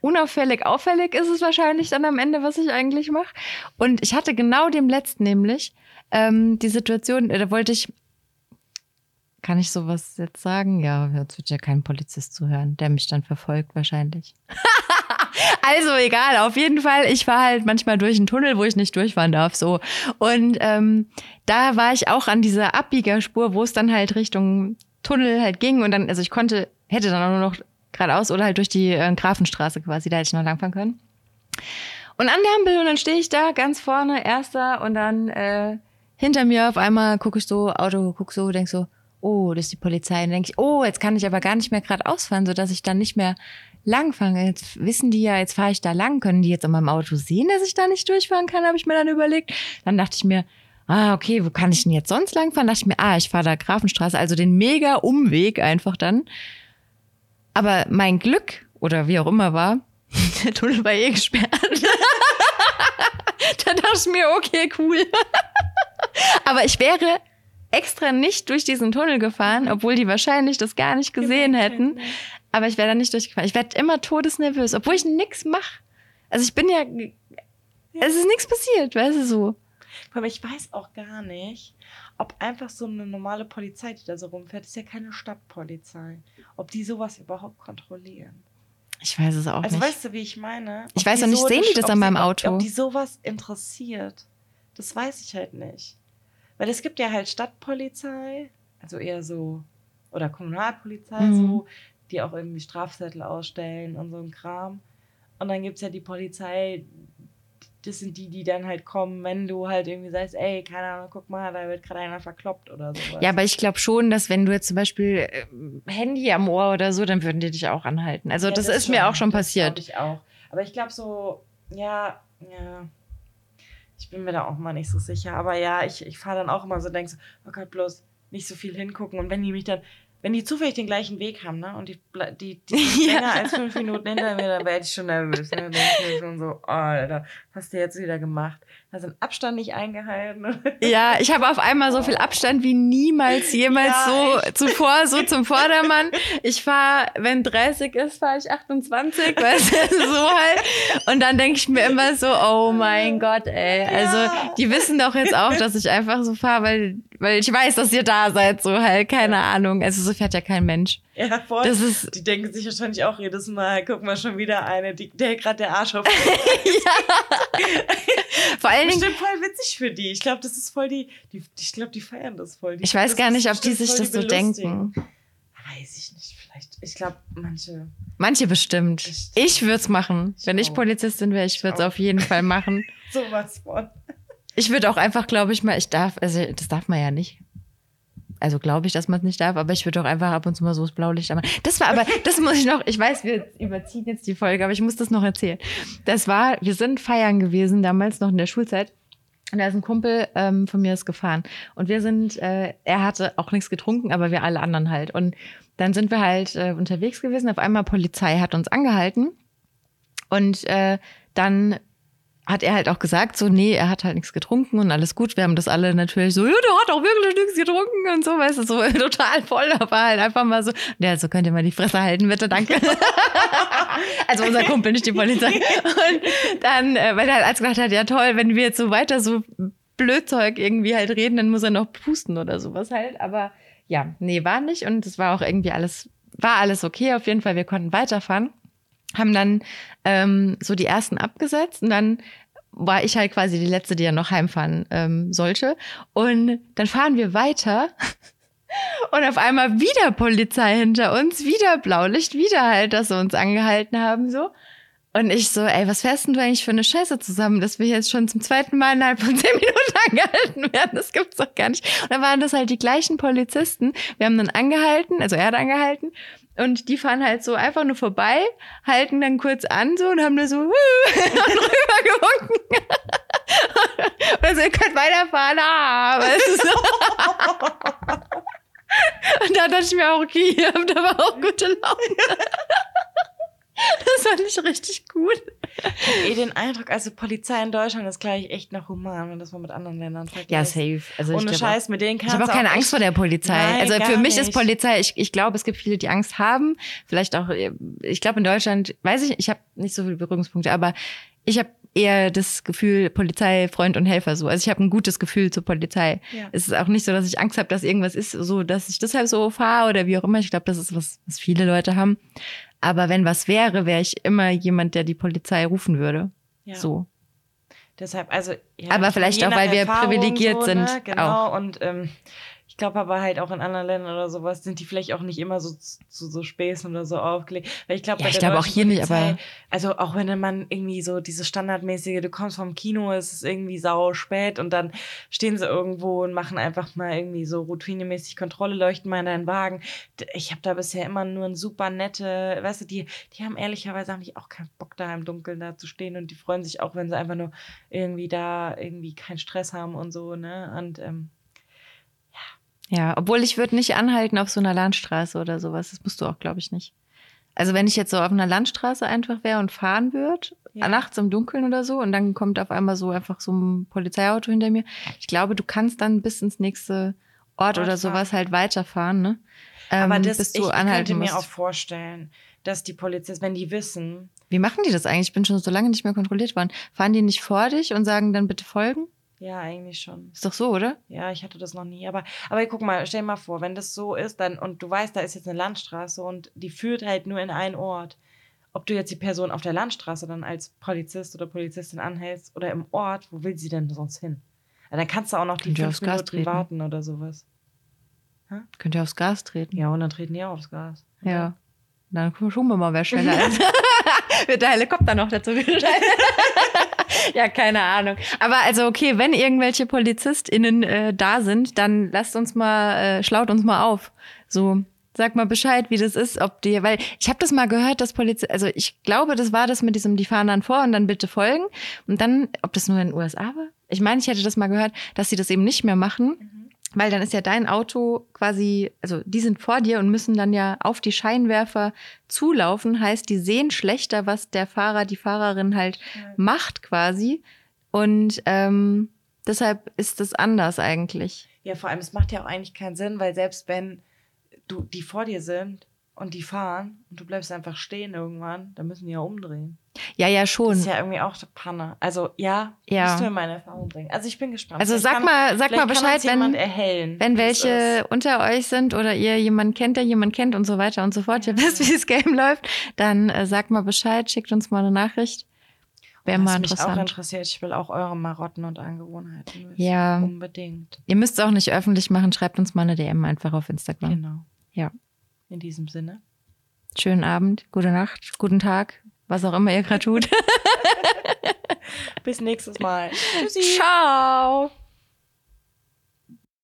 unauffällig, auffällig ist es wahrscheinlich dann am Ende, was ich eigentlich mache. Und ich hatte genau dem letzten nämlich ähm, die Situation, äh, da wollte ich, kann ich sowas jetzt sagen? Ja, jetzt wird ja kein Polizist zuhören, der mich dann verfolgt wahrscheinlich. Also egal, auf jeden Fall. Ich fahre halt manchmal durch einen Tunnel, wo ich nicht durchfahren darf. So. Und ähm, da war ich auch an dieser Abbiegerspur, wo es dann halt Richtung Tunnel halt ging. Und dann, also ich konnte, hätte dann auch nur noch geradeaus oder halt durch die äh, Grafenstraße quasi, da hätte ich noch langfahren können. Und an der Ampel und dann stehe ich da ganz vorne, erster, und dann äh, hinter mir auf einmal gucke ich so, Auto, guck so, denk so, oh, das ist die Polizei. Dann denke ich, oh, jetzt kann ich aber gar nicht mehr geradeaus fahren, sodass ich dann nicht mehr langfahren. Jetzt wissen die ja, jetzt fahre ich da lang. Können die jetzt an meinem Auto sehen, dass ich da nicht durchfahren kann, habe ich mir dann überlegt. Dann dachte ich mir, ah, okay, wo kann ich denn jetzt sonst langfahren? Dachte ich mir, ah, ich fahre da Grafenstraße, also den mega Umweg einfach dann. Aber mein Glück, oder wie auch immer war, der Tunnel war eh gesperrt. da dachte ich mir, okay, cool. Aber ich wäre extra nicht durch diesen Tunnel gefahren, obwohl die wahrscheinlich das gar nicht gesehen hätten. Aber ich wäre da nicht durchgefahren. Ich werde immer todesnervös, obwohl ich nichts mache. Also ich bin ja, es ist nichts passiert, weißt du so. Aber ich weiß auch gar nicht, ob einfach so eine normale Polizei, die da so rumfährt, ist ja keine Stadtpolizei, ob die sowas überhaupt kontrollieren. Ich weiß es auch Also nicht. weißt du, wie ich meine? Ich weiß auch nicht, sehen die das an meinem Auto? Ob die sowas interessiert, das weiß ich halt nicht. Weil es gibt ja halt Stadtpolizei, also eher so, oder Kommunalpolizei, Mhm. so, die auch irgendwie Strafzettel ausstellen und so ein Kram. Und dann gibt es ja die Polizei, das sind die, die dann halt kommen, wenn du halt irgendwie sagst, ey, keine Ahnung, guck mal, da wird gerade einer verkloppt oder sowas. Ja, aber ich glaube schon, dass wenn du jetzt zum Beispiel äh, Handy am Ohr oder so, dann würden die dich auch anhalten. Also Ja, das, ist mir auch schon das passiert. glaub ich auch. Aber ich glaube so, ja, ja. Ich bin mir da auch mal nicht so sicher. Aber ja, ich, ich fahre dann auch immer so, denk so, oh Gott, bloß nicht so viel hingucken. Und wenn die mich dann, wenn die zufällig den gleichen Weg haben, ne, und die, die, die sind Ja. länger als fünf Minuten hinter mir, dann werde ich schon nervös. Ne? Dann denke ich mir schon so, oh, Alter, was hast du jetzt wieder gemacht? Hast den Abstand nicht eingehalten. Ja, ich habe auf einmal so viel Abstand wie niemals jemals Ja, so echt. zuvor, so zum Vordermann. Ich fahre, wenn 30 ist, fahre ich 28, weißt du, so halt. Und dann denke ich mir immer so, oh mein Gott, ey. Also, die wissen doch jetzt auch, dass ich einfach so fahre, weil, weil ich weiß, dass ihr da seid, so halt, keine Ahnung. Also, so fährt ja kein Mensch. Ja, voll. Das ist, die denken sich wahrscheinlich auch jedes Mal, guck mal, schon wieder eine, die, der gerade der Arsch auf. vor allen Dingen, Bestimmt voll witzig für die. Ich glaube, das ist voll die, die ich glaube, die feiern das voll. Die, ich weiß gar nicht, ob die sich das so denken. Weiß ich nicht, vielleicht. Ich glaube, manche. Manche bestimmt. Bestimmt. Ich würde es machen. Ich Wenn ich auch. Polizistin wäre, ich würde es auf jeden Fall machen. Sowas von. Ich würde auch einfach, glaube ich mal, ich darf, also das darf man ja nicht. Also glaube ich, dass man es nicht darf, aber ich würde auch einfach ab und zu mal so das Blaulicht anmachen. Das war aber, das muss ich noch, ich weiß, wir überziehen jetzt die Folge, aber ich muss das noch erzählen. Das war, wir sind feiern gewesen, damals noch in der Schulzeit. Und da ist ein Kumpel ähm, von mir ist gefahren. Und wir sind, äh, er hatte auch nichts getrunken, aber wir alle anderen halt. Und dann sind wir halt äh, unterwegs gewesen. Auf einmal Polizei hat uns angehalten. Und äh, dann hat er halt auch gesagt, so, nee, er hat halt nichts getrunken und alles gut. Wir haben das alle natürlich so, ja, der hat auch wirklich nichts getrunken und so, weißt du, so total voll, aber halt einfach mal so, ja, so könnt ihr mal die Fresse halten, bitte, danke. also unser Kumpel, nicht die Polizei. Und dann, äh, weil er halt als gesagt hat, ja toll, wenn wir jetzt so weiter so Blödzeug irgendwie halt reden, dann muss er noch pusten oder sowas halt. Aber ja, nee, war nicht und es war auch irgendwie alles, war alles okay. Auf jeden Fall, wir konnten weiterfahren haben dann ähm, so die ersten abgesetzt und dann war ich halt quasi die letzte, die ja noch heimfahren ähm, sollte. Und dann fahren wir weiter und auf einmal wieder Polizei hinter uns, wieder Blaulicht, wieder halt, dass sie uns angehalten haben so. Und ich so, ey, was fährst denn du eigentlich für eine Scheiße zusammen, dass wir jetzt schon zum zweiten Mal innerhalb von zehn Minuten angehalten werden? Das gibt's doch gar nicht. Und dann waren das halt die gleichen Polizisten. Wir haben dann angehalten, also er hat angehalten. Und die fahren halt so einfach nur vorbei, halten dann kurz an so und haben da so rübergewunken. Also ihr könnt weiterfahren, ah, weißt du so. Und da dachte ich mir auch, okay, ihr habt aber auch gute Laune. Das fand ich richtig gut. Eh den Eindruck, also Polizei in Deutschland ist gleich echt noch human, wenn das mal mit anderen Ländern vergleicht. Ja, safe. Also ich Ohne Scheiß, mit denen Ich kannst habe auch keine echt- Angst vor der Polizei. Nein, also für mich ist nicht. Polizei, ich, ich glaube, es gibt viele, die Angst haben. Vielleicht auch, ich glaube in Deutschland, weiß ich, ich habe nicht so viele Berührungspunkte, aber ich habe eher das Gefühl, Polizei, Freund und Helfer so. Also ich habe ein gutes Gefühl zur Polizei. Ja. Es ist auch nicht so, dass ich Angst habe, dass irgendwas ist, so dass ich deshalb so fahre oder wie auch immer. Ich glaube, das ist was, was viele Leute haben. Aber wenn was wäre, wäre ich immer jemand, der die Polizei rufen würde. Ja. So. Deshalb, also. Ja, Aber vielleicht auch, weil wir Erfahrung privilegiert so, Ne? sind, Genau, und ähm, ich glaube aber halt auch in anderen Ländern oder sowas sind die vielleicht auch nicht immer so zu so Späßen oder so aufgelegt. Weil ich glaube, Ja, ich glaube auch hier nicht, Polizei- aber- Also auch wenn man irgendwie so dieses standardmäßige, du kommst vom Kino, es ist irgendwie sau spät und dann stehen sie irgendwo und machen einfach mal irgendwie so routinemäßig Kontrolle, leuchten mal in deinen Wagen. Ich habe da bisher immer nur ein super nette, weißt du, die, die haben ehrlicherweise haben die auch keinen Bock da im Dunkeln da zu stehen und die freuen sich auch, wenn sie einfach nur irgendwie da irgendwie keinen Stress haben und so, ne? Und ähm, Ja, obwohl ich würde nicht anhalten auf so einer Landstraße oder sowas. Das musst du auch, glaube ich, nicht. Also wenn ich jetzt so auf einer Landstraße einfach wäre und fahren würde, Ja. nachts im Dunkeln oder so, und dann kommt auf einmal so einfach so ein Polizeiauto hinter mir. Ich glaube, du kannst dann bis ins nächste Ort Ort oder sowas halt weiterfahren, ne? aber Ähm, das, bis ich, du ich anhalten könnte mir musst. auch vorstellen, dass die Polizisten, wenn die wissen, Wie machen die das eigentlich? Ich bin schon so lange nicht mehr kontrolliert worden. Fahren die nicht vor dich und sagen dann bitte folgen? Ja, eigentlich schon. Ist doch so, oder? Ja, ich hatte das noch nie. Aber, aber guck mal, stell dir mal vor, wenn das so ist, dann und du weißt, da ist jetzt eine Landstraße und die führt halt nur in einen Ort. Ob du jetzt die Person auf der Landstraße dann als Polizist oder Polizistin anhältst oder im Ort, wo will sie denn sonst hin? Ja, dann kannst du auch noch die Könnt fünf Minuten treten. warten oder sowas. Könnt ihr aufs Gas treten? Ja, und dann treten die auch aufs Gas. Ja. Dann schauen wir mal, wer schneller ist. Wird der Helikopter noch dazu geschaltet? ja, keine Ahnung. Aber also okay, wenn irgendwelche PolizistInnen äh, da sind, dann lasst uns mal, äh, schlaut uns mal auf. So, sag mal Bescheid, wie das ist, ob die, weil ich habe das mal gehört, dass Polizei, also ich glaube, das war das mit diesem, die fahren dann vor und dann bitte folgen. Und dann, ob das nur in den USA war? Ich meine, ich hätte das mal gehört, dass sie das eben nicht mehr machen. Weil dann ist ja dein Auto quasi, also die sind vor dir und müssen dann ja auf die Scheinwerfer zulaufen. Heißt, die sehen schlechter, was der Fahrer, die Fahrerin halt Ja. macht quasi. Und ähm, deshalb ist es anders eigentlich. Ja, vor allem, es macht ja auch eigentlich keinen Sinn, weil selbst wenn du die vor dir sind und die fahren und du bleibst einfach stehen irgendwann, dann müssen die ja umdrehen. Ja, ja, Das schon. ist ja irgendwie auch eine Panne. Also ja, Ja. musst du in meine Erfahrung bringen. Also ich bin gespannt. Also Vielleicht sag kann- mal, sag mal Bescheid, wenn, erhellen. wenn welche unter euch sind oder ihr jemanden kennt, der jemanden kennt und so weiter und so fort, ihr wisst, wie das Game läuft, dann äh, sagt mal Bescheid, schickt uns mal eine Nachricht. Wäre mal mich auch interessant. interessiert, ich will auch eure Marotten und Angewohnheiten wissen. Ja. Unbedingt. Ihr müsst es auch nicht öffentlich machen, schreibt uns mal eine DM einfach auf Instagram. Genau. Ja. In diesem Sinne. Schönen Abend, gute Nacht, guten Tag, was auch immer ihr gerade tut. Bis nächstes Mal. Tschüssi. Ciao.